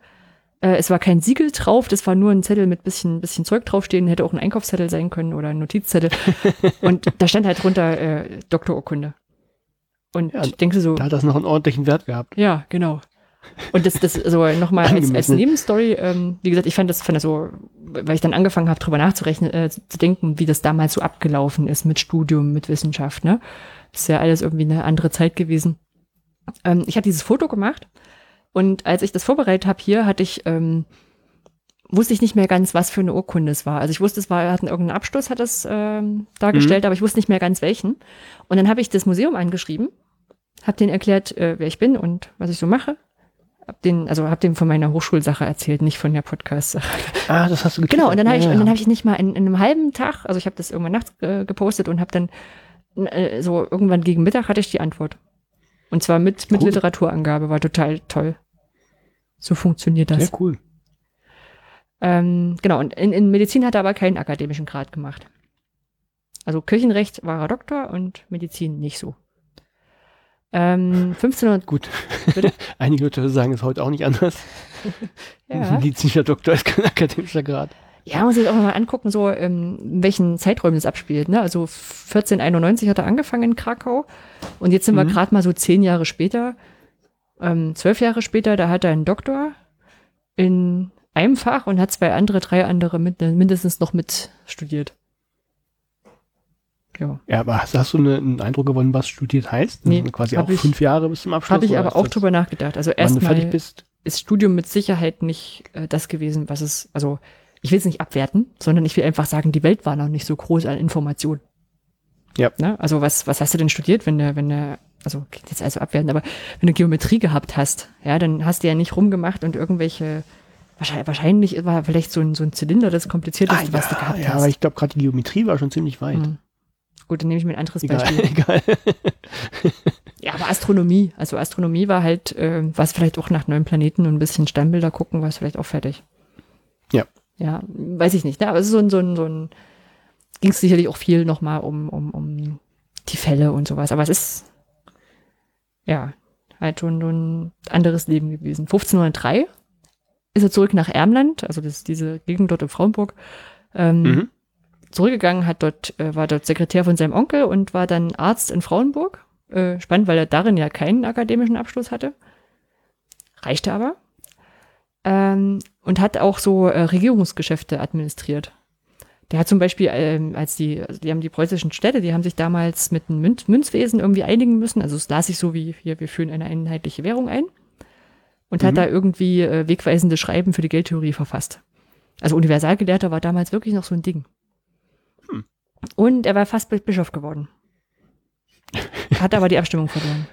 Äh, es war kein Siegel drauf, das war nur ein Zettel mit bisschen, bisschen Zeug draufstehen, hätte auch ein Einkaufszettel sein können oder ein Notizzettel. [laughs] Und da stand halt drunter äh, Doktorurkunde. Und Ja, ich denke so, Da hat das noch einen ordentlichen Wert gehabt. ja, genau. Und das, das so nochmal als, als. Nebenstory, ähm, wie gesagt, ich fand das, fand das so, weil ich dann angefangen habe, drüber nachzurechnen, äh, zu denken, wie das damals so abgelaufen ist mit Studium, mit Wissenschaft, ne? Das ist ja alles irgendwie eine andere Zeit gewesen. Ähm, ich habe dieses Foto gemacht und als ich das vorbereitet habe hier, hatte ich, ähm, wusste ich nicht mehr ganz, was für eine Urkunde es war. Also ich wusste, es war, hat irgendeinen Abschluss, hat es ähm, dargestellt, aber ich wusste nicht mehr ganz welchen. Und dann habe ich das Museum angeschrieben, habe denen erklärt, äh, wer ich bin und was ich so mache Hab den, also hab dem von meiner Hochschulsache erzählt, nicht von der Podcast-Sache. Ah, das hast du Genau, und dann habe ich, ja, und dann ja. habe ich nicht mal in, in einem halben Tag, also ich habe das irgendwann nachts äh, gepostet und habe dann äh, so irgendwann gegen Mittag hatte ich die Antwort. Und zwar mit, mit Cool. Literaturangabe, war total toll. So funktioniert das. Sehr cool. Ähm, genau, und in, in Medizin hat er aber keinen akademischen Grad gemacht. Also Kirchenrecht war er Doktor und Medizin nicht so. Ähm, 1500, Gut. Bitte? [laughs] Einige Leute sagen es heute auch nicht anders. [laughs] Ein ja. medizinischer Doktor ist kein akademischer Grad. Ja, muss ich auch mal angucken, so ähm, in welchen Zeiträumen das abspielt. Ne? Also 1491 hat er angefangen in Krakau und jetzt sind wir Mhm. gerade mal so zehn Jahre später, ähm, zwölf Jahre später, da hat er einen Doktor in einem Fach und hat zwei andere, drei andere mit, mindestens noch mit studiert. Ja, Ja, aber hast, hast du eine, einen Eindruck gewonnen, was studiert heißt? Nee, quasi hab auch ich- fünf Jahre bis zum Abschluss? habe ich aber auch drüber nachgedacht. Also erstmal ist Studium mit Sicherheit nicht äh, das gewesen, was es, also ich will es nicht abwerten, sondern ich will einfach sagen, die Welt war noch nicht so groß an Informationen. Ja. Ne? Also was, was hast du denn studiert, wenn du, wenn du, also klingt jetzt also abwerten, aber wenn du Geometrie gehabt hast, ja, dann hast du ja nicht rumgemacht und irgendwelche, wahrscheinlich, war vielleicht so ein, so ein Zylinder das komplizierteste, Ah, was du ja, gehabt ja, hast. aber ich glaube, gerade die Geometrie war schon ziemlich weit. Hm. Gut, dann nehme ich mir ein anderes Egal, Beispiel. [laughs] egal. Ja, aber Astronomie, also Astronomie war halt, äh, was vielleicht auch nach neuen Planeten und ein bisschen Sternbilder gucken, war es vielleicht auch fertig. Ja. Ja, weiß ich nicht, ne? aber es ist so ein, so ein, so ein ging es sicherlich auch viel nochmal um, um, um die Fälle und sowas, aber es ist, ja, halt schon so ein anderes Leben gewesen. 1503 ist er zurück nach Ermland, also das diese Gegend dort in Frauenburg, ähm, Mhm. Zurückgegangen, hat dort, äh, war dort Sekretär von seinem Onkel und war dann Arzt in Frauenburg. Äh, spannend, weil er darin ja keinen akademischen Abschluss hatte. Reichte aber. Ähm, und hat auch so äh, Regierungsgeschäfte administriert. Der hat zum Beispiel, ähm, als die, also die haben die preußischen Städte, die haben sich damals mit dem Münz Münzwesen irgendwie einigen müssen. Also es las sich so wie hier, wir führen eine einheitliche Währung ein. Und hat Mhm. da irgendwie äh, wegweisende Schreiben für die Geldtheorie verfasst. Also Universalgelehrter war damals wirklich noch so ein Ding. Und er war fast Bi- Bischof geworden. Hat aber die Abstimmung verloren.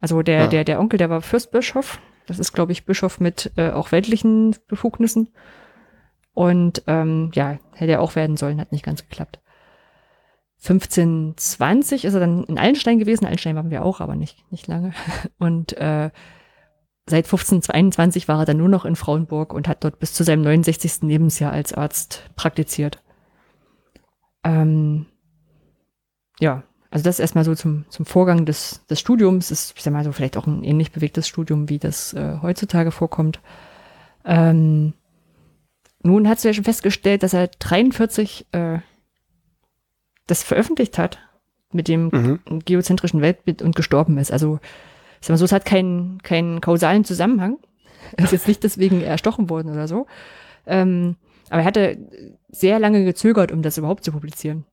Also der, Ah. der, der Onkel, der war Fürstbischof. Das ist, glaube ich, Bischof mit äh, auch weltlichen Befugnissen. Und ähm, ja, hätte er auch werden sollen, hat nicht ganz geklappt. 1520 ist er dann in Allenstein gewesen. Allenstein waren wir auch, aber nicht, nicht lange. [laughs] Und äh, seit 1521 war er dann nur noch in Frauenburg und hat dort bis zu seinem 69. Lebensjahr als Arzt praktiziert. Ähm, ja, also das erstmal so zum, zum Vorgang des, des Studiums. Ist, ich sag mal so, vielleicht auch ein ähnlich bewegtes Studium, wie das äh, heutzutage vorkommt. Ähm, nun hat ja schon festgestellt, dass er 43 äh, das veröffentlicht hat mit dem Mhm. geozentrischen Weltbild und gestorben ist. Also, ich sag mal so, es hat keinen, keinen kausalen Zusammenhang. [laughs] Er ist jetzt nicht deswegen erstochen worden oder so. Ähm, aber er hatte sehr lange gezögert, um das überhaupt zu publizieren.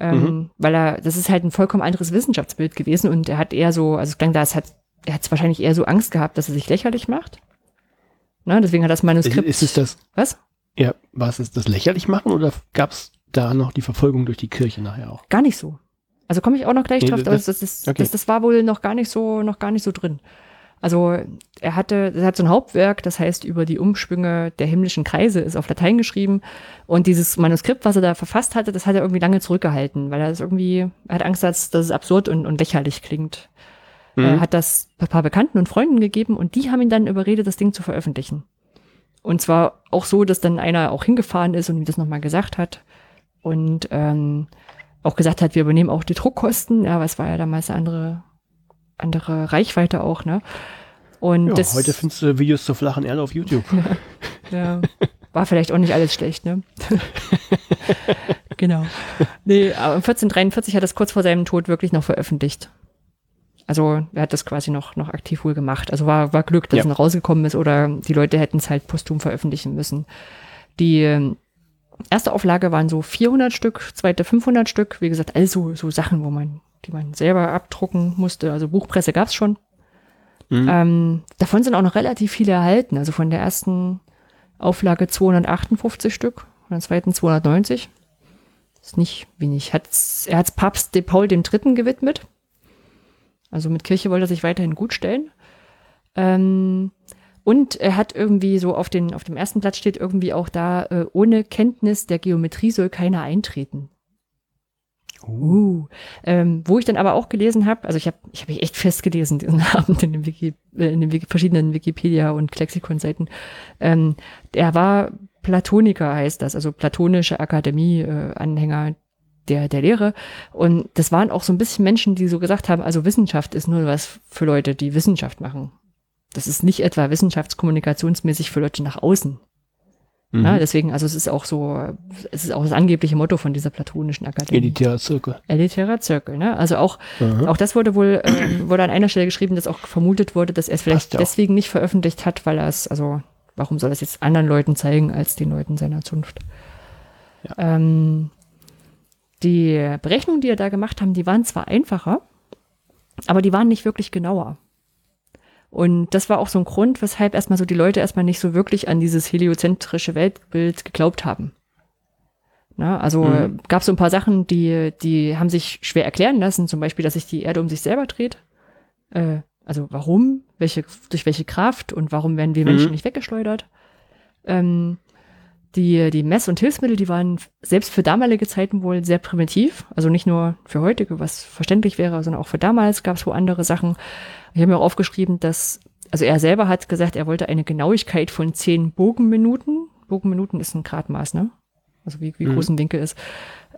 Ähm, Mhm. Weil er, das ist halt ein vollkommen anderes Wissenschaftsbild gewesen und er hat eher so, also es klang da, es hat, er hat wahrscheinlich eher so Angst gehabt, dass er sich lächerlich macht. Ne, deswegen hat das Manuskript. Ist es das, was? ja, war es das lächerlich machen oder gab es da noch die Verfolgung durch die Kirche nachher auch? Gar nicht so. Also komme ich auch noch gleich Nee, drauf, aber das- das, das, das, okay. das, das war wohl noch gar nicht so, noch gar nicht so drin. Also er hatte, er hat so ein Hauptwerk, das heißt über die Umschwünge der himmlischen Kreise, ist auf Latein geschrieben. Und dieses Manuskript, was er da verfasst hatte, das hat er irgendwie lange zurückgehalten, weil er das irgendwie, er hat Angst, dass, dass es absurd und, und lächerlich klingt. Er Mhm. hat das ein paar Bekannten und Freunden gegeben und die haben ihn dann überredet, das Ding zu veröffentlichen. Und zwar auch so, dass dann einer auch hingefahren ist und ihm das nochmal gesagt hat. Und ähm, auch gesagt hat, wir übernehmen auch die Druckkosten. Ja, was war ja damals eine andere, andere Reichweite auch, ne? Und Ja, das heute findest du Videos zur flachen Erde auf YouTube. [laughs] ja, war vielleicht auch nicht alles schlecht, ne? [laughs] genau. Nee, aber 1443 hat das kurz vor seinem Tod wirklich noch veröffentlicht. Also er hat das quasi noch, noch aktiv wohl gemacht. Also war, war Glück, dass Ja. es noch rausgekommen ist oder die Leute hätten es halt posthum veröffentlichen müssen. Die ähm, erste Auflage waren so 400 Stück, zweite 500 Stück. Wie gesagt, also so Sachen, wo man, die man selber abdrucken musste. Also Buchpresse gab's schon. Mhm. Ähm, davon sind auch noch relativ viele erhalten. Also von der ersten Auflage 258 Stück, von der zweiten 290. Ist nicht wenig. Hat's, er hat Papst de Paul dem Dritten gewidmet. Also mit Kirche wollte er sich weiterhin gut stellen. Ähm, und er hat irgendwie so auf, den, auf dem ersten Platz steht irgendwie auch da, äh, ohne Kenntnis der Geometrie soll keiner eintreten. Uh. Ähm, wo ich dann aber auch gelesen habe, also ich habe ich hab mich echt festgelesen diesen [laughs] Abend in den, Wiki, äh, in den Wiki, verschiedenen Wikipedia- und Lexikon-Seiten. Ähm, er war Platoniker, heißt das, also platonische Akademie-Anhänger äh, der, der Lehre. Und das waren auch so ein bisschen Menschen, die so gesagt haben, also Wissenschaft ist nur was für Leute, die Wissenschaft machen. Das ist nicht etwa wissenschaftskommunikationsmäßig für Leute nach außen. Mhm. Ja, deswegen, also es ist auch so, es ist auch das angebliche Motto von dieser platonischen Akademie. Elitärer Zirkel. Elitärer Zirkel, ne? Also auch, mhm. auch das wurde wohl, äh, wurde an einer Stelle geschrieben, dass auch vermutet wurde, dass er es vielleicht deswegen nicht veröffentlicht hat, weil er es, also warum soll er es jetzt anderen Leuten zeigen als den Leuten seiner Zunft? Ja. Ähm, die Berechnungen, die er da gemacht haben, die waren zwar einfacher, aber die waren nicht wirklich genauer. Und das war auch so ein Grund, weshalb erstmal so die Leute erstmal nicht so wirklich an dieses heliozentrische Weltbild geglaubt haben. Na, also mhm. gab es so ein paar Sachen, die, die haben sich schwer erklären lassen, zum Beispiel, dass sich die Erde um sich selber dreht. Äh, also warum, welche, durch welche Kraft und warum werden wir Menschen mhm. nicht weggeschleudert. Ähm, die, die Mess- und Hilfsmittel, die waren selbst für damalige Zeiten wohl sehr primitiv. Also nicht nur für heutige, was verständlich wäre, sondern auch für damals gab es wo andere Sachen. Ich habe mir auch aufgeschrieben, dass, also er selber hat gesagt, er wollte eine Genauigkeit von zehn Bogenminuten. Bogenminuten ist ein Gradmaß, ne? Also wie, wie mhm. groß ein Winkel ist.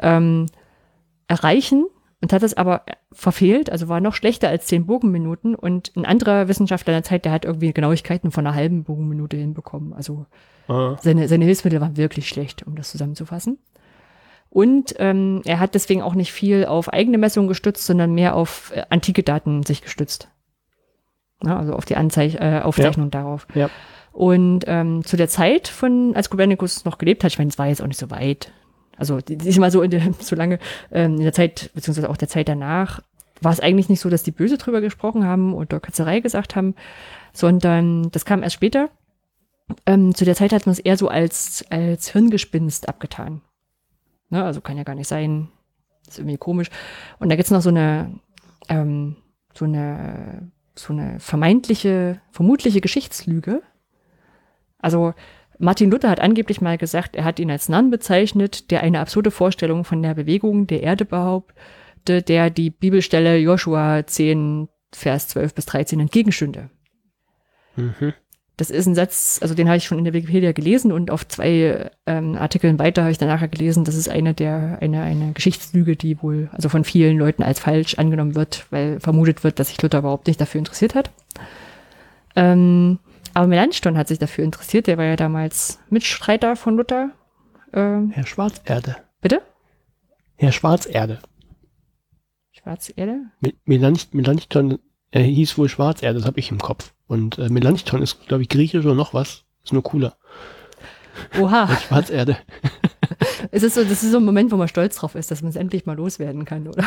Ähm, erreichen und hat es aber verfehlt, also war noch schlechter als zehn Bogenminuten. Und ein anderer Wissenschaftler der Zeit, der hat irgendwie Genauigkeiten von einer halben Bogenminute hinbekommen. Also seine, seine Hilfsmittel waren wirklich schlecht, um das zusammenzufassen. Und ähm, er hat deswegen auch nicht viel auf eigene Messungen gestützt, sondern mehr auf äh, antike Daten sich gestützt. Ja, also auf die Anzeich äh, Aufzeichnung ja. darauf. Ja. Und ähm, zu der Zeit von, als Kopernikus noch gelebt hat, ich meine, es war jetzt auch nicht so weit. Also die, die ist mal so in der, [laughs] so lange ähm, in der Zeit, beziehungsweise auch der Zeit danach, war es eigentlich nicht so, dass die böse drüber gesprochen haben oder Ketzerei gesagt haben, sondern das kam erst später. Ähm, zu der Zeit hat man es eher so als, als Hirngespinst abgetan. Ne, also kann ja gar nicht sein. ist irgendwie komisch. Und da gibt's noch so eine, ähm, so eine, so eine vermeintliche, vermutliche Geschichtslüge. Also Martin Luther hat angeblich mal gesagt, er hat ihn als Narren bezeichnet, der eine absurde Vorstellung von der Bewegung der Erde behauptete, der die Bibelstelle Joshua 10, Vers 12 bis 13 entgegenstünde. Mhm. Das ist ein Satz, also den habe ich schon in der Wikipedia gelesen und auf zwei ähm, Artikeln weiter habe ich dann nachher gelesen, das ist eine der, eine, eine Geschichtslüge, die wohl also von vielen Leuten als falsch angenommen wird, weil vermutet wird, dass sich Luther überhaupt nicht dafür interessiert hat. Ähm, aber Melanchthon hat sich dafür interessiert, der war ja damals Mitstreiter von Luther. Ähm, Herr Schwarzerde. Bitte? Herr Schwarzerde. Schwarzerde? Melanchthon, er hieß wohl Schwarzerde, das habe ich im Kopf. Und äh, Melanchthon ist, glaube ich, griechisch oder noch was. Ist nur cooler. Oha. Als Schwarzerde. [laughs] es ist so, das ist so ein Moment, wo man stolz drauf ist, dass man es endlich mal loswerden kann, oder?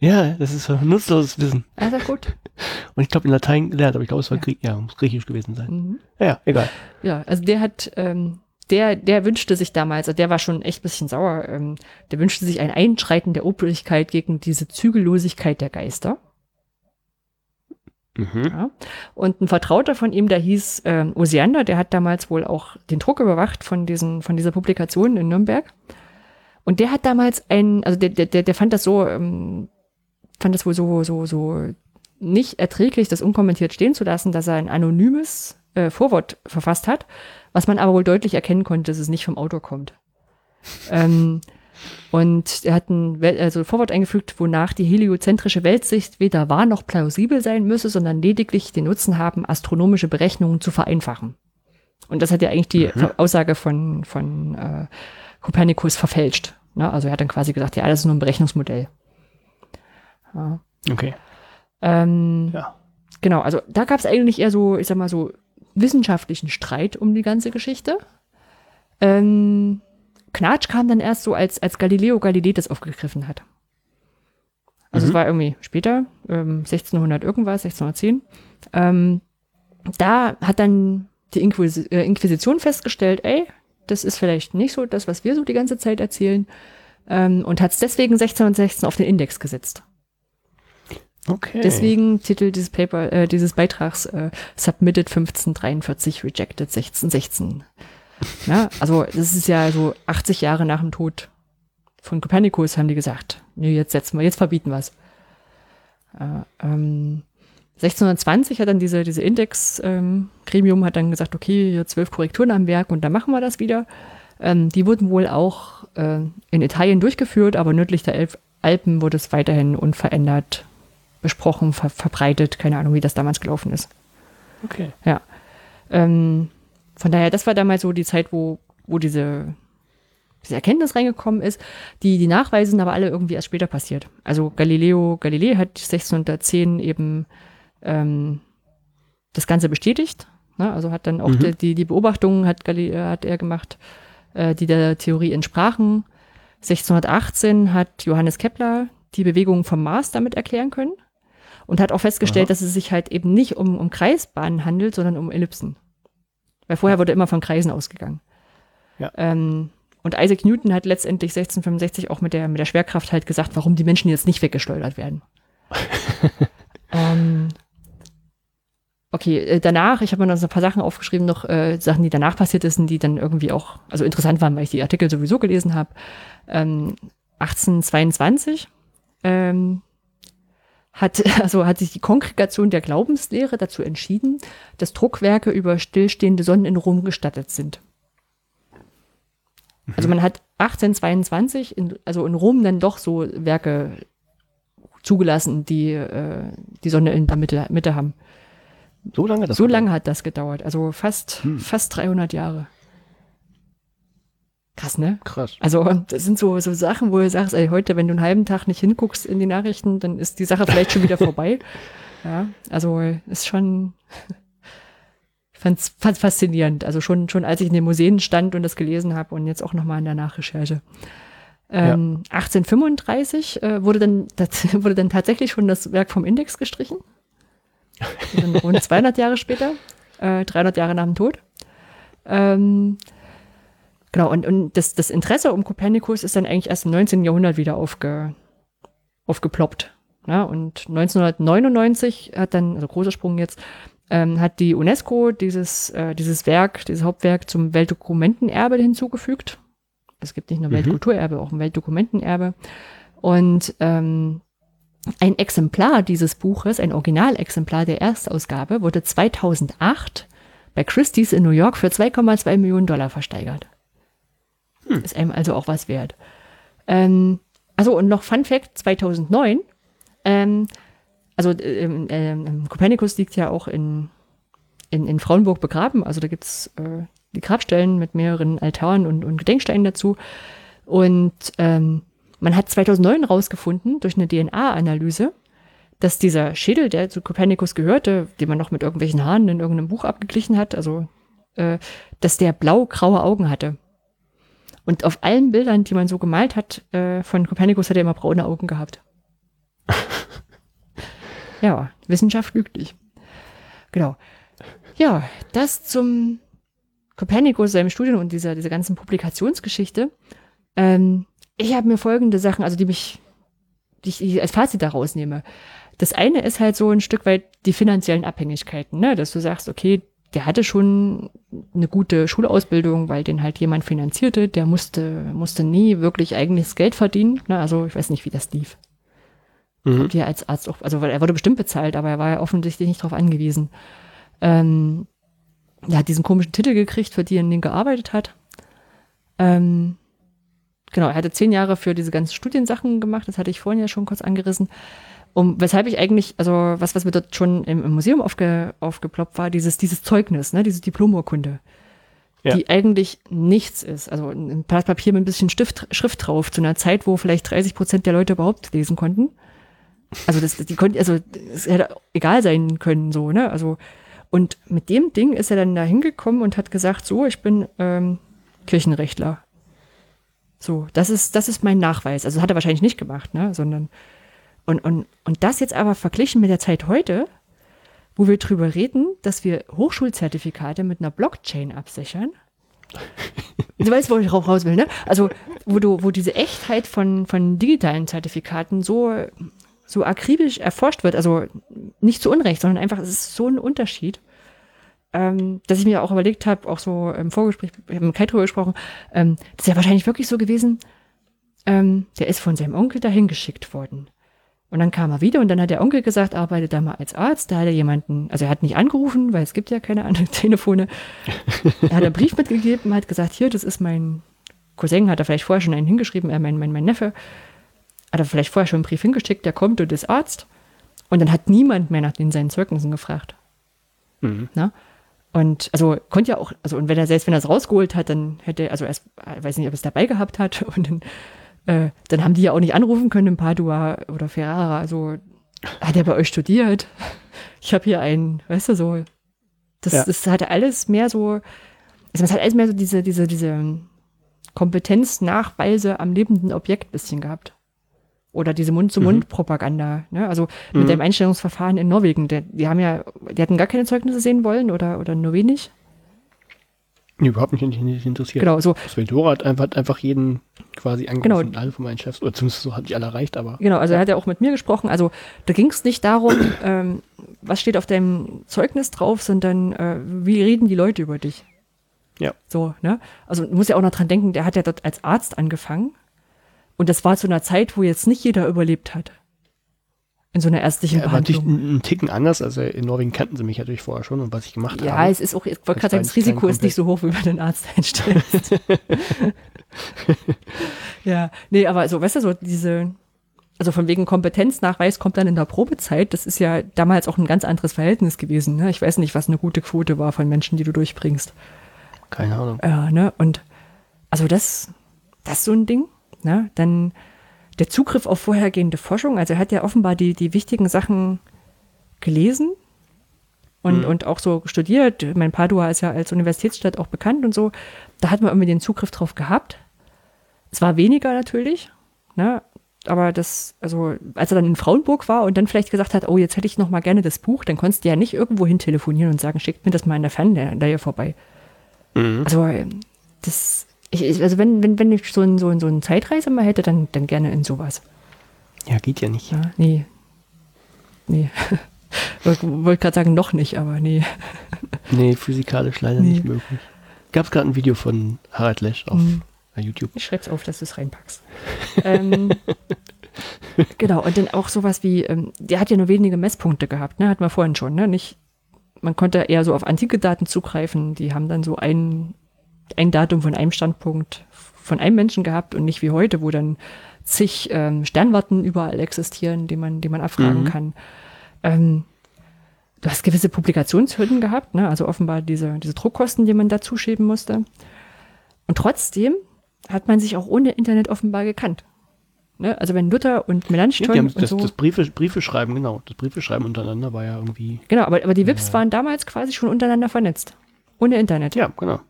Ja, das ist so nutzloses Wissen. Also gut. [laughs] Und ich glaube, in Latein gelernt, aber ich glaube, es war ja. Grie ja, muss griechisch gewesen sein. Mhm. Ja, egal. Ja, also der hat, ähm, der, der wünschte sich damals, also der war schon echt ein bisschen sauer, ähm, der wünschte sich ein Einschreiten der Obrigkeit gegen diese Zügellosigkeit der Geister. Mhm. Ja. Und ein Vertrauter von ihm, der hieß äh, Osiander, der hat damals wohl auch den Druck überwacht von diesen, von dieser Publikation in Nürnberg. Und der hat damals ein, also der, der, der fand das so, ähm, fand das wohl so, so, so nicht erträglich, das unkommentiert stehen zu lassen, dass er ein anonymes äh, Vorwort verfasst hat, was man aber wohl deutlich erkennen konnte, dass es nicht vom Autor kommt. ähm, und er hat ein also Vorwort eingefügt, wonach die heliozentrische Weltsicht weder wahr noch plausibel sein müsse, sondern lediglich den Nutzen haben, astronomische Berechnungen zu vereinfachen. Und das hat ja eigentlich die mhm. Aussage von, von äh, Kopernikus verfälscht. Ne? Also er hat dann quasi gesagt, ja, das ist nur ein Berechnungsmodell. Ja. Okay. Ähm, ja. Genau, also da gab es eigentlich eher so, ich sag mal so, wissenschaftlichen Streit um die ganze Geschichte. Ähm, Knatsch kam dann erst so, als, als Galileo Galilei das aufgegriffen hat. Also mhm. es war irgendwie später, ähm, 1600 irgendwas, 1610. Ähm, da hat dann die Inquis äh, Inquisition festgestellt, ey, das ist vielleicht nicht so das, was wir so die ganze Zeit erzählen. Ähm, und hat es deswegen 1616 auf den Index gesetzt. Okay. Deswegen Titel dieses Paper, äh, dieses Beitrags äh, Submitted 1543, Rejected 1616. Ja, also das ist ja so 80 Jahre nach dem Tod von Kopernikus haben die gesagt, nee, jetzt setzen wir, jetzt verbieten wir es. Äh, ähm, 1620 hat dann diese, diese Index-Gremium ähm, hat dann gesagt, okay, hier zwölf Korrekturen am Werk und dann machen wir das wieder. Ähm, die wurden wohl auch äh, in Italien durchgeführt, aber nördlich der Elf Alpen wurde es weiterhin unverändert besprochen, ver verbreitet. Keine Ahnung, wie das damals gelaufen ist. Okay. Ja. Ähm, von daher, das war damals so die Zeit, wo, wo diese, diese Erkenntnis reingekommen ist. Die, die Nachweise sind aber alle irgendwie erst später passiert. Also Galileo Galilei hat 1610 eben ähm, das Ganze bestätigt. Ne? Also hat dann auch mhm. die, die Beobachtungen hat, Galileo, hat er gemacht, äh, die der Theorie entsprachen. 1618 hat Johannes Kepler die Bewegungen vom Mars damit erklären können und hat auch festgestellt, Aha. dass es sich halt eben nicht um, um Kreisbahnen handelt, sondern um Ellipsen. Weil vorher wurde immer von Kreisen ausgegangen. Ja. Ähm, und Isaac Newton hat letztendlich 1665 auch mit der, mit der Schwerkraft halt gesagt, warum die Menschen jetzt nicht weggeschleudert werden. [laughs] ähm, okay, äh, danach, ich habe mir noch so ein paar Sachen aufgeschrieben, noch äh, Sachen, die danach passiert sind, die dann irgendwie auch, also interessant waren, weil ich die Artikel sowieso gelesen habe. Ähm, 1822 ähm, hat, [laughs] also hat sich die Kongregation der Glaubenslehre dazu entschieden, dass Druckwerke über stillstehende Sonnen in Rom gestattet sind. Mhm. Also man hat 1822, in, also in Rom dann doch so Werke zugelassen, die äh, die Sonne in der Mitte, Mitte haben. So lange das So lange hat das gedauert, also fast, hm. fast 300 Jahre. Krass, ne? Krass. Also das sind so, so Sachen, wo du sagst, ey, heute, wenn du einen halben Tag nicht hinguckst in die Nachrichten, dann ist die Sache vielleicht schon wieder vorbei. [laughs] Ja, also ist schon, ich fand's, fand's faszinierend. Also schon, schon als ich in den Museen stand und das gelesen habe und jetzt auch nochmal in der Nachrecherche. Ähm, ja. 1835 äh, wurde, dann, das, [laughs] wurde dann tatsächlich schon das Werk vom Index gestrichen. rund [laughs] 200 Jahre später, äh, 300 Jahre nach dem Tod. Ähm, Genau, und, und das, das Interesse um Kopernikus ist dann eigentlich erst im 19. Jahrhundert wieder aufge, aufgeploppt. Ja, und 1999 hat dann, also großer Sprung jetzt, ähm, hat die UNESCO dieses, äh, dieses Werk, dieses Hauptwerk zum Weltdokumentenerbe hinzugefügt. Es gibt nicht nur mhm. Weltkulturerbe, auch ein Weltdokumentenerbe. Und ähm, ein Exemplar dieses Buches, ein Originalexemplar der Erstausgabe, wurde 2008 bei Christie's in New York für 2,2 Millionen Dollar versteigert. Hm. Ist einem also auch was wert. Ähm, also und noch Fun Fact, 2009, ähm, also ähm, ähm, Kopernikus liegt ja auch in, in, in Frauenburg begraben, also da gibt's äh, die Grabstellen mit mehreren Altaren und, und Gedenksteinen dazu. Und ähm, man hat 2009 rausgefunden durch eine DNA-Analyse, dass dieser Schädel, der zu Kopernikus gehörte, den man noch mit irgendwelchen Haaren in irgendeinem Buch abgeglichen hat, also äh, dass der blau-graue Augen hatte. Und auf allen Bildern, die man so gemalt hat, äh, von Kopernikus hat er immer braune Augen gehabt. [laughs] ja, Wissenschaft lügt nicht. Genau. Ja, das zum Kopernikus, seinem Studium und dieser, dieser ganzen Publikationsgeschichte. Ähm, ich habe mir folgende Sachen, also die mich, die ich als Fazit daraus nehme. Das eine ist halt so ein Stück weit die finanziellen Abhängigkeiten, ne? dass du sagst, okay, der hatte schon eine gute Schulausbildung, weil den halt jemand finanzierte. Der musste, musste nie wirklich eigenes Geld verdienen. Ne? Also ich weiß nicht, wie das lief. Mhm. Ob als Arzt auch, also er wurde bestimmt bezahlt, aber er war ja offensichtlich nicht darauf angewiesen. Ähm, er hat diesen komischen Titel gekriegt, für die er den gearbeitet hat. Ähm, genau, er hatte zehn Jahre für diese ganzen Studiensachen gemacht, das hatte ich vorhin ja schon kurz angerissen um weshalb ich eigentlich, also was, was mir dort schon im, im Museum aufge, aufgeploppt war, dieses, dieses Zeugnis, ne, diese Diplomurkunde, ja. die eigentlich nichts ist. Also ein Blatt Papier mit ein bisschen Stift, Schrift drauf, zu einer Zeit, wo vielleicht 30 Prozent der Leute überhaupt lesen konnten. Also das, die konnten, also es hätte egal sein können, so, ne? Also, und mit dem Ding ist er dann da hingekommen und hat gesagt, so, ich bin ähm, Kirchenrechtler. So, das ist, das ist mein Nachweis. Also hat er wahrscheinlich nicht gemacht, ne? Sondern und, und, und das jetzt aber verglichen mit der Zeit heute, wo wir drüber reden, dass wir Hochschulzertifikate mit einer Blockchain absichern. [laughs] du weißt, wo ich raus will, ne? Also, wo du, wo diese Echtheit von, von digitalen Zertifikaten so so akribisch erforscht wird, also nicht zu Unrecht, sondern einfach, es ist so ein Unterschied, ähm, dass ich mir auch überlegt habe, auch so im Vorgespräch, ich habe mit Kai drüber gesprochen, ähm, das ist ja wahrscheinlich wirklich so gewesen, ähm, der ist von seinem Onkel dahin geschickt worden. Und dann kam er wieder und dann hat der Onkel gesagt, arbeite da mal als Arzt. Da hat er jemanden, also er hat nicht angerufen, weil es gibt ja keine anderen [laughs] Telefone. er hat einen Brief mitgegeben, hat gesagt, hier, das ist mein Cousin, hat er vielleicht vorher schon einen hingeschrieben, äh, mein, mein, mein Neffe. Hat er vielleicht vorher schon einen Brief hingeschickt, der kommt und ist Arzt. Und dann hat niemand mehr nach den seinen Zeugnissen gefragt. Mhm. Na? Und also konnte ja auch, also und wenn er selbst wenn er es rausgeholt hat, dann hätte er, also er weiß nicht, ob er es dabei gehabt hat [laughs] und dann äh, dann haben die ja auch nicht anrufen können in Padua oder Ferrara. Also hat er bei euch studiert? [laughs] Ich habe hier einen, weißt du, so. Das, ja. das hatte alles mehr so, also das hat alles mehr so diese, diese, diese Kompetenznachweise am lebenden Objekt bisschen gehabt. Oder diese Mund-zu-Mund-Propaganda. Ne? Also mit mhm. dem Einstellungsverfahren in Norwegen. Der, die haben ja, die hatten gar keine Zeugnisse sehen wollen oder, oder nur wenig. Nee, überhaupt nicht, nicht interessiert. Genau, so. Das Ventura hat einfach, hat einfach jeden quasi angerufen, genau. alle von meinen Chefs, oder zumindest so hat nicht alle erreicht, aber. Genau, also er hat ja auch mit mir gesprochen. Also da ging es nicht darum, [clears throat] ähm, was steht auf deinem Zeugnis drauf, sondern äh, wie reden die Leute über dich. Ja. So, ne? Also du musst ja auch noch dran denken, der hat ja dort als Arzt angefangen. Und das war zu einer Zeit, wo jetzt nicht jeder überlebt hat in so einer ärztlichen ja, Behandlung. Natürlich einen Ticken anders. Also in Norwegen kannten sie mich natürlich vorher schon und was ich gemacht ja, habe. Ja, es ist auch, ich wollte gerade sagen, das Risiko ist nicht so hoch, wie man den Arzt einstellt. [laughs] ja, nee, aber also, weißt du, so diese, also von wegen Kompetenznachweis kommt dann in der Probezeit. Das ist ja damals auch ein ganz anderes Verhältnis gewesen. Ne? Ich weiß nicht, was eine gute Quote war von Menschen, die du durchbringst. Keine Ahnung. Ja, ne? Und also das, das ist so ein Ding. Ne? Dann der Zugriff auf vorhergehende Forschung. Also er hat ja offenbar die, die wichtigen Sachen gelesen und, mhm. und auch so studiert. Mein Padua ist ja als Universitätsstadt auch bekannt und so. Da hat man irgendwie den Zugriff drauf gehabt. Es war weniger natürlich, ne? aber das, also als er dann in Frauenburg war und dann vielleicht gesagt hat, oh, jetzt hätte ich noch mal gerne das Buch, dann konntest du ja nicht irgendwo hin telefonieren und sagen, schickt mir das mal in der Fernleihe vorbei. Mhm. Also ähm, das ich, also wenn, wenn, wenn ich so, ein, so, ein, so eine Zeitreise mal hätte, dann, dann gerne in sowas. Ja, geht ja nicht. Ja, nee. Nee. [laughs] Wollte gerade sagen, noch nicht, aber nee. [laughs] nee, physikalisch leider nee. nicht möglich. Gab es gerade ein Video von Harald Lesch auf mhm. YouTube. Ich schreib's auf, dass du es reinpackst. ähm, [laughs] genau, und dann auch sowas wie, ähm, der hat ja nur wenige Messpunkte gehabt, ne? Hatten wir vorhin schon, ne? Nicht, man konnte eher so auf antike Daten zugreifen, die haben dann so ein, ein Datum von einem Standpunkt von einem Menschen gehabt und nicht wie heute, wo dann zig ähm, Sternwarten überall existieren, die man, die man abfragen mhm. kann. Ähm, du hast gewisse Publikationshürden gehabt, ne? also offenbar diese, diese Druckkosten, die man da zuschieben musste. Und trotzdem hat man sich auch ohne Internet offenbar gekannt. Ne? Also wenn Luther und Melanchthon ja, und das, so. Das Briefe, Briefe schreiben, genau. Das Briefe schreiben untereinander war ja irgendwie. Genau, aber, aber die WIPs äh, waren damals quasi schon untereinander vernetzt. Ohne Internet. Ja, genau.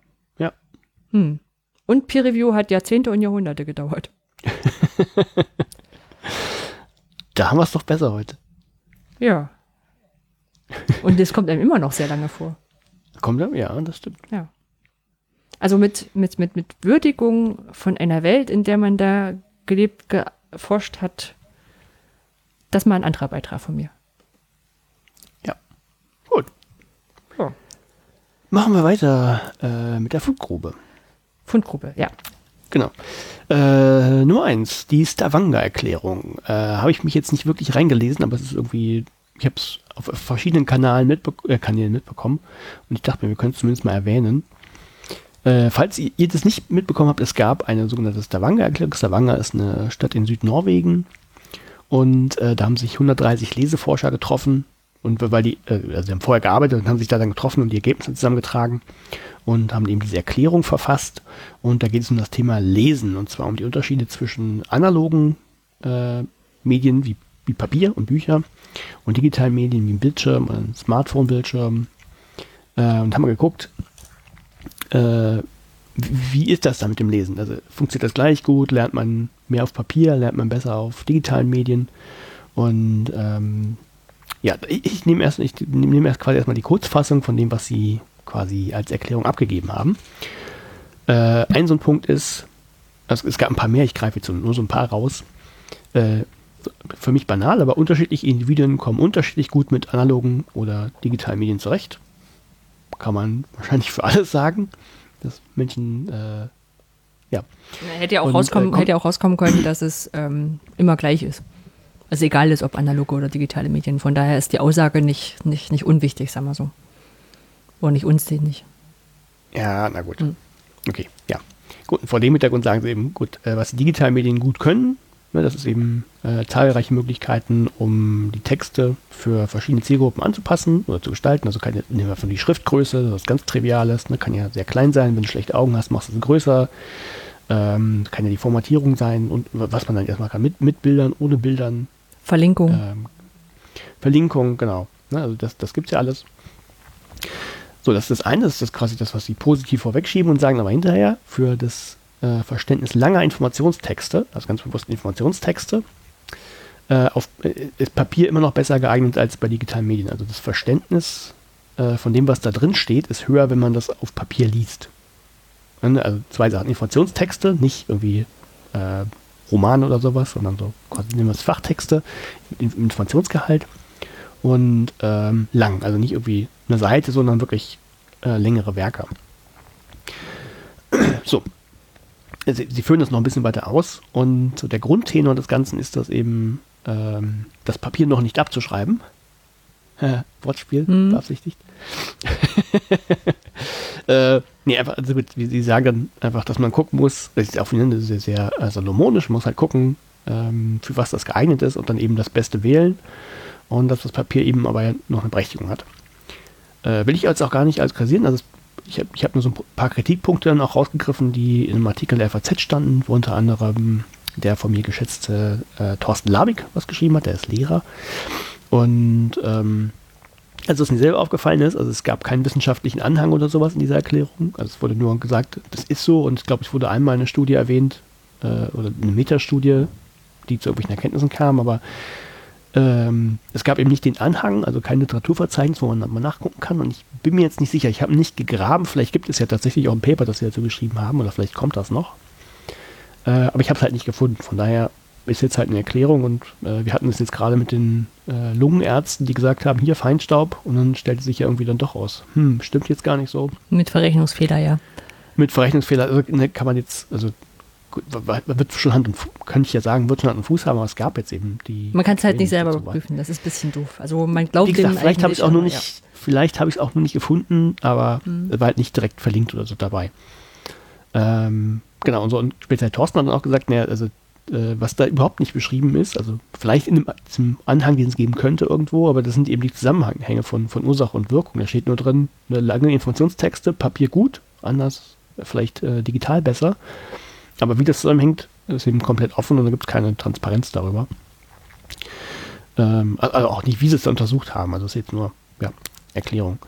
Hm. Und Peer Review hat Jahrzehnte und Jahrhunderte gedauert. [laughs] da haben wir es doch besser heute. Ja. Und das kommt einem immer noch sehr lange vor. Kommt einem, ja, das stimmt. Ja. Also mit, mit, mit, mit Würdigung von einer Welt, in der man da gelebt, geforscht hat, das mal ein anderer Beitrag von mir. Ja. Gut. Ja. Machen wir weiter äh, mit der Fundgruppe, ja. Genau. Äh, Nummer eins, die Stavanger-Erklärung. Äh, habe ich mich jetzt nicht wirklich reingelesen, aber es ist irgendwie, ich habe es auf verschiedenen Kanälen, mitbe äh, Kanälen mitbekommen und ich dachte mir, wir können es zumindest mal erwähnen. Äh, falls ihr, ihr, das nicht mitbekommen habt, es gab eine sogenannte Stavanger-Erklärung. Stavanger ist eine Stadt in Südnorwegen und äh, da haben sich 130 Leseforscher getroffen und weil die, äh, also sie haben vorher gearbeitet und haben sich da dann getroffen und die Ergebnisse zusammengetragen und haben eben diese Erklärung verfasst. Und da geht es um das Thema Lesen und zwar um die Unterschiede zwischen analogen äh, Medien wie, wie Papier und Bücher und digitalen Medien wie ein Bildschirm oder ein Smartphone-Bildschirm. Äh, und haben geguckt, äh, wie ist das da mit dem Lesen? Also funktioniert das gleich gut? Lernt man mehr auf Papier? Lernt man besser auf digitalen Medien? Und ähm, ja, ich, ich nehme erst, ich nehme erst quasi erstmal die Kurzfassung von dem, was sie quasi als Erklärung abgegeben haben. Äh, ein so ein Punkt ist, also es gab ein paar mehr, ich greife jetzt nur so ein paar raus. Äh, für mich banal, aber unterschiedliche Individuen kommen unterschiedlich gut mit analogen oder digitalen Medien zurecht. Kann man [laughs] wahrscheinlich für alles sagen, dass Menschen, äh, ja. Hätte ja, auch Und, rauskommen, äh, kommt- hätte ja auch rauskommen können, dass es ähm, immer gleich ist. Also egal ist, ob analoge oder digitale Medien. Von daher ist die Aussage nicht, nicht, nicht unwichtig, sagen wir so. Oder nicht unsinnig. Ja, na gut. Hm. Okay, ja. Gut, vor dem Hintergrund sagen sie eben, gut, äh, was die digitalen Medien gut können, ne, das ist eben äh, zahlreiche Möglichkeiten, um die Texte für verschiedene Zielgruppen anzupassen oder zu gestalten. Also ja, nehmen wir von die Schriftgröße, das ist ganz Triviales, ne, kann ja sehr klein sein, wenn du schlechte Augen hast, machst du es größer. Ähm, kann ja die Formatierung sein und was man dann erstmal kann, mit, mit Bildern, ohne Bildern, Verlinkung. ähm, Verlinkung, genau. Ne, also das, das gibt es ja alles. So, das ist das eine, das ist quasi das, was sie positiv vorwegschieben und sagen aber hinterher für das äh, Verständnis langer Informationstexte, also ganz bewusst Informationstexte, äh, auf, äh, ist Papier immer noch besser geeignet als bei digitalen Medien. Also das Verständnis äh, von dem, was da drin steht, ist höher, wenn man das auf Papier liest. Ne, Also zwei Sachen, Informationstexte, nicht irgendwie äh, Romane oder sowas, sondern so quasi nehmen wir es Fachtexte, mit Informationsgehalt und ähm, lang, also nicht irgendwie eine Seite, sondern wirklich äh, längere Werke. So. Sie, sie führen das noch ein bisschen weiter aus und so der Grundtenor des Ganzen ist, dass eben ähm, das Papier noch nicht abzuschreiben. [laughs] Wortspiel, Mhm. beabsichtigt. [laughs] äh, nee, einfach, also, wie Sie sagen dann einfach, dass man gucken muss, das ist auch wieder sehr, sehr äh, salomonisch, man muss halt gucken, ähm, für was das geeignet ist und dann eben das Beste wählen und dass das Papier eben aber noch eine Berechtigung hat. Äh, will ich jetzt auch gar nicht alles kassieren, also ich habe ich hab nur so ein paar Kritikpunkte dann auch rausgegriffen, die in einem Artikel der FAZ standen, wo unter anderem der von mir geschätzte äh, Thorsten Labig was geschrieben hat, der ist Lehrer. Und ähm, also was mir selber aufgefallen ist, also es gab keinen wissenschaftlichen Anhang oder sowas in dieser Erklärung. Also es wurde nur gesagt, das ist so und ich glaube, es wurde einmal eine Studie erwähnt äh, oder eine Metastudie, die zu irgendwelchen Erkenntnissen kam, aber ähm, es gab eben nicht den Anhang, also kein Literaturverzeichnis, wo man mal nachgucken kann. Und ich bin mir jetzt nicht sicher, ich habe nicht gegraben, vielleicht gibt es ja tatsächlich auch ein Paper, das sie dazu geschrieben haben, oder vielleicht kommt das noch. Äh, aber ich habe es halt nicht gefunden. Von daher ist jetzt halt eine Erklärung und äh, wir hatten es jetzt gerade mit den äh, Lungenärzten, die gesagt haben, hier Feinstaub und dann stellte sich ja irgendwie dann doch aus. Hm, stimmt jetzt gar nicht so. Mit Verrechnungsfehler, ja. Mit Verrechnungsfehler also, ne, kann man jetzt, also gut, wird schon Hand und Fuß, könnte ich ja sagen, wird schon Hand und Fuß haben, aber es gab jetzt eben die. Man kann es halt nicht selber bei. überprüfen, das ist ein bisschen doof. Also man glaubt Wie gesagt, vielleicht habe ich es auch nur nicht, vielleicht habe ich es auch noch nicht gefunden, aber Mhm. es war halt nicht direkt verlinkt oder so dabei. Ähm, genau, und so und speziell Thorsten hat dann auch gesagt, naja, also äh, was da überhaupt nicht beschrieben ist, also vielleicht in dem, Anhang, den es geben könnte irgendwo, aber das sind eben die Zusammenhänge von, von Ursache und Wirkung. Da steht nur drin, eine lange Informationstexte, Papier gut, anders äh, vielleicht äh, digital besser. Aber wie das zusammenhängt, ist eben komplett offen und da gibt es keine Transparenz darüber. Ähm, also auch nicht, wie sie es da untersucht haben. Also das ist jetzt nur ja, Erklärung.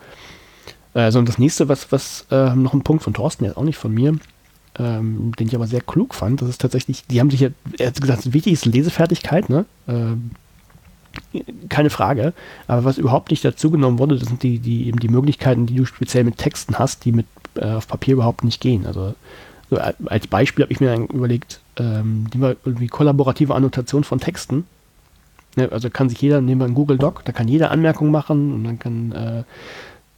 Also und das nächste, was, was äh, noch ein Punkt von Thorsten, jetzt auch nicht von mir, ähm, den ich aber sehr klug fand, das ist tatsächlich, die haben sich ja, er hat gesagt, wichtig ist Lesefertigkeit, ne? Ähm, keine Frage. Aber was überhaupt nicht dazugenommen wurde, das sind die, die eben die Möglichkeiten, die du speziell mit Texten hast, die mit äh, auf Papier überhaupt nicht gehen. Also so a- als Beispiel habe ich mir dann überlegt, ähm, mal irgendwie kollaborative Annotation von Texten. Ne, also kann sich jeder, nehmen wir einen Google Doc, da kann jeder Anmerkungen machen und dann kann, äh,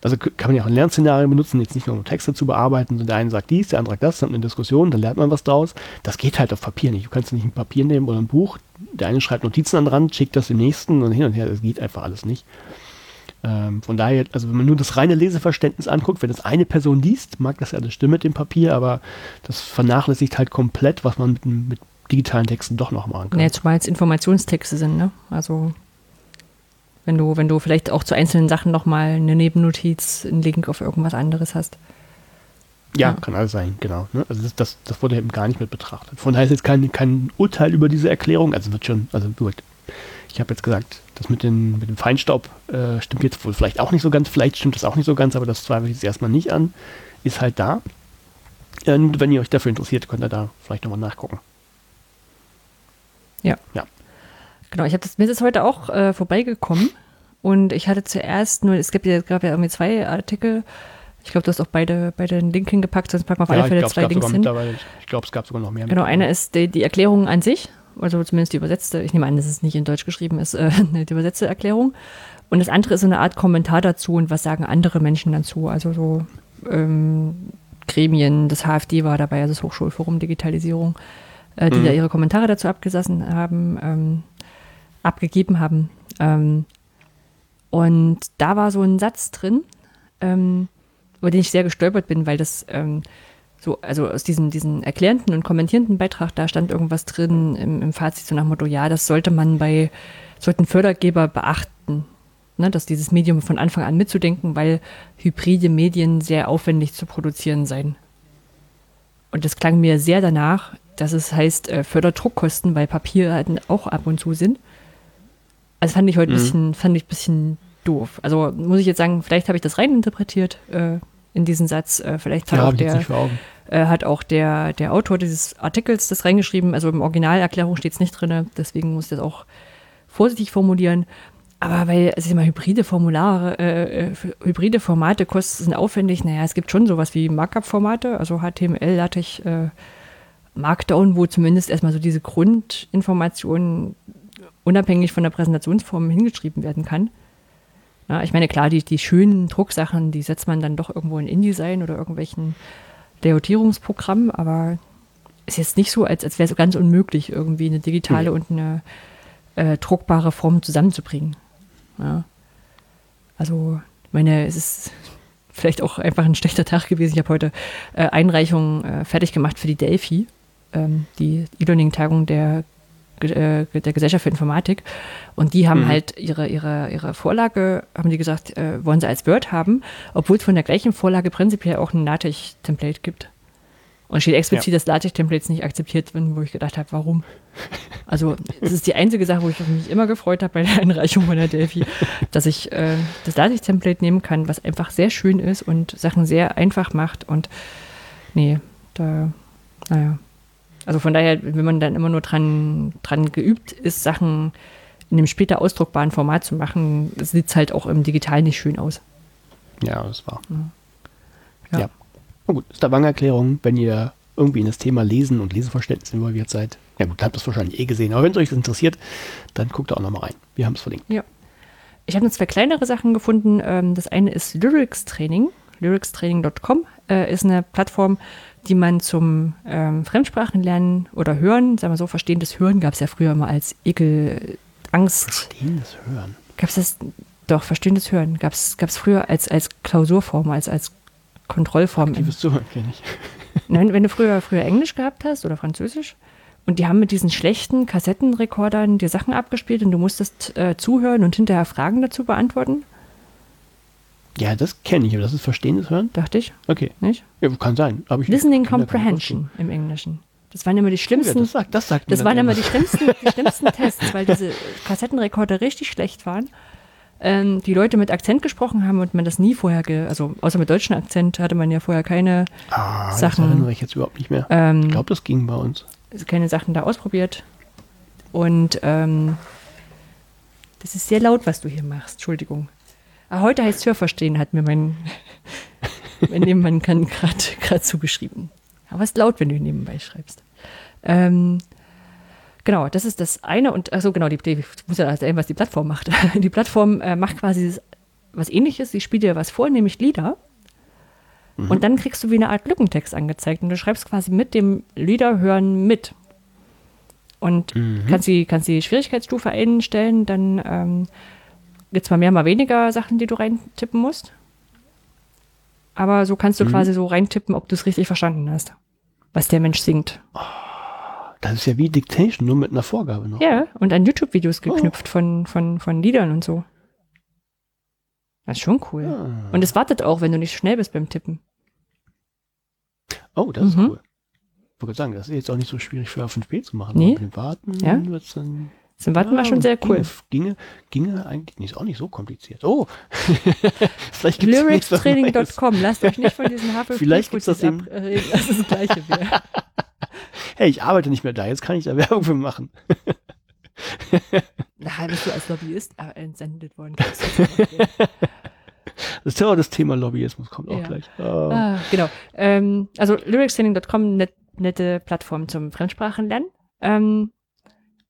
also kann man ja auch ein Lernszenario benutzen, jetzt nicht nur um Texte zu bearbeiten, sondern der eine sagt dies, der andere sagt das, dann eine Diskussion, dann lernt man was draus. Das geht halt auf Papier nicht. Du kannst nicht ein Papier nehmen oder ein Buch, der eine schreibt Notizen an den Rand, schickt das dem nächsten und hin und her, das geht einfach alles nicht. Ähm, von daher, also wenn man nur das reine Leseverständnis anguckt, wenn das eine Person liest, mag das ja alles stimmen mit dem Papier, aber das vernachlässigt halt komplett, was man mit, mit digitalen Texten doch noch machen kann. Ja, zumal es Informationstexte sind, ne? Also wenn du, wenn du vielleicht auch zu einzelnen Sachen nochmal eine Nebennotiz, einen Link auf irgendwas anderes hast. Ja, Ja. kann alles sein, genau. Ne? Also das, das, das wurde eben gar nicht mit betrachtet. Von daher ist jetzt kein, kein Urteil über diese Erklärung. Also wird schon, also gut. Ich habe jetzt gesagt, das mit, den, mit dem Feinstaub äh, stimmt jetzt wohl vielleicht auch nicht so ganz, vielleicht stimmt das auch nicht so ganz, aber das zweifle ich jetzt erstmal nicht an. Ist halt da. Und wenn ihr euch dafür interessiert, könnt ihr da vielleicht nochmal nachgucken. Ja. Ja. Genau, ich habe das, mir ist das heute auch äh, vorbeigekommen und ich hatte zuerst nur, es gibt ja, gab ja irgendwie zwei Artikel. Ich glaube, du hast auch beide, beide einen Link hingepackt, sonst packen wir auf alle Ja, ich Fälle zwei Links hin. ich glaube, es gab sogar noch mehr. Genau, eine ist die, die Erklärung an sich, also zumindest die übersetzte, ich nehme an, dass es nicht in Deutsch geschrieben ist, äh, [laughs] die übersetzte Erklärung. Und das andere ist so eine Art Kommentar dazu und was sagen andere Menschen dazu. Also so ähm, Gremien, das HFD war dabei, also das Hochschulforum Digitalisierung, äh, die mhm. da ihre Kommentare dazu abgesessen haben, ähm, abgegeben haben. Ähm, und da war so ein Satz drin, ähm, über den ich sehr gestolpert bin, weil das ähm, so, also aus diesem, diesen erklärenden und kommentierenden Beitrag, da stand irgendwas drin im, im Fazit so nach Motto, ja, das sollte man bei, sollten Fördergeber beachten, ne, dass dieses Medium von Anfang an mitzudenken, weil hybride Medien sehr aufwendig zu produzieren seien. Und das klang mir sehr danach, dass es heißt äh, Förderdruckkosten, weil Papier halt auch ab und zu sind. Also fand ich heute ein mhm. bisschen, fand ich bisschen doof. Also muss ich jetzt sagen, vielleicht habe ich das reininterpretiert äh, in diesen Satz. Äh, vielleicht hat ja, auch der, äh, hat auch der, der Autor dieses Artikels das reingeschrieben. Also im Originalerklärung steht es nicht drin, deswegen muss ich das auch vorsichtig formulieren. Aber weil, also mal, hybride Formulare, äh, äh hybride Formate kosten, sind aufwendig. Naja, es gibt schon sowas wie Markup-Formate, also HTML, LaTeX, äh, Markdown, wo zumindest erstmal so diese Grundinformationen unabhängig von der Präsentationsform hingeschrieben werden kann. Ja, ich meine, klar, die, die schönen Drucksachen, die setzt man dann doch irgendwo in InDesign oder irgendwelchen Layoutierungsprogrammen, aber ist jetzt nicht so, als, als wäre es ganz unmöglich, irgendwie eine digitale mhm. und eine äh, druckbare Form zusammenzubringen. Ja. Also, ich meine, es ist [laughs] vielleicht auch einfach ein schlechter Tag gewesen. Ich habe heute äh, Einreichungen äh, fertig gemacht für die Delphi, ähm, die E-Learning-Tagung der der Gesellschaft für Informatik. Und die haben mhm. halt ihre, ihre, ihre Vorlage, haben die gesagt, äh, wollen sie als Word haben, obwohl es von der gleichen Vorlage prinzipiell auch ein LaTeX-Template gibt. Und steht explizit, ja. dass LaTeX-Templates nicht akzeptiert werden, wo ich gedacht habe, warum? Also, das ist die einzige Sache, wo ich mich immer gefreut habe bei der Einreichung von der Delphi, dass ich äh, das LaTeX-Template nehmen kann, was einfach sehr schön ist und Sachen sehr einfach macht. Und nee, da, naja. Also von daher, wenn man dann immer nur dran, dran geübt ist, Sachen in dem später ausdruckbaren Format zu machen, sieht es halt auch im Digital nicht schön aus. Ja, das war. Ja. ja. Na gut, ist da Wangerklärung, wenn ihr irgendwie in das Thema Lesen und Leseverständnis involviert seid. Ja gut, habt ihr es wahrscheinlich eh gesehen, aber wenn es euch interessiert, dann guckt da auch nochmal rein. Wir haben es verlinkt. Ja. Ich habe noch zwei kleinere Sachen gefunden. Ähm, das eine ist Lyrics Training. Lyricstraining.com äh, ist eine Plattform, die man zum ähm, Fremdsprachenlernen oder Hören, sagen wir so, verstehendes Hören gab es ja früher mal als Ekel, Angst. Verstehendes Hören? Gab es das, doch, verstehendes Hören gab es früher als, als Klausurform, als, als Kontrollform. Aktives Zuhören kenne ich. [laughs] Nein, wenn du früher, früher Englisch gehabt hast oder Französisch und die haben mit diesen schlechten Kassettenrekordern dir Sachen abgespielt und du musstest äh, zuhören und hinterher Fragen dazu beantworten. Ja, das kenne ich, aber das ist verstehendes Hören? Dachte ich. Okay. Nicht? Ja, kann sein. Aber ich Listening Comprehension im Englischen. Das waren immer die schlimmsten. Ja, das sagt, das sagt Das waren immer die schlimmsten, [laughs] die schlimmsten Tests, weil diese Kassettenrekorder richtig schlecht waren. Ähm, die Leute mit Akzent gesprochen haben und man das nie vorher, ge also außer mit deutschem Akzent hatte man ja vorher keine ah, Sachen. Das erinnere ich jetzt überhaupt nicht mehr. Ähm, ich glaube, das ging bei uns. Also keine Sachen da ausprobiert. Und ähm, das ist sehr laut, was du hier machst. Entschuldigung. Ah, heute heißt Hörverstehen, hat mir mein, mein Nebenmann gerade zugeschrieben. Aber es ist laut, wenn du nebenbei schreibst. Ähm, genau, das ist das eine. Und also genau, die, die ich muss ja erzählen, was die Plattform macht. [laughs] Die Plattform äh, macht quasi was ähnliches. Sie spielt dir was vor, nämlich Lieder. Mhm. Und dann kriegst du wie eine Art Lückentext angezeigt. Und du schreibst quasi mit dem Liederhören mit. Und mhm. kannst, die, kannst die Schwierigkeitsstufe einstellen, dann ähm, es mal mehr, mal weniger Sachen, die du reintippen musst. Aber so kannst du mhm. quasi so reintippen, ob du es richtig verstanden hast, was der Mensch singt. Oh, das ist ja wie Dictation, nur mit einer Vorgabe noch. Ja, und an YouTube-Videos oh. geknüpft oh. von, von, von Liedern und so. Das ist schon cool. Ah. Und es wartet auch, wenn du nicht schnell bist beim Tippen. Oh, das mhm. ist cool. Ich wollte sagen, das ist jetzt auch nicht so schwierig für F5P zu machen. Nee. Mit dem Warten ja. wird's dann Warten ja, war schon sehr cool. Ginge, ginge eigentlich nicht, auch nicht so kompliziert. Oh, [laughs] vielleicht gibt's Lyricstraining.com. Lasst euch nicht von diesen [laughs] Havel Vielleicht gibt's das abreden, dass es das [laughs] Gleiche wäre. hey, ich arbeite nicht mehr da, jetzt kann ich da Werbung für machen. Na, bist du als Lobbyist entsendet worden. Das Thema das Thema Lobbyismus kommt auch ja. gleich. Oh. Ah, genau. Ähm, also lyricstraining.com, net, nette Plattform zum Fremdsprachenlernen. Ähm,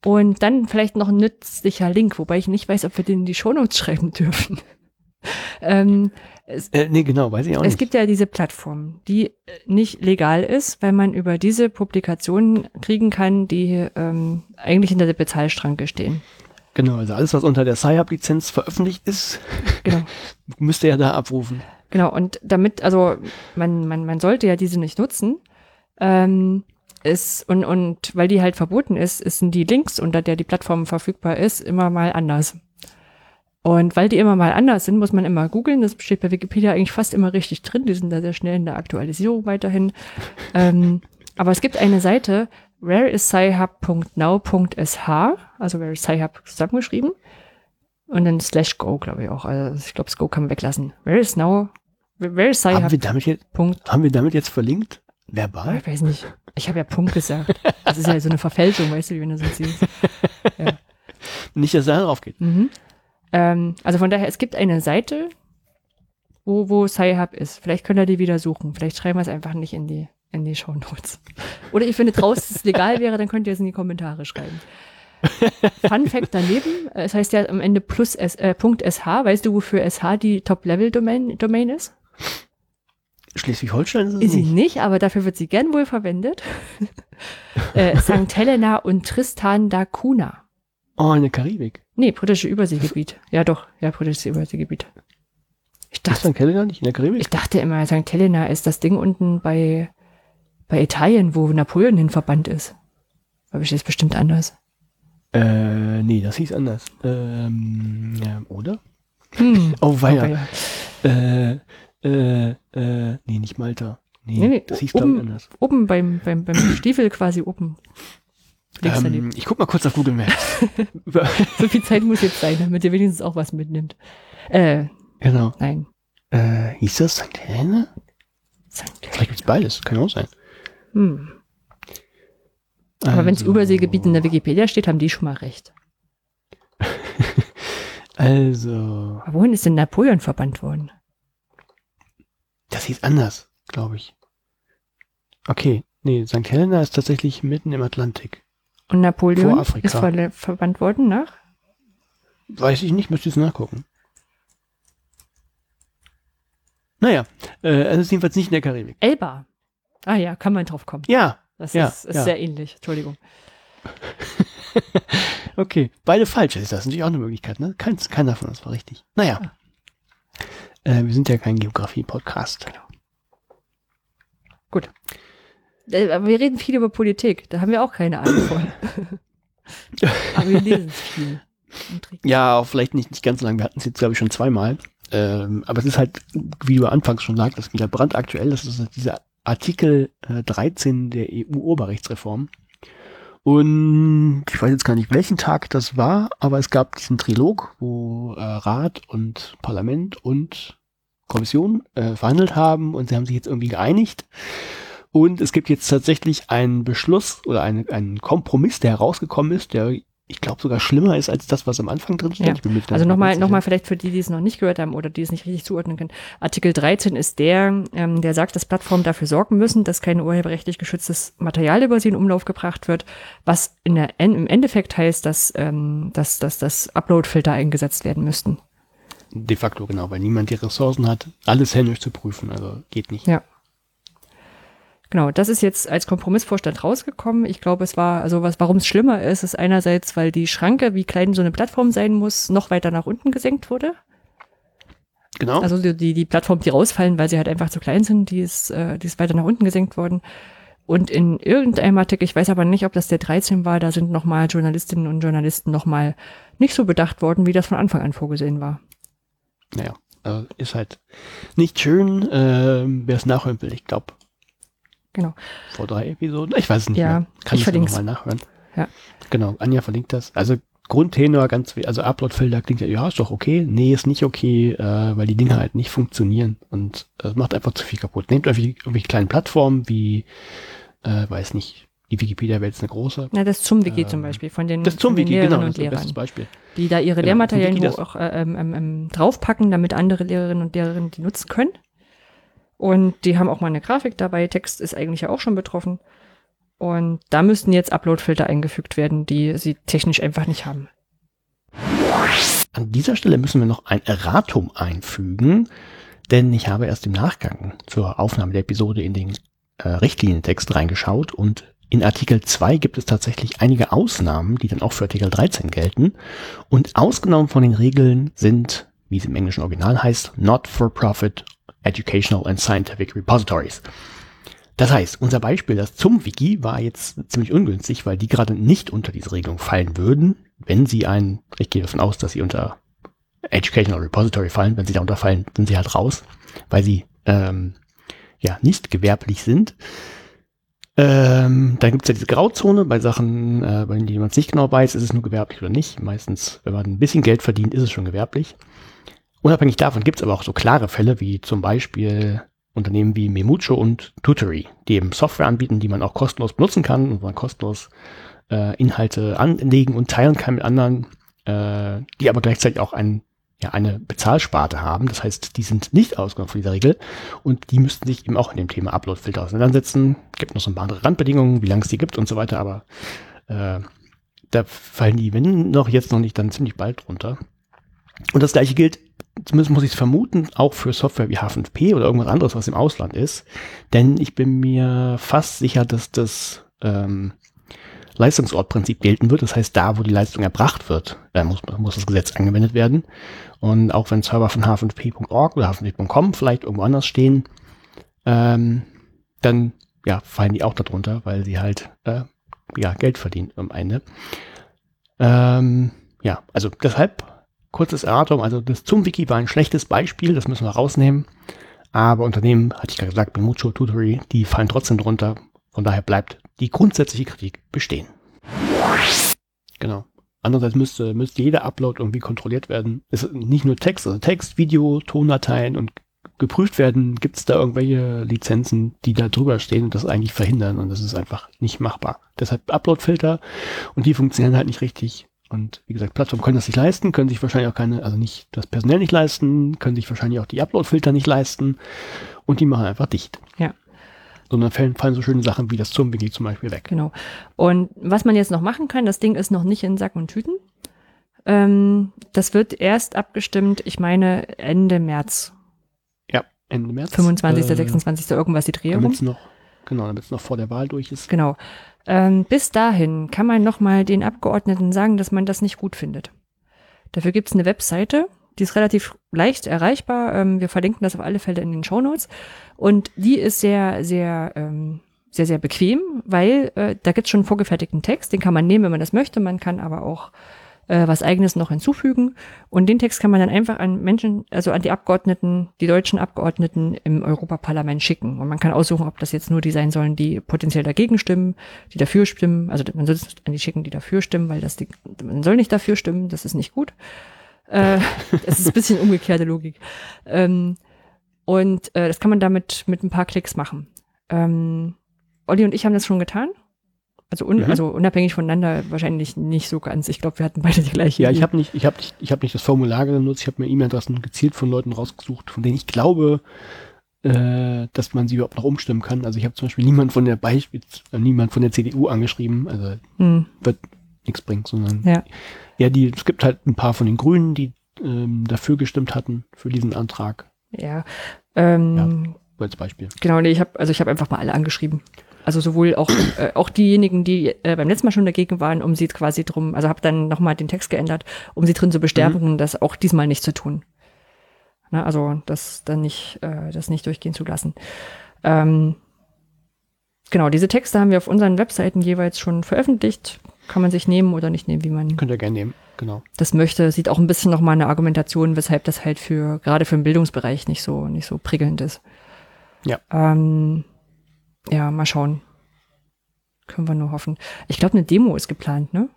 Und dann vielleicht noch ein nützlicher Link, wobei ich nicht weiß, ob wir den in die Shownotes schreiben dürfen. [laughs] ähm, es, Äh, nee, genau, weiß ich auch es nicht. gibt ja diese Plattform, die äh, nicht legal ist, weil man über diese Publikationen kriegen kann, die ähm, eigentlich hinter der Bezahlstranke stehen. Genau, also alles, was unter der Sci-Hub-Lizenz veröffentlicht ist, Genau. [laughs] müsst ihr ja da abrufen. Genau, und damit, also man, man, man sollte ja diese nicht nutzen. Ähm, ist, und, und weil die halt verboten ist, sind die Links, unter der die Plattform verfügbar ist, immer mal anders. Und weil die immer mal anders sind, muss man immer googeln. Das steht bei Wikipedia eigentlich fast immer richtig drin. Die sind da sehr schnell in der Aktualisierung weiterhin. [laughs] ähm, aber es gibt eine Seite, whereissci-hub.now.sh, also where is sci-hub zusammengeschrieben. Und dann slash go, glaube ich auch. Also ich glaube, das go kann man weglassen. Where is now, where is Haben wir, sci-hub. damit jetzt, haben wir damit jetzt verlinkt? Verbal? Ich weiß nicht. Ich habe ja Punkt gesagt. Das ist ja so eine Verfälschung, weißt du, wie wenn du so siehst. Nicht, dass er darauf geht. Mhm. Ähm, also von daher, es gibt eine Seite, wo, wo Sci-Hub ist. Vielleicht könnt ihr die wieder suchen. Vielleicht schreiben wir es einfach nicht in die, in die Show Notes. Oder ihr findet raus, dass es legal wäre, dann könnt ihr es in die Kommentare schreiben. Fun Fact daneben, äh, es heißt ja am Ende plus S, äh, Punkt .sh. Weißt du, wofür SH die Top-Level-Domain Domain ist? Schleswig-Holstein ist Ist sie nicht. nicht, aber dafür wird sie gern wohl verwendet. [laughs] äh, St. Helena und Tristan da Cunha. Oh, in der Karibik. Nee, britische Überseegebiet. Ja, doch, ja, britische Überseegebiet. Ich Ist dachte, St. Helena nicht in der Karibik? ich dachte immer, St. Helena ist das Ding unten bei, bei Italien, wo Napoleon hin verbannt ist. Aber ich das bestimmt anders. Äh, nee, das hieß anders. Ähm, ja, oder? Hm. Oh, weia. ja. Äh, äh, äh, nee, nicht Malta. Nee, Nee, nee, das hieß, oben, anders. oben beim, beim, beim [clears throat] Stiefel quasi oben. Ähm, ich guck mal kurz auf Google Maps. [laughs] [laughs] So viel Zeit muss jetzt sein, damit ihr wenigstens auch was mitnimmt. Äh, genau. nein. Äh, hieß das St. Helena? St. Vielleicht gibt's beides. Kann auch sein. Hm. Aber wenn es Also- Überseegebiet in der Wikipedia steht, haben die schon mal recht. [laughs] Also, Aber wohin ist denn Napoleon verbannt worden? Das hieß anders, glaube ich. Okay, nee, St. Helena ist tatsächlich mitten im Atlantik. Und Napoleon ist ver verbannt worden nach? Weiß ich nicht, müsste ich jetzt nachgucken. Naja, äh, es ist jedenfalls nicht in der Karibik. Elba. Ah ja, kann man drauf kommen. Ja, Das Ja, ist, ist ja. sehr ähnlich. Entschuldigung. [laughs] okay. Beide falsch. Das ist natürlich auch eine Möglichkeit, ne? Kein, keiner von uns war richtig. Naja. Äh, wir sind ja kein Geografie-Podcast. Gut. Äh, Aber wir reden viel über Politik. Da haben wir auch keine Ahnung von. [laughs] [laughs] Aber wir lesen es viel. Ja, auch vielleicht nicht, nicht ganz so lange. Wir hatten es jetzt, glaube ich, schon zweimal. Ähm, aber es ist halt, wie du anfangs schon sagtest, wieder brandaktuell. Das ist dieser Artikel äh, 13 der EU-Urheberrechtsreform. Und ich weiß jetzt gar nicht, welchen Tag das war, aber es gab diesen Trilog, wo äh, Rat und Parlament und Kommission äh, verhandelt haben und sie haben sich jetzt irgendwie geeinigt. Und es gibt jetzt tatsächlich einen Beschluss oder einen, einen Kompromiss, der herausgekommen ist, der ich glaube sogar schlimmer ist als das, was am Anfang drin steht. Ja. Also nochmal, ganz noch mal sicher. vielleicht für die, die es noch nicht gehört haben oder die es nicht richtig zuordnen können. Artikel 13 ist der, ähm, der sagt, dass Plattformen dafür sorgen müssen, dass kein urheberrechtlich geschütztes Material über sie in Umlauf gebracht wird, was in der, im Endeffekt heißt, dass, ähm, dass, dass, dass Upload-Filter eingesetzt werden müssten. De facto, genau, weil niemand die Ressourcen hat, alles händisch zu prüfen. Also geht nicht. Ja. Genau, das ist jetzt als Kompromissvorstand rausgekommen. Ich glaube, es war, also was, warum es schlimmer ist, ist einerseits, weil die Schranke, wie klein so eine Plattform sein muss, noch weiter nach unten gesenkt wurde. Genau. Also die, die, die Plattformen, die rausfallen, weil sie halt einfach zu klein sind, die ist, äh, die ist weiter nach unten gesenkt worden. Und in irgendeinem Artikel, ich weiß aber nicht, ob das der 13 war, da sind nochmal Journalistinnen und Journalisten nochmal nicht so bedacht worden, wie das von Anfang an vorgesehen war. naja, also ist halt nicht schön. Ähm, Wer es nachhören will, ich glaube, Genau. vor drei Episoden. Ich weiß es nicht Ja, mehr. Kann ich ich nochmal nachhören. Ja. Genau, Anja verlinkt das. Also Grundtenor, ganz, also Upload-Filter klingt ja, ja, ist doch okay. Nee, ist nicht okay, äh, weil die Dinge halt nicht funktionieren und es macht einfach zu viel kaputt. Nehmt irgendwie, irgendwie kleine Plattformen wie, äh, weiß nicht, die Wikipedia wäre jetzt eine große. Na, das zum Wiki Ähm, zum Beispiel, von den, Das von zum den Wiki, Lehrerinnen genau, das und ist Lehrern. bestes Beispiel. die da ihre Genau, Lehrmaterialien das- auch äh, ähm, ähm, ähm, draufpacken, damit andere Lehrerinnen und Lehrerinnen die nutzen können. Und die haben auch mal eine Grafik dabei. Text ist eigentlich ja auch schon betroffen. Und da müssten jetzt Upload-Filter eingefügt werden, die sie technisch einfach nicht haben. An dieser Stelle müssen wir noch ein Erratum einfügen, denn ich habe erst im Nachgang zur Aufnahme der Episode in den äh, Richtlinientext reingeschaut und in Artikel 2 gibt es tatsächlich einige Ausnahmen, die dann auch für Artikel 13 gelten. Und ausgenommen von den Regeln sind, wie es im englischen Original heißt, Not-for-Profit Educational and Scientific Repositories. Das heißt, unser Beispiel, das zum Wiki, war jetzt ziemlich ungünstig, weil die gerade nicht unter diese Regelung fallen würden, wenn sie ein, ich gehe davon aus, dass sie unter Educational Repository fallen, wenn sie darunter fallen, sind sie halt raus, weil sie ähm, ja nicht gewerblich sind. Ähm, dann gibt es ja diese Grauzone bei Sachen, äh, bei denen man es nicht genau weiß, ist es nur gewerblich oder nicht. Meistens, wenn man ein bisschen Geld verdient, ist es schon gewerblich. Unabhängig davon gibt es aber auch so klare Fälle, wie zum Beispiel Unternehmen wie Memucho und Tutory, die eben Software anbieten, die man auch kostenlos benutzen kann und man kostenlos äh, Inhalte anlegen und teilen kann mit anderen, äh, die aber gleichzeitig auch ein ja eine Bezahlsparte haben. Das heißt, die sind nicht ausgenommen von dieser Regel und die müssten sich eben auch in dem Thema Upload-Filter auseinandersetzen. Gibt noch so ein paar andere Randbedingungen, wie lange es die gibt und so weiter, aber äh, da fallen die, wenn noch jetzt noch nicht, dann ziemlich bald drunter. Und das gleiche gilt, zumindest muss ich es vermuten, auch für Software wie H5P oder irgendwas anderes, was im Ausland ist. Denn ich bin mir fast sicher, dass das ähm, Leistungsortprinzip gelten wird. Das heißt, da, wo die Leistung erbracht wird, da muss, muss das Gesetz angewendet werden. Und auch wenn Server von h5p.org oder h5p.com vielleicht irgendwo anders stehen, ähm, dann ja, fallen die auch darunter, weil sie halt äh, ja, Geld verdienen am Ende. Ähm, ja, also deshalb kurzes Erratum, also das zum Wiki war ein schlechtes Beispiel, das müssen wir rausnehmen. Aber Unternehmen, hatte ich gerade gesagt, Mucho, Tutory, die fallen trotzdem drunter. Von daher bleibt die grundsätzliche Kritik bestehen. Genau. Andererseits müsste, müsste jeder Upload irgendwie kontrolliert werden. Es ist nicht nur Text, also Text, Video, Tondateien und geprüft werden, gibt es da irgendwelche Lizenzen, die da drüber stehen und das eigentlich verhindern und das ist einfach nicht machbar. Deshalb Upload-Filter und die funktionieren halt nicht richtig. Und wie gesagt, Plattformen können das nicht leisten, können sich wahrscheinlich auch keine, also nicht das Personell nicht leisten, können sich wahrscheinlich auch die Upload-Filter nicht leisten und die machen einfach dicht. Ja sondern fallen, fallen so schöne Sachen wie das Zumwiki zum Beispiel weg. Genau. Und was man jetzt noch machen kann, das Ding ist noch nicht in Sack und Tüten. Ähm, das wird erst abgestimmt, ich meine Ende März. Ja, Ende März. 25., äh, 26. irgendwas die Drehung. Damit es noch, genau, damit es noch vor der Wahl durch ist. Genau. Ähm, bis dahin kann man nochmal den Abgeordneten sagen, dass man das nicht gut findet. Dafür gibt es eine Webseite, die ist relativ leicht erreichbar. Ähm, wir verlinken das auf alle Fälle in den Show Notes. Und die ist sehr, sehr, ähm, sehr, sehr bequem, weil äh, da gibt's schon einen vorgefertigten Text, den kann man nehmen, wenn man das möchte. Man kann aber auch äh, was eigenes noch hinzufügen. Und den Text kann man dann einfach an Menschen, also an die Abgeordneten, die deutschen Abgeordneten im Europaparlament schicken. Und man kann aussuchen, ob das jetzt nur die sein sollen, die potenziell dagegen stimmen, die dafür stimmen. Also man soll es an die schicken, die dafür stimmen, weil das die, man soll nicht dafür stimmen, das ist nicht gut. Äh, [laughs] das ist ein bisschen umgekehrte Logik. Ähm, und äh, das kann man damit mit ein paar Klicks machen. Ähm, Olli und ich haben das schon getan. Also, un, mhm. also unabhängig voneinander wahrscheinlich nicht so ganz. Ich glaube, wir hatten beide die gleiche. Ja, ich habe nicht, ich habe nicht, ich habe nicht das Formular genutzt. Ich habe mir E-Mail-Adressen gezielt von Leuten rausgesucht, von denen ich glaube, äh, dass man sie überhaupt noch umstimmen kann. Also ich habe zum Beispiel niemand von der Beispiel, äh, niemand von der CDU angeschrieben. Also mhm. wird nichts bringt, sondern ja. ja, die, es gibt halt ein paar von den Grünen, die ähm, dafür gestimmt hatten, für diesen Antrag. Ja. Ähm, ja als Beispiel. Genau, nee, ich habe also ich habe einfach mal alle angeschrieben. Also sowohl auch [clears throat] äh, auch diejenigen, die äh, beim letzten Mal schon dagegen waren, um sie quasi drum, also habe dann nochmal den Text geändert, um sie drin zu bestärken, mhm. das auch diesmal nicht zu tun. Na, also das dann nicht äh, das nicht durchgehen zu lassen. Ähm, genau, diese Texte haben wir auf unseren Webseiten jeweils schon veröffentlicht kann man sich nehmen oder nicht nehmen, wie man. Könnt ihr gerne nehmen, genau. Das möchte, sieht auch ein bisschen nochmal eine Argumentation, weshalb das halt für, gerade für den Bildungsbereich nicht so, nicht so prickelnd ist. Ja. Ähm, ja, mal schauen. Können wir nur hoffen. Ich glaube, eine Demo ist geplant, ne?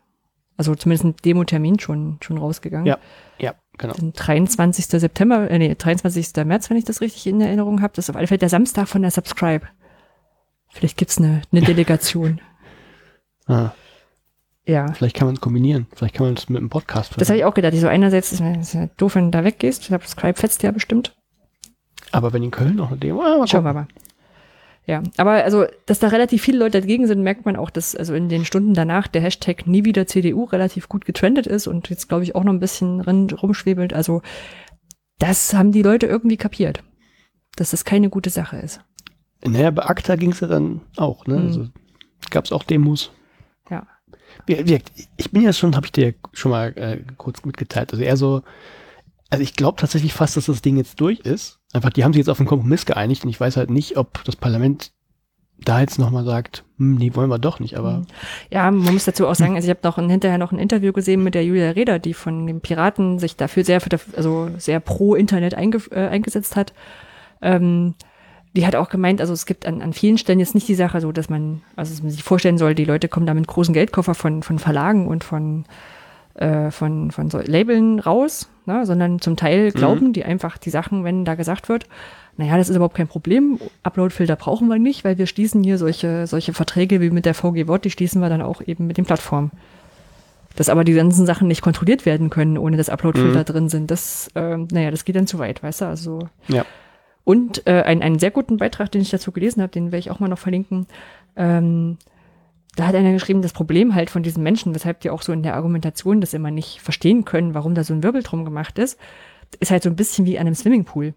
Also zumindest ein Demo-Termin schon, schon rausgegangen. Ja, ja, genau. Den 23. September, äh, nee, 23. März, wenn ich das richtig in Erinnerung habe. Das ist auf alle Fälle der Samstag von der Subscribe. Vielleicht gibt's eine, eine [laughs] Delegation. ah. Ja. Vielleicht kann man es kombinieren. Vielleicht kann man es mit einem Podcast verbinden. Das habe ich auch gedacht. Ich so einerseits ist es ja doof, wenn du da weggehst. Skype fetzt ja bestimmt. Aber wenn in Köln noch eine Demo, ah, Schauen wir mal. Ja, aber also, dass da relativ viele Leute dagegen sind, merkt man auch, dass also in den Stunden danach der Hashtag nie wieder CDU relativ gut getrendet ist und jetzt glaube ich auch noch ein bisschen rumschwebelt. Also das haben die Leute irgendwie kapiert, dass das keine gute Sache ist. Naja, bei ACTA ging es ja dann auch, ne? Mhm. Also gab es auch Demos. Ja. Ich bin ja schon, habe ich dir schon mal äh, kurz mitgeteilt. Also eher so, also ich glaube tatsächlich fast, dass das Ding jetzt durch ist. Einfach, die haben sich jetzt auf einen Kompromiss geeinigt und ich weiß halt nicht, ob das Parlament da jetzt nochmal sagt, hm, nee, wollen wir doch nicht, aber Ja, man muss dazu auch sagen, also ich habe noch hinterher noch ein Interview gesehen mit der Julia Reda, die von den Piraten sich dafür sehr, also sehr pro Internet einge, äh, eingesetzt hat. Ähm, die hat auch gemeint, also es gibt an, an vielen Stellen jetzt nicht die Sache so, dass man, also dass man sich vorstellen soll, die Leute kommen da mit großen Geldkoffer von, von Verlagen und von, äh, von, von so Labeln raus, ne, sondern zum Teil glauben die einfach die Sachen, wenn da gesagt wird, naja, das ist überhaupt kein Problem. Uploadfilter brauchen wir nicht, weil wir schließen hier solche, solche Verträge wie mit der VG Wort, die schließen wir dann auch eben mit den Plattformen. Dass aber die ganzen Sachen nicht kontrolliert werden können, ohne dass Uploadfilter drin sind, das, ähm, naja, das geht dann zu weit, weißt du? Also ja. und äh, ein, einen sehr guten Beitrag, den ich dazu gelesen habe, den werde ich auch mal noch verlinken. Ähm, da hat einer geschrieben, das Problem halt von diesen Menschen, weshalb die auch so in der Argumentation das immer nicht verstehen können, warum da so ein Wirbel drum gemacht ist, ist halt so ein bisschen wie an einem Swimmingpool.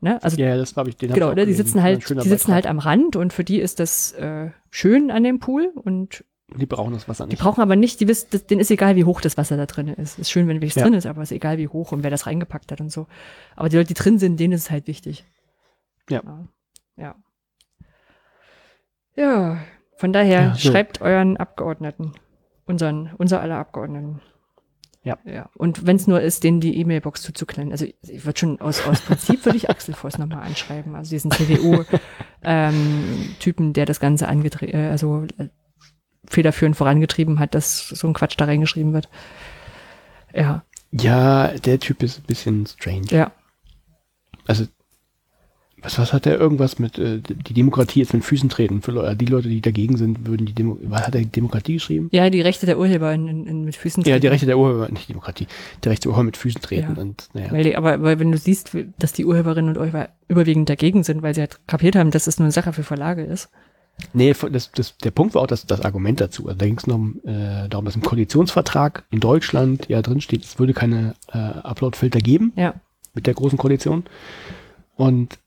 Ne? Also Ja, das habe ich den genau, ne? die sitzen halt, die sitzen halt am Rand und für die ist das äh, schön an dem Pool und Die brauchen das Wasser die nicht. brauchen aber nicht, die wissen, das, denen ist egal, wie hoch das Wasser da drin ist. Ist schön, wenn welches Ja. drin ist, aber ist egal, wie hoch und wer das reingepackt hat und so. Aber die Leute, die drin sind, denen ist es halt wichtig. Ja. Ja. Ja, von daher Ja, so. schreibt euren Abgeordneten, unseren, unser aller Abgeordneten. Ja. Ja. Und wenn es nur ist, denen die E-Mail-Box zuzuklennen. Also ich würde schon aus, aus Prinzip würde ich Axel Voss nochmal anschreiben. Also diesen CDU-Typen, der das Ganze angetrieben, äh, also äh, federführend vorangetrieben hat, dass so ein Quatsch da reingeschrieben wird. Ja, Ja, der Typ ist ein bisschen strange. ja. Also, was, was hat er irgendwas mit, äh, die Demokratie jetzt mit Füßen treten? Für Leute, die Leute, die dagegen sind, würden die Demo was hat er Demokratie geschrieben? Ja, die Rechte der Urheber in, in, in, mit Füßen Ja, die treten. Rechte der Urheber, nicht Demokratie, die Rechte der Urheber mit Füßen treten Ja. und, naja. Weil die, aber weil wenn du siehst, dass die Urheberinnen und Urheber überwiegend dagegen sind, weil sie halt kapiert haben, dass es nur eine Sache für Verlage ist. Nee, das, das, der Punkt war auch das, das Argument dazu. Also da ging es noch äh, darum, dass im Koalitionsvertrag in Deutschland ja drin steht, es würde keine äh, Upload-Filter geben Ja, mit der großen Koalition. Und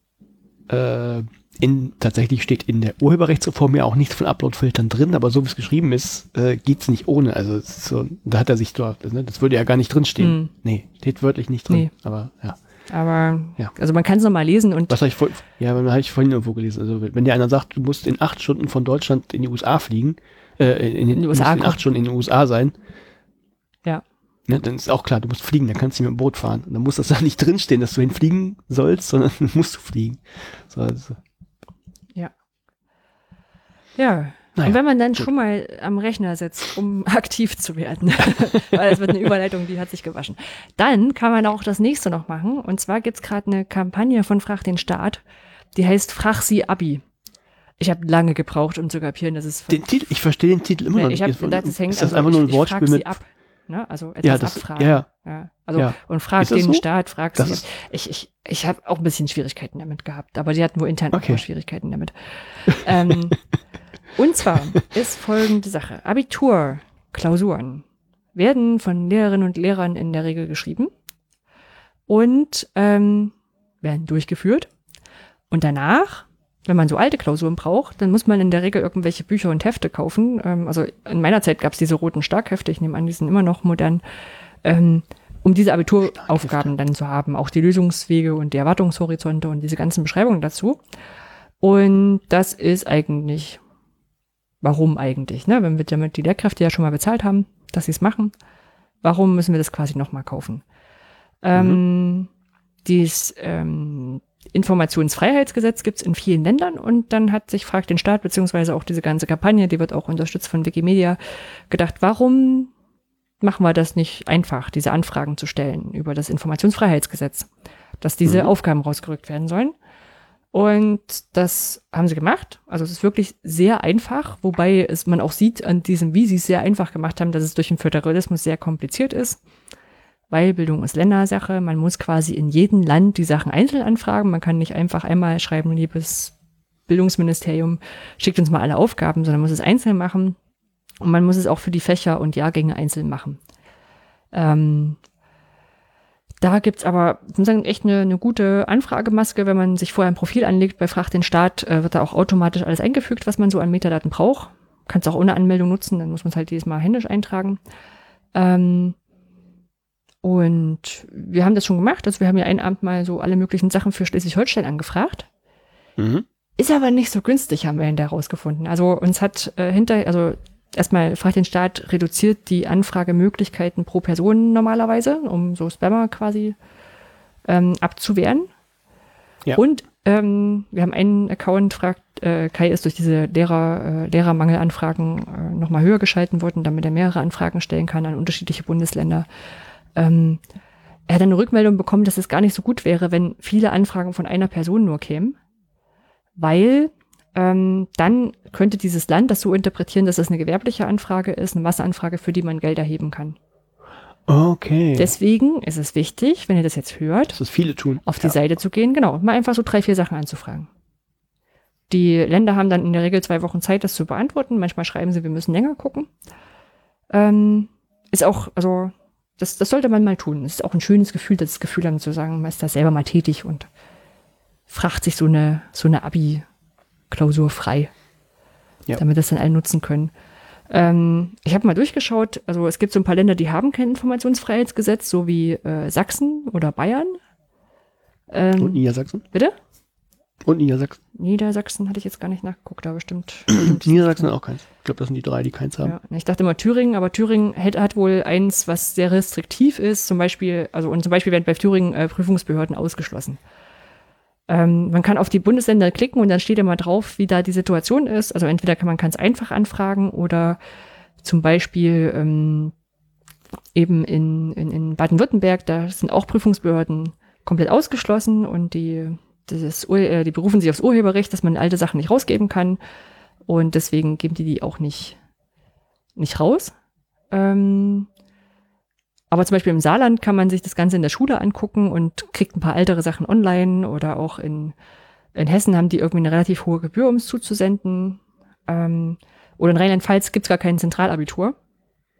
äh, in, tatsächlich steht in der Urheberrechtsreform ja auch nichts von Upload-Filtern drin, aber so wie es geschrieben ist, äh, geht's nicht ohne. Also so, da hat er sich dort, das, ne, das würde ja gar nicht drinstehen. Mhm. Nee, steht wörtlich nicht drin. Nee. Aber ja. aber Ja. also man kann es nochmal lesen und Was habe ich vor, ja, habe ich vorhin irgendwo gelesen. Also wenn dir einer sagt, du musst in acht Stunden von Deutschland in die USA fliegen, äh, in, in, die du USA in acht Stunden in den USA sein, ne, dann ist auch klar, du musst fliegen, dann kannst du nicht mit dem Boot fahren. Und dann muss das da nicht drinstehen, dass du hinfliegen sollst, sondern [laughs] musst du fliegen. So, also, ja. Naja, und wenn man dann gut. schon mal am Rechner sitzt, um [laughs] aktiv zu werden, [laughs] weil es wird eine Überleitung, die hat sich gewaschen, dann kann man auch das nächste noch machen. Und zwar gibt's gerade eine Kampagne von Frag den Staat, die heißt Frag sie Abi. Ich habe lange gebraucht, um zu kapieren, dass es den Titel, ich verstehe den Titel immer noch ich nicht. habe gedacht, das hängt ist das also einfach nur ein ich, ich Wortspiel mit, sie ab. Ne? Also etwas Ja, das- abfragen. ja, ja. Also Ja. und frag den so? Staat, frag Das sie. Ich, ich, ich habe auch ein bisschen Schwierigkeiten damit gehabt, aber die hatten wohl intern Okay. auch Schwierigkeiten damit. ähm, [laughs] und zwar ist folgende Sache. Abiturklausuren werden von Lehrerinnen und Lehrern in der Regel geschrieben und ähm, werden durchgeführt. Und danach, wenn man so alte Klausuren braucht, dann muss man in der Regel irgendwelche Bücher und Hefte kaufen. Ähm, also in meiner Zeit gab es diese roten Starkhefte, ich nehme an, die sind immer noch modern, ähm, um diese Abituraufgaben dann zu haben. Auch die Lösungswege und die Erwartungshorizonte und diese ganzen Beschreibungen dazu. Und das ist eigentlich, warum eigentlich? Ne? Wenn wir damit die Lehrkräfte ja schon mal bezahlt haben, dass sie es machen, warum müssen wir das quasi nochmal kaufen? Ähm, dies ähm, Informationsfreiheitsgesetz gibt es in vielen Ländern und dann hat sich Fragt den Staat, beziehungsweise auch diese ganze Kampagne, die wird auch unterstützt von Wikimedia, gedacht, warum machen wir das nicht einfach, diese Anfragen zu stellen über das Informationsfreiheitsgesetz, dass diese Mhm. Aufgaben rausgerückt werden sollen. Und das haben sie gemacht. Also es ist wirklich sehr einfach, wobei es man auch sieht an diesem, wie sie es sehr einfach gemacht haben, dass es durch den Föderalismus sehr kompliziert ist. Weil Bildung ist Ländersache. Man muss quasi in jedem Land die Sachen einzeln anfragen. Man kann nicht einfach einmal schreiben, liebes Bildungsministerium schickt uns mal alle Aufgaben, sondern muss es einzeln machen. Und man muss es auch für die Fächer und Jahrgänge einzeln machen. Ähm, da gibt's aber sagen, echt eine, eine gute Anfragemaske. Wenn man sich vorher ein Profil anlegt bei Frag den Staat, äh, wird da auch automatisch alles eingefügt, was man so an Metadaten braucht. Kannst auch ohne Anmeldung nutzen, dann muss man es halt jedes Mal händisch eintragen. Ähm, und wir haben das schon gemacht. Also wir haben ja einen Abend mal so alle möglichen Sachen für Schleswig-Holstein angefragt. Mhm. Ist aber nicht so günstig, haben wir hinterher herausgefunden. Also uns hat äh, hinter, also erstmal fragt den Staat, reduziert die Anfragemöglichkeiten pro Person normalerweise, um so Spammer quasi ähm, abzuwehren. Ja. Und ähm, wir haben einen Account, fragt, äh, Kai ist durch diese Lehrer, äh, Lehrermangelanfragen äh, nochmal höher geschalten worden, damit er mehrere Anfragen stellen kann an unterschiedliche Bundesländer. Ähm, er hat eine Rückmeldung bekommen, dass es gar nicht so gut wäre, wenn viele Anfragen von einer Person nur kämen, weil ähm, dann könnte dieses Land das so interpretieren, dass es eine gewerbliche Anfrage ist, eine Masseanfrage, für die man Geld erheben kann. Okay. Deswegen ist es wichtig, wenn ihr das jetzt hört, dass es viele tun. auf die ja. Seite zu gehen, genau, mal einfach so drei, vier Sachen anzufragen. Die Länder haben dann in der Regel zwei Wochen Zeit, das zu beantworten. Manchmal schreiben sie, wir müssen länger gucken. Ähm, ist auch, also, das, das sollte man mal tun. Es ist auch ein schönes Gefühl, das Gefühl haben zu sagen, man ist da selber mal tätig und fragt sich so eine, so eine Abi, klausurfrei, ja. damit das dann alle nutzen können. Ähm, ich habe mal durchgeschaut, also es gibt so ein paar Länder, die haben kein Informationsfreiheitsgesetz, so wie äh, Sachsen oder Bayern. Ähm, Und Niedersachsen? Bitte? Und Niedersachsen? Niedersachsen hatte ich jetzt gar nicht nachgeguckt, da bestimmt. [clears throat] Niedersachsen auch keins. Ich glaube, das sind die drei, die keins haben. Ja, ich dachte immer Thüringen, aber Thüringen hat, hat, wohl eins, was sehr restriktiv ist. Zum Beispiel, also und zum Beispiel werden bei Thüringen äh, Prüfungsbehörden ausgeschlossen. Ähm, man kann auf die Bundesländer klicken und dann steht immer drauf, wie da die Situation ist. Also entweder kann man ganz einfach anfragen oder zum Beispiel ähm, eben in, in, in Baden-Württemberg, da sind auch Prüfungsbehörden komplett ausgeschlossen und die, das, äh, die berufen sich aufs Urheberrecht, dass man alte Sachen nicht rausgeben kann und deswegen geben die die auch nicht, nicht raus. Ähm, aber zum Beispiel im Saarland kann man sich das Ganze in der Schule angucken und kriegt ein paar ältere Sachen online oder auch in, in Hessen haben die irgendwie eine relativ hohe Gebühr, um es zuzusenden. Ähm, oder in Rheinland-Pfalz gibt's gar kein Zentralabitur,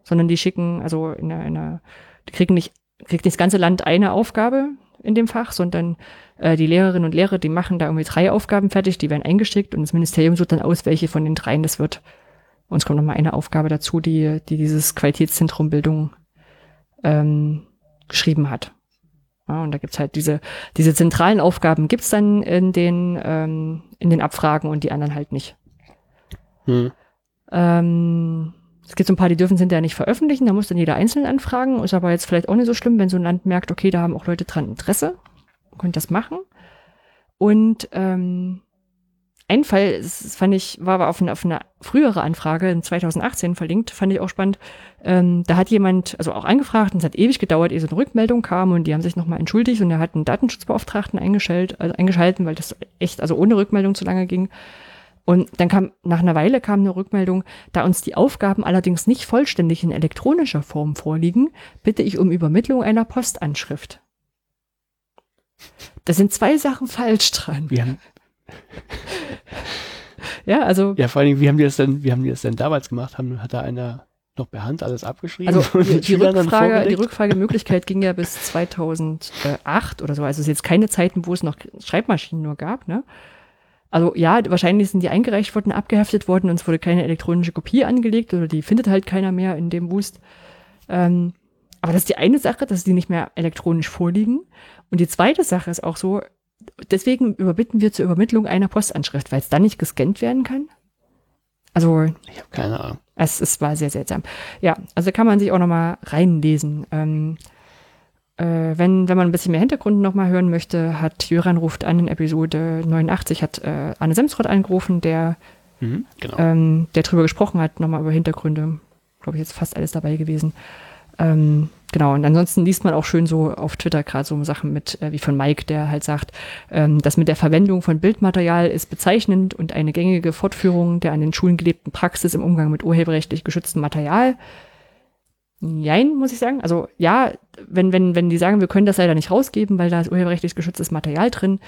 sondern die schicken, also in einer die kriegen nicht, kriegt nicht das ganze Land eine Aufgabe in dem Fach, sondern äh, die Lehrerinnen und Lehrer, die machen da irgendwie drei Aufgaben fertig, die werden eingeschickt und das Ministerium sucht dann aus, welche von den dreien das wird. Und es kommt nochmal eine Aufgabe dazu, die, die dieses Qualitätszentrum Bildung ähm, geschrieben hat. Ja, und da gibt's halt diese, diese zentralen Aufgaben gibt's dann in den, ähm, in den Abfragen und die anderen halt nicht. Hm. Ähm, es gibt so ein paar, die dürfen sind ja nicht veröffentlichen, da muss dann jeder einzeln anfragen. Ist aber jetzt vielleicht auch nicht so schlimm, wenn so ein Land merkt, okay, da haben auch Leute dran Interesse, könnt das machen. Und ähm, ein Fall, das fand ich, war aber auf eine, auf eine frühere Anfrage in 2018 verlinkt, fand ich auch spannend. Ähm, da hat jemand, also auch angefragt und es hat ewig gedauert, ehe so eine Rückmeldung kam und die haben sich nochmal entschuldigt und er hat einen Datenschutzbeauftragten eingeschaltet, also eingeschalten, weil das echt, also ohne Rückmeldung zu lange ging. Und dann kam, nach einer Weile kam eine Rückmeldung, da uns die Aufgaben allerdings nicht vollständig in elektronischer Form vorliegen, bitte ich um Übermittlung einer Postanschrift. Da sind zwei Sachen falsch dran. Wir haben, ja, also. Ja, vor allen Dingen, wie haben die das denn, wie haben die das denn damals gemacht? Haben, hat da einer noch per Hand alles abgeschrieben? Also [laughs] die, die Rückfrage, die Rückfragemöglichkeit ging ja bis 2008 oder so. Also es ist jetzt keine Zeiten, wo es noch Schreibmaschinen nur gab, ne? Also ja, wahrscheinlich sind die eingereicht worden, abgeheftet worden und es wurde keine elektronische Kopie angelegt oder die findet halt keiner mehr in dem Wust. Ähm, aber das ist die eine Sache, dass die nicht mehr elektronisch vorliegen. Und die zweite Sache ist auch so, deswegen überbitten wir zur Übermittlung einer Postanschrift, weil es dann nicht gescannt werden kann. Also. Ich habe keine Ahnung. Es, es war sehr seltsam. Ja, also kann man sich auch nochmal reinlesen. Ähm, äh, wenn, wenn man ein bisschen mehr Hintergrund nochmal hören möchte, hat Jöran ruft an in Episode 89, hat äh, Anne Semsrott angerufen, der, mhm, genau. ähm, der drüber gesprochen hat, nochmal über Hintergründe. Glaube ich, jetzt fast alles dabei gewesen. Ähm, genau, und ansonsten liest man auch schön so auf Twitter gerade so Sachen mit, äh, wie von Mike, der halt sagt, ähm, das mit der Verwendung von Bildmaterial ist bezeichnend und eine gängige Fortführung der an den Schulen gelebten Praxis im Umgang mit urheberrechtlich geschütztem Material. Nein, muss ich sagen. Also ja, wenn, wenn, wenn die sagen, wir können das leider nicht rausgeben, weil da ist urheberrechtlich geschütztes Material drin,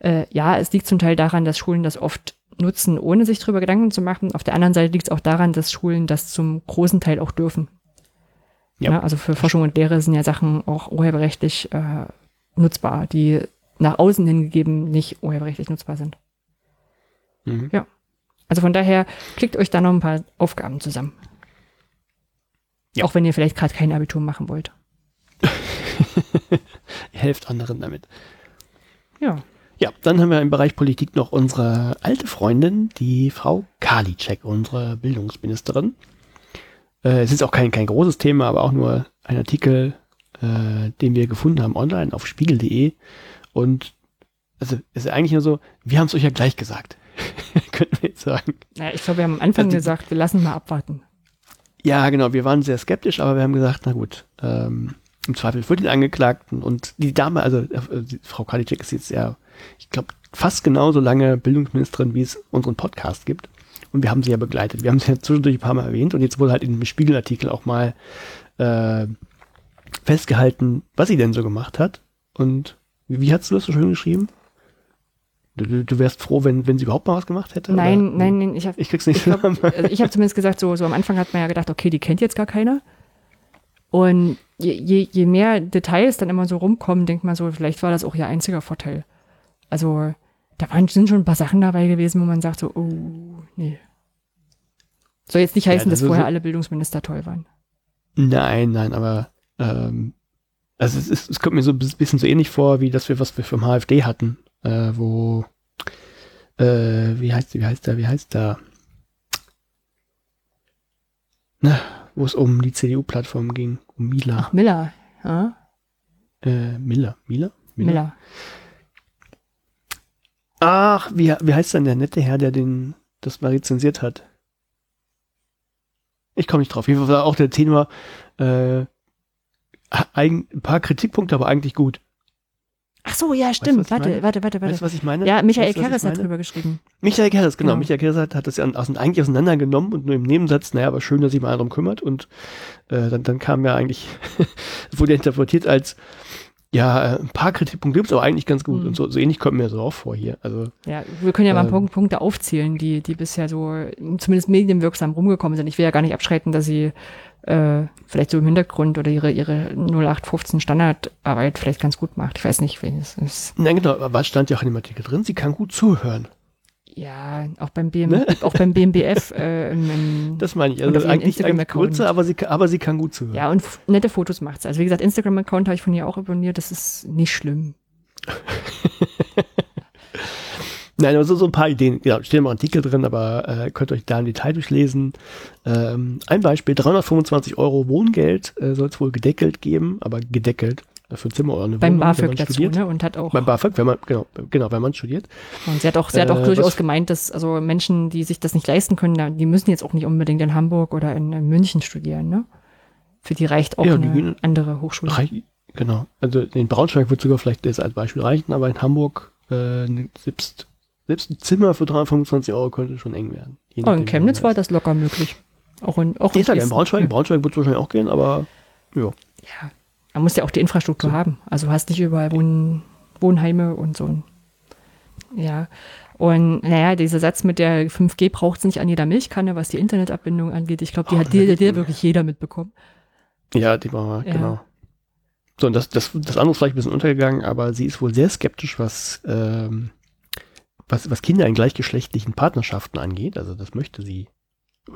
äh, ja, es liegt zum Teil daran, dass Schulen das oft nutzen, ohne sich darüber Gedanken zu machen. Auf der anderen Seite liegt es auch daran, dass Schulen das zum großen Teil auch dürfen. Ja. ja also für Forschung und Lehre sind ja Sachen auch urheberrechtlich äh, nutzbar, die nach außen hingegeben nicht urheberrechtlich nutzbar sind. Mhm. Ja. Also von daher klickt euch da noch ein paar Aufgaben zusammen. Ja. Auch wenn ihr vielleicht gerade kein Abitur machen wollt. [laughs] helft anderen damit. Ja. Ja, dann haben wir im Bereich Politik noch unsere alte Freundin, die Frau Karliczek, unsere Bildungsministerin. Äh, es ist auch kein, kein großes Thema, aber auch nur ein Artikel, äh, den wir gefunden haben online auf spiegel.de. Und also es ist eigentlich nur so, wir haben es euch ja gleich gesagt. [laughs] Könnten wir jetzt sagen. Ja, ich glaube, wir haben am Anfang also, gesagt, wir lassen mal abwarten. Ja, genau, wir waren sehr skeptisch, aber wir haben gesagt, na gut, ähm, im Zweifel für den Angeklagten und die Dame, also äh, Frau Karliczek ist jetzt ja, ich glaube, fast genauso lange Bildungsministerin, wie es unseren Podcast gibt. Und wir haben sie ja begleitet. Wir haben sie ja zwischendurch ein paar Mal erwähnt und jetzt wurde halt in dem Spiegelartikel auch mal äh, festgehalten, was sie denn so gemacht hat. Und wie, wie hast du das so schön geschrieben? Du, du, wärst froh, wenn, wenn sie überhaupt mal was gemacht hätte? Nein, oder? nein, nein, ich habe ich krieg's nicht. Ich, [laughs] also ich habe zumindest gesagt, so, so am Anfang hat man ja gedacht, okay, die kennt jetzt gar keiner. Und je, je, je mehr Details dann immer so rumkommen, denkt man so, vielleicht war das auch ihr einziger Vorteil. Also da waren, sind schon ein paar Sachen dabei gewesen, wo man sagt so, oh, nee. Soll jetzt nicht heißen, ja, das dass vorher so alle Bildungsminister toll waren. Nein, nein, aber ähm, also es, ist, es kommt mir so ein bisschen so ähnlich vor, wie das wir, was wir vom HFD hatten, äh, wo äh, wie heißt wie heißt der, wie heißt der? Na, wo es um die CDU-Plattform ging, um Mila. Ach, Miller, ja. Äh, Miller, Miller? Miller. Miller. Ach, wie, wie heißt denn der nette Herr, der den, das mal rezensiert hat? Ich komme nicht drauf. Hier war auch der Tenor, äh, ein, ein paar Kritikpunkte, aber eigentlich gut. Ach so, ja, stimmt. Weißt, warte, warte, warte, warte. Weißt du, was ich meine? Ja, Michael weißt, Keres hat drüber geschrieben. Michael Keres, genau. genau. Michael Keres hat, hat das ja eigentlich auseinandergenommen und nur im Nebensatz, naja, aber schön, dass sich mal darum kümmert. Und äh, dann, dann kam ja eigentlich, [laughs] wurde interpretiert als, ja, äh, ein paar Kritikpunkte gibt es aber eigentlich ganz gut. Mhm. Und so, so ähnlich kommt mir so auch vor hier. Also, ja, wir können ja mal ähm, Punkte aufzählen, die, die bisher so zumindest medienwirksam rumgekommen sind. Ich will ja gar nicht abschreiten, dass sie äh, vielleicht so im Hintergrund oder ihre, ihre 0815 Standardarbeit vielleicht ganz gut macht. Ich weiß nicht, wen es ist. Nein, genau, aber was stand ja auch in dem Artikel drin? Sie kann gut zuhören. Ja, auch beim, BM, ne? auch beim BMBF. [laughs] Äh, im, das meine ich. Also eigentlich, eigentlich kurze, aber sie, aber sie kann gut zuhören. Ja, und nette Fotos macht sie. Also wie gesagt, Instagram-Account habe ich von ihr auch abonniert. Das ist nicht schlimm. [laughs] Nein, also so ein paar Ideen, ja, stehen im Artikel drin, aber äh, könnt euch da im Detail durchlesen. Ähm, ein Beispiel, 325 Euro Wohngeld äh, soll es wohl gedeckelt geben, aber gedeckelt äh, für Zimmer oder eine Beim Wohnung, BAföG dazu, studiert. ne? Und hat auch. Beim BAföG, wenn man, genau, genau, wenn man studiert. Und sie hat auch, sie hat auch äh, durchaus gemeint, dass also Menschen, die sich das nicht leisten können, die müssen jetzt auch nicht unbedingt in Hamburg oder in, in München studieren, ne? Für die reicht auch ja, eine andere Hochschule. Reich, genau. Also in Braunschweig wird sogar vielleicht das als Beispiel reichen, aber in Hamburg äh, selbst selbst ein Zimmer für 325 Euro könnte schon eng werden. Oh, in Chemnitz war das locker möglich. Auch in, auch in, in, in Braunschweig. In Braunschweig wird es wahrscheinlich auch gehen, aber ja. Ja, man muss ja auch die Infrastruktur so. haben. Also du hast nicht überall Wohn Wohnheime und so. Ja. Und naja, dieser Satz mit der 5G braucht es nicht an jeder Milchkanne, was die Internetabbindung angeht. Ich glaube, die oh, hat dir, dir wirklich jeder mitbekommen. Ja, die war, ja. genau. So, und das, das, das andere ist vielleicht ein bisschen untergegangen, aber sie ist wohl sehr skeptisch, was ähm, was, was Kinder in gleichgeschlechtlichen Partnerschaften angeht. Also das möchte sie.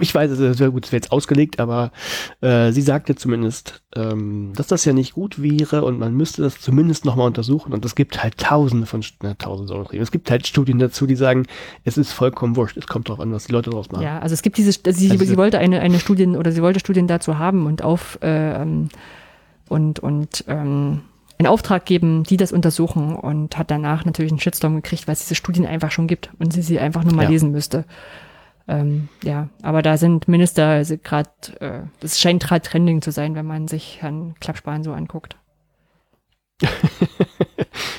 Ich weiß, es wäre gut, es wäre jetzt ausgelegt, aber äh, sie sagte zumindest, ähm, dass das ja nicht gut wäre und man müsste das zumindest nochmal untersuchen. Und es gibt halt tausende von, na, tausende, es gibt halt Studien dazu, die sagen, es ist vollkommen wurscht. Es kommt darauf an, was die Leute daraus machen. Ja, also es gibt diese, sie, also sie wollte eine, eine Studien oder sie wollte Studien dazu haben und auf äh, und, und ähm, in Auftrag geben, die das untersuchen und hat danach natürlich einen Shitstorm gekriegt, weil es diese Studien einfach schon gibt und sie sie einfach nur mal ja. lesen müsste. Ähm, ja, aber da sind Minister also gerade, äh, das scheint gerade trending zu sein, wenn man sich Herrn Klappspahn so anguckt. [laughs]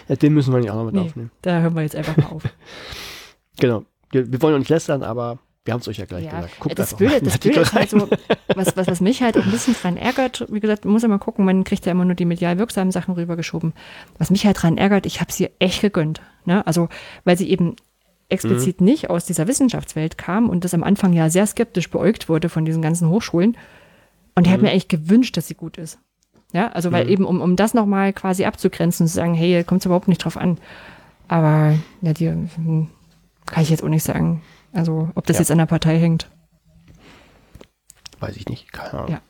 ja, den müssen wir nicht auch noch mit nee, aufnehmen. Da hören wir jetzt einfach mal auf. [laughs] genau. Wir, wir wollen nicht lästern, aber wir haben es euch ja gleich ja, gesagt. Guckt das Blöde, das Blöde ist halt so, [laughs] was, was, was mich halt ein bisschen dran ärgert, wie gesagt, man muss ja mal gucken, man kriegt ja immer nur die medial wirksamen Sachen rübergeschoben. Was mich halt dran ärgert, ich habe sie echt gegönnt. Ne? Also, weil sie eben explizit nicht aus dieser Wissenschaftswelt kam und das am Anfang ja sehr skeptisch beäugt wurde von diesen ganzen Hochschulen. Und ich hätte mir eigentlich gewünscht, dass sie gut ist. Ja, also weil eben, um, um das nochmal quasi abzugrenzen und zu sagen, hey, kommt es überhaupt nicht drauf an. Aber ja, die hm, kann ich jetzt auch nicht sagen. Also, ob das Ja. jetzt an der Partei hängt. Weiß ich nicht. Keine Ahnung. Ja.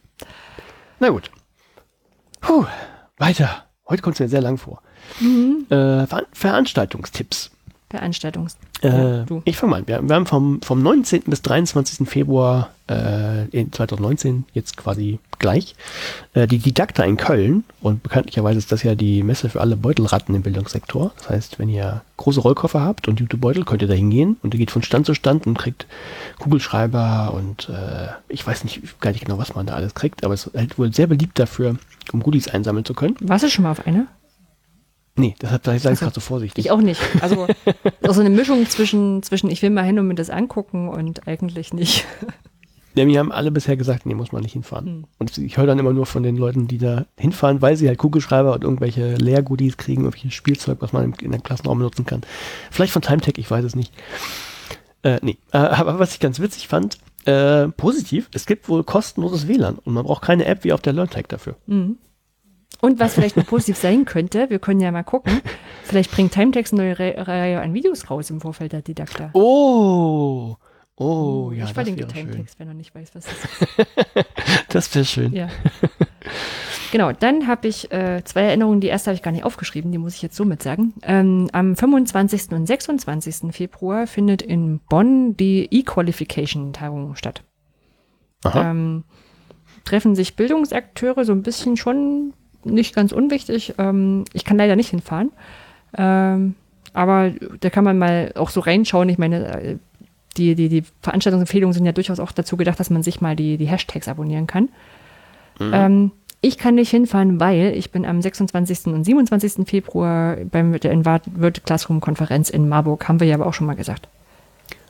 Na gut. Puh, weiter. Heute kommt es mir sehr lang vor. Mhm. Äh, Ver Veranstaltungstipps. Veranstaltungs. Äh, Ja, du. ich fange mal an. Wir, wir haben vom, vom 19. bis 23. Februar äh, in 2019, jetzt quasi gleich, äh, die Didakta in Köln. Und bekanntlicherweise ist das ja die Messe für alle Beutelratten im Bildungssektor. Das heißt, wenn ihr große Rollkoffer habt und gute Beutel, könnt ihr da hingehen und ihr geht von Stand zu Stand und kriegt Kugelschreiber und äh, ich weiß nicht gar nicht genau, was man da alles kriegt, aber es ist halt wohl sehr beliebt dafür, um Goodies einsammeln zu können. Warst du schon mal auf einer? Nee, deshalb sage ich es gerade so vorsichtig. Ich auch nicht. Also, [laughs] so eine Mischung zwischen, zwischen ich will mal hin und mir das angucken und eigentlich nicht. Ja, mir haben alle bisher gesagt, nee, muss man nicht hinfahren. Hm. Und ich höre dann immer nur von den Leuten, die da hinfahren, weil sie halt Kugelschreiber und irgendwelche Lehrgoodies kriegen, irgendwelches Spielzeug, was man in einem Klassenraum benutzen kann. Vielleicht von Timetech, ich weiß es nicht. Äh, nee, äh, aber was ich ganz witzig fand, äh, positiv, es gibt wohl kostenloses WLAN und man braucht keine App wie auf der LearnTech dafür. Und was vielleicht noch positiv sein könnte, wir können ja mal gucken, vielleicht bringt Timetext eine neue Re- Reihe an Videos raus im Vorfeld der Didakta. Oh, oh, ja, ich verlinke. Timetext, wenn er nicht weiß, was das ist. [laughs] Das wäre schön. Ja. genau, dann habe ich äh, zwei Erinnerungen. Die erste habe ich gar nicht aufgeschrieben, die muss ich jetzt somit sagen. Ähm, am 25. und 26. Februar findet in Bonn die E-Qualification-Tagung statt. Aha. Ähm, treffen sich Bildungsakteure, so ein bisschen schon nicht ganz unwichtig. Ähm, ich kann leider nicht hinfahren. Ähm, aber da kann man mal auch so reinschauen. Ich meine, äh, die, die, die Veranstaltungsempfehlungen sind ja durchaus auch dazu gedacht, dass man sich mal die, die Hashtags abonnieren kann. Ähm, ich kann nicht hinfahren, weil ich bin am 26. und 27. Februar beim der Invert World Classroom Konferenz in Marburg, haben wir ja aber auch schon mal gesagt.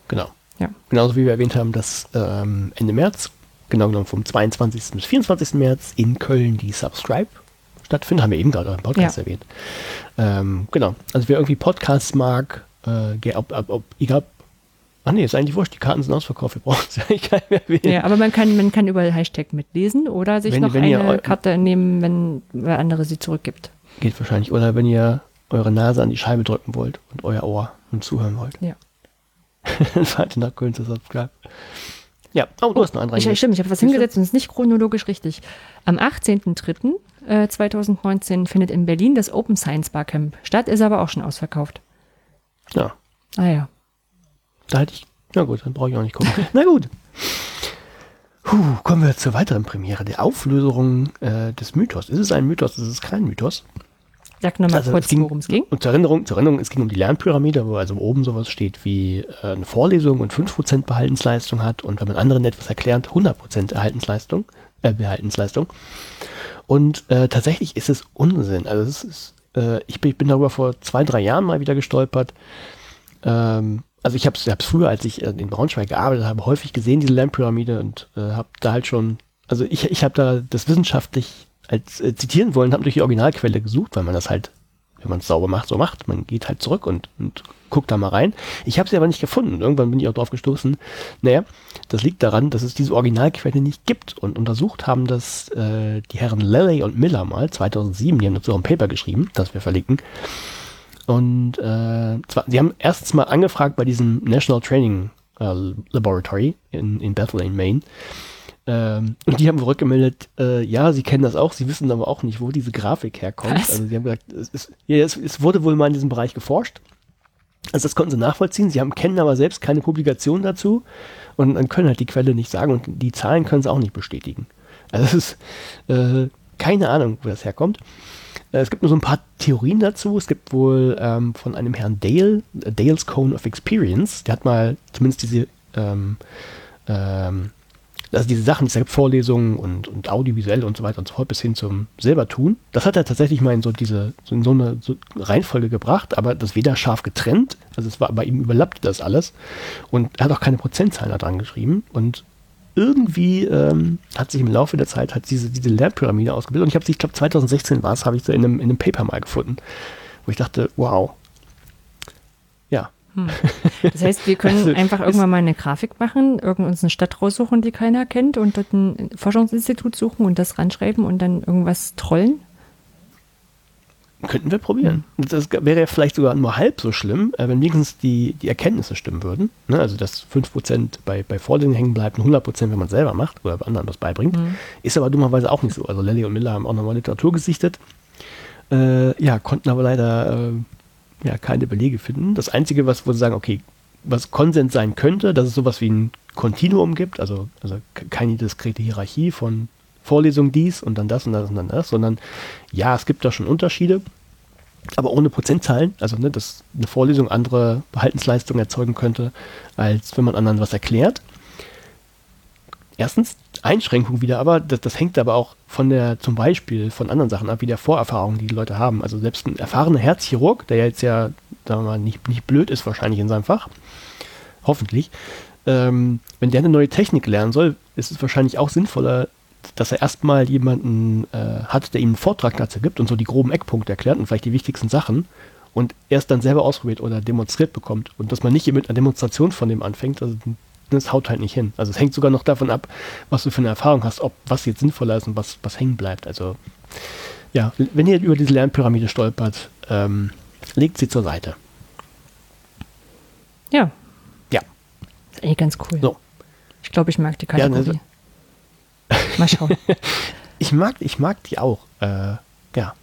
Genau. Ja. Genauso wie wir erwähnt haben, dass ähm, Ende März, genau genommen vom 22. bis 24. März in Köln die Subscribe stattfindet, haben wir eben gerade auch im Podcast Ja. erwähnt. Ähm, genau. Also wer irgendwie Podcasts mag, äh, ob, ob, ob, egal, ach nee, ist eigentlich wurscht, die Karten sind ausverkauft, wir brauchen es [laughs] eigentlich gar nicht mehr erwähnen. Ja, aber man kann, man kann überall Hashtag mitlesen oder sich Wenn- noch wenn eine Karte nehmen, wenn wer andere sie zurückgibt. Geht wahrscheinlich. Oder wenn ihr eure Nase an die Scheibe drücken wollt und euer Ohr und zuhören wollt. Ja. [laughs] Dann fahrt nach Köln zu Subscribe. Ja, oh, du hast noch einen Ich, stimmt, ich habe was hingesetzt und es ist nicht chronologisch richtig. Am 18.03. äh, 2019 findet in Berlin das Open Science Barcamp statt, ist aber auch schon ausverkauft. Ja, Ah ja. Da hätte ich. Na gut, dann brauche ich auch nicht gucken. Na gut. Puh, kommen wir zur weiteren Premiere, der Auflösung äh, des Mythos. Ist es ein Mythos? Ist es kein Mythos? Sag nochmal Also, kurz, worum es ging. Und zur Erinnerung, zur Erinnerung, es ging um die Lernpyramide, wo also oben sowas steht wie äh, eine Vorlesung und 5% Behaltensleistung hat und wenn man anderen etwas erklärt, 100% Erhaltensleistung, äh, Behaltensleistung. Und äh, tatsächlich ist es Unsinn. Also es ist, äh, ich, bin, ich bin darüber vor zwei, drei Jahren mal wieder gestolpert. Ähm, also ich habe es früher, als ich äh, in Braunschweig gearbeitet habe, häufig gesehen, diese Lernpyramide und äh, habe da halt schon, also ich, ich habe da das wissenschaftlich als äh, zitieren wollen, habe durch die Originalquelle gesucht, weil man das halt, wenn man es sauber macht, so macht. Man geht halt zurück und, und guckt da mal rein. Ich habe sie aber nicht gefunden. Und irgendwann bin ich auch drauf gestoßen, naja, das liegt daran, dass es diese Originalquelle nicht gibt. Und untersucht haben das äh, die Herren Lilly und Miller mal, 2007, die haben dazu auch ein Paper geschrieben, das wir verlinken. Und äh, zwar, sie haben erstens mal angefragt bei diesem National Training äh, Laboratory in, in Bethlehem, Maine. Ähm, und die haben zurückgemeldet, äh, ja, sie kennen das auch, sie wissen aber auch nicht, wo diese Grafik herkommt. Was? Also sie haben gesagt, es, ist, ja, es, es wurde wohl mal in diesem Bereich geforscht. Also das konnten sie nachvollziehen. Sie haben, kennen aber selbst keine Publikation dazu und dann können halt die Quelle nicht sagen und die Zahlen können sie auch nicht bestätigen. Also es ist äh, keine Ahnung, wo das herkommt. Äh, Es gibt nur so ein paar Theorien dazu. Es gibt wohl ähm, von einem Herrn Dale, äh, Dale's Cone of Experience, der hat mal zumindest diese, ähm, ähm, also diese Sachen, es gibt Vorlesungen und, und audiovisuell und so weiter und so fort bis hin zum selber tun. Das hat er tatsächlich mal in so diese, so in so eine so Reihenfolge gebracht, aber das weder scharf getrennt, also es war bei ihm überlappte das alles und er hat auch keine Prozentzahlen da dran geschrieben und irgendwie ähm, hat sich im Laufe der Zeit hat diese, diese Lernpyramide ausgebildet und ich habe sie, ich glaube 2016 war es, habe ich sie in einem, in einem Paper mal gefunden, wo ich dachte, wow. Hm. Das heißt, wir können Also, einfach irgendwann mal eine Grafik machen, irgend uns eine Stadt raussuchen, die keiner kennt und dort ein Forschungsinstitut suchen und das ranschreiben und dann irgendwas trollen. Könnten wir probieren. Das wäre ja vielleicht sogar nur halb so schlimm, äh, wenn wenigstens die, die Erkenntnisse stimmen würden. Ne? Also, dass 5% bei, bei Vorlesungen hängen bleibt und 100%, wenn man es selber macht oder anderen was beibringt. Ist aber dummerweise auch nicht so. Also, Lelly und Miller haben auch nochmal Literatur gesichtet. Äh, ja, konnten aber leider äh, ja, keine Belege finden. Das Einzige, was wo sie sagen, okay, was Konsens sein könnte, dass es sowas wie ein Kontinuum gibt, also, also ke- keine diskrete Hierarchie von Vorlesung dies und dann das und das und dann das, sondern ja, es gibt da schon Unterschiede, aber ohne Prozentzahlen, also ne, dass eine Vorlesung andere Verhaltensleistungen erzeugen könnte, als wenn man anderen was erklärt. Erstens, Einschränkung wieder, aber das, das hängt aber auch von der, zum Beispiel von anderen Sachen ab, wie der Vorerfahrung, die die Leute haben. Also selbst ein erfahrener Herzchirurg, der jetzt ja, sagen wir mal, nicht, nicht blöd ist wahrscheinlich in seinem Fach, hoffentlich, ähm, wenn der eine neue Technik lernen soll, ist es wahrscheinlich auch sinnvoller, dass er erstmal jemanden äh, hat, der ihm einen Vortrag dazu gibt und so die groben Eckpunkte erklärt und vielleicht die wichtigsten Sachen und erst dann selber ausprobiert oder demonstriert bekommt und dass man nicht mit einer Demonstration von dem anfängt, also das haut halt nicht hin. Also es hängt sogar noch davon ab, was du für eine Erfahrung hast, ob was jetzt sinnvoller ist und was, was hängen bleibt. Also ja, wenn ihr über diese Lernpyramide stolpert, ähm, legt sie zur Seite. Ja. Ja. Ist eigentlich ganz cool. So. Ich glaube, ich mag die Ja, ne, Kategorie. Mal schauen. [laughs] Ich mag, ich mag die auch. Äh, ja.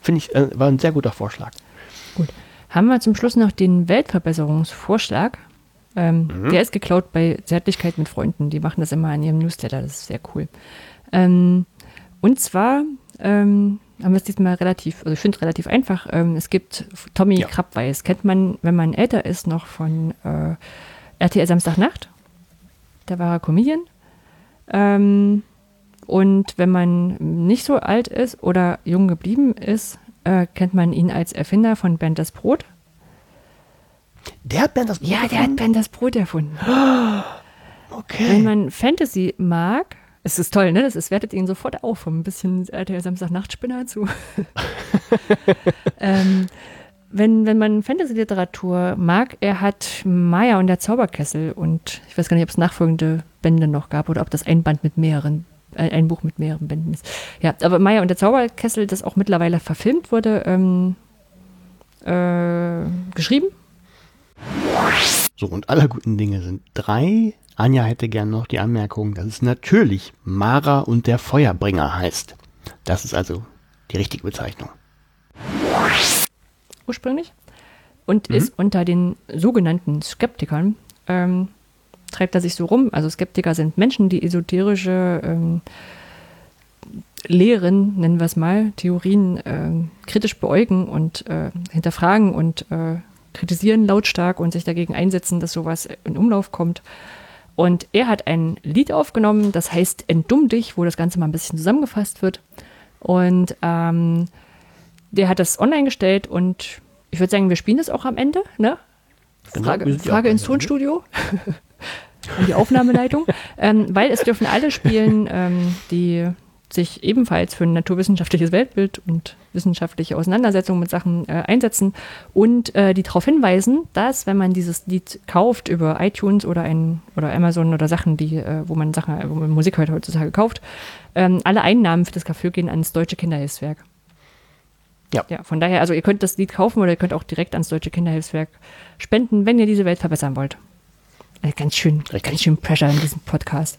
Finde ich, äh, war ein sehr guter Vorschlag. Gut. Haben wir zum Schluss noch den Weltverbesserungsvorschlag. Ähm, Mhm. Der ist geklaut bei Zärtlichkeit mit Freunden. Die machen das immer in ihrem Newsletter. Das ist sehr cool. Ähm, und zwar ähm, haben wir es diesmal relativ, also ich finde es relativ einfach. Ähm, es gibt Tommy Ja. Krabweis. Kennt man, wenn man älter ist, noch von äh, RTL Samstagnacht. Da war er Comedian. Ähm, und wenn man nicht so alt ist oder jung geblieben ist, äh, kennt man ihn als Erfinder von Ben das Brot. Der hat Ben das Ja, der hat Ben das Brot erfunden. [gasps] Okay. Wenn man Fantasy mag, es ist toll, ne? Das ist, wertet ihn sofort auf, vom ein bisschen RTL Samstagnachtspinner zu. [laughs] ähm, wenn, wenn man Fantasy-Literatur mag, er hat Maya und der Zauberkessel und ich weiß gar nicht, ob es nachfolgende Bände noch gab oder ob das ein Band mit mehreren, äh, ein Buch mit mehreren Bänden ist. Ja, aber Maya und der Zauberkessel, das auch mittlerweile verfilmt wurde, ähm, äh, geschrieben. So, und aller guten Dinge sind drei. Anja hätte gern noch die Anmerkung, dass es natürlich Mara und der Feuerbringer heißt. Das ist also die richtige Bezeichnung. ursprünglich und ist unter den sogenannten Skeptikern, ähm, treibt er sich so rum. Also Skeptiker sind Menschen, die esoterische ähm, Lehren, nennen wir es mal, Theorien ähm, kritisch beäugen und äh, hinterfragen und äh, kritisieren lautstark und sich dagegen einsetzen, dass sowas in Umlauf kommt. Und er hat ein Lied aufgenommen, das heißt Entdumm dich, wo das Ganze mal ein bisschen zusammengefasst wird. Und ähm, der hat das online gestellt und ich würde sagen, wir spielen das auch am Ende. Ne? Genau, Frage, ja Frage ins Ende. Tonstudio. [laughs] An die Aufnahmeleitung. ähm, weil es dürfen alle spielen, ähm, die sich ebenfalls für ein naturwissenschaftliches Weltbild und wissenschaftliche Auseinandersetzungen mit Sachen äh, einsetzen und äh, die darauf hinweisen, dass wenn man dieses Lied kauft über iTunes oder ein oder Amazon oder Sachen, die, äh, wo man Sachen, wo man Musik heute heutzutage kauft, ähm, alle Einnahmen für das Café gehen ans Deutsche Kinderhilfswerk. Ja. Ja, von daher, also ihr könnt das Lied kaufen oder ihr könnt auch direkt ans Deutsche Kinderhilfswerk spenden, wenn ihr diese Welt verbessern wollt. Also ganz schön, Richtig. ganz schön Pressure in diesem Podcast.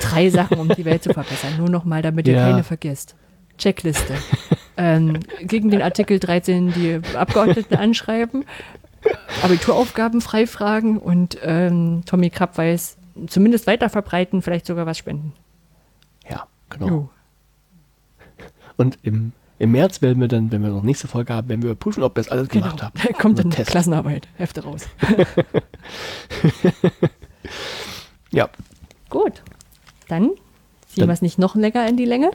Drei Sachen, um die Welt zu verbessern. Nur noch mal, damit ihr Ja. keine vergisst. Checkliste. ähm, gegen den Artikel 13 die Abgeordneten anschreiben, Abituraufgaben freifragen und ähm, Tommy Krapp weiß, zumindest weiter verbreiten, vielleicht sogar was spenden. Ja, genau. Jo. Und im, im März werden wir dann, wenn wir noch nächste Folge haben, werden wir überprüfen, ob wir das alles gemacht haben. Genau. Kommt in Test. Klassenarbeit, Hefte raus. [laughs] Ja, Gut. Dann ziehen wir es nicht noch länger in die Länge.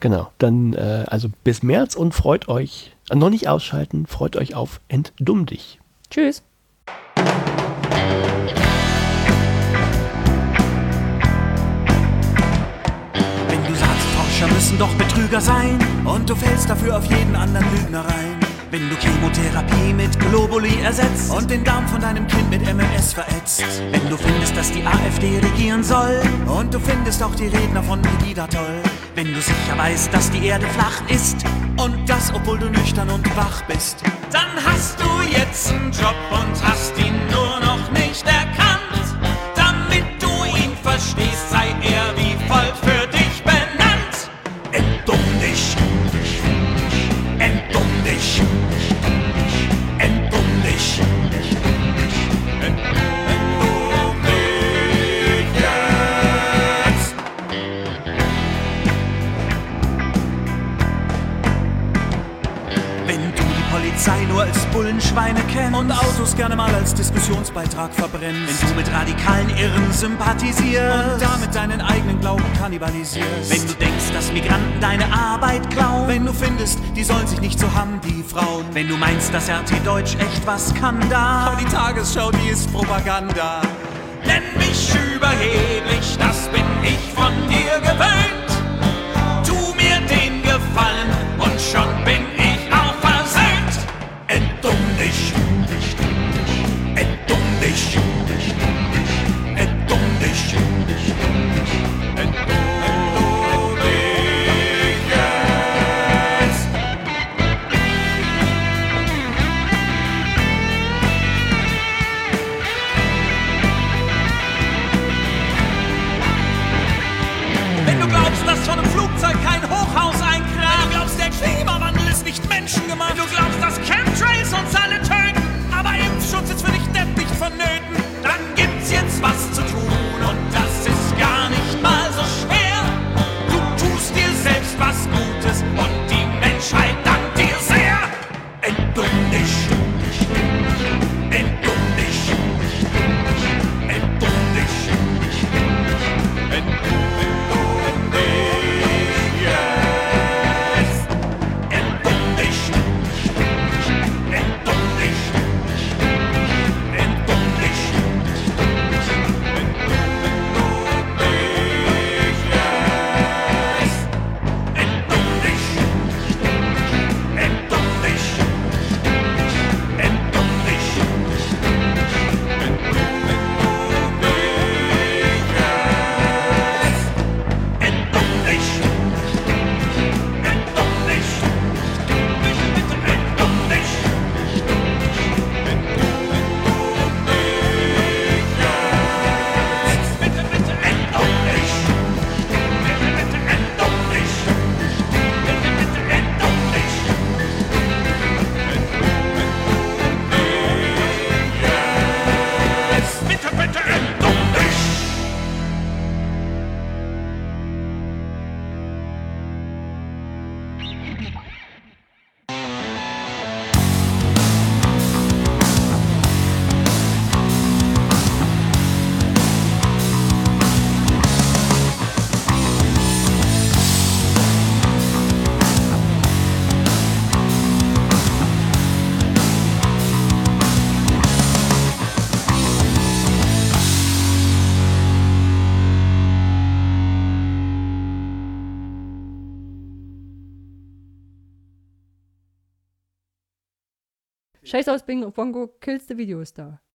genau. Dann äh, also bis März und freut euch, äh, noch nicht ausschalten, freut euch auf Entdumm dich. Tschüss. Wenn du sagst, Forscher müssen doch Betrüger sein und du fällst dafür auf jeden anderen Lügner rein. Wenn du Chemotherapie mit Globuli ersetzt und den Darm von deinem Kind mit MMS verätzt. Wenn du findest, dass die AfD regieren soll und du findest auch die Redner von Pegida toll. Wenn du sicher weißt, dass die Erde flach ist und das, obwohl du nüchtern und wach bist. Dann hast du jetzt einen Job und hast ihn nur noch nicht erkannt. Damit du ihn verstehst, als Bullenschweine kennst und Autos gerne mal als Diskussionsbeitrag verbrennst, wenn du mit radikalen Irren sympathisierst und damit deinen eigenen Glauben kannibalisierst, wenn du denkst, dass Migranten deine Arbeit klauen, wenn du findest, die sollen sich nicht so haben, die Frauen, wenn du meinst, dass RT Deutsch echt was kann da, aber die Tagesschau, die ist Propaganda. Nenn mich überheblich, das bin ich von dir gewöhnt. Tu mir den Gefallen und schon bin Scheiß aus Bing Bongo kills the Videostar.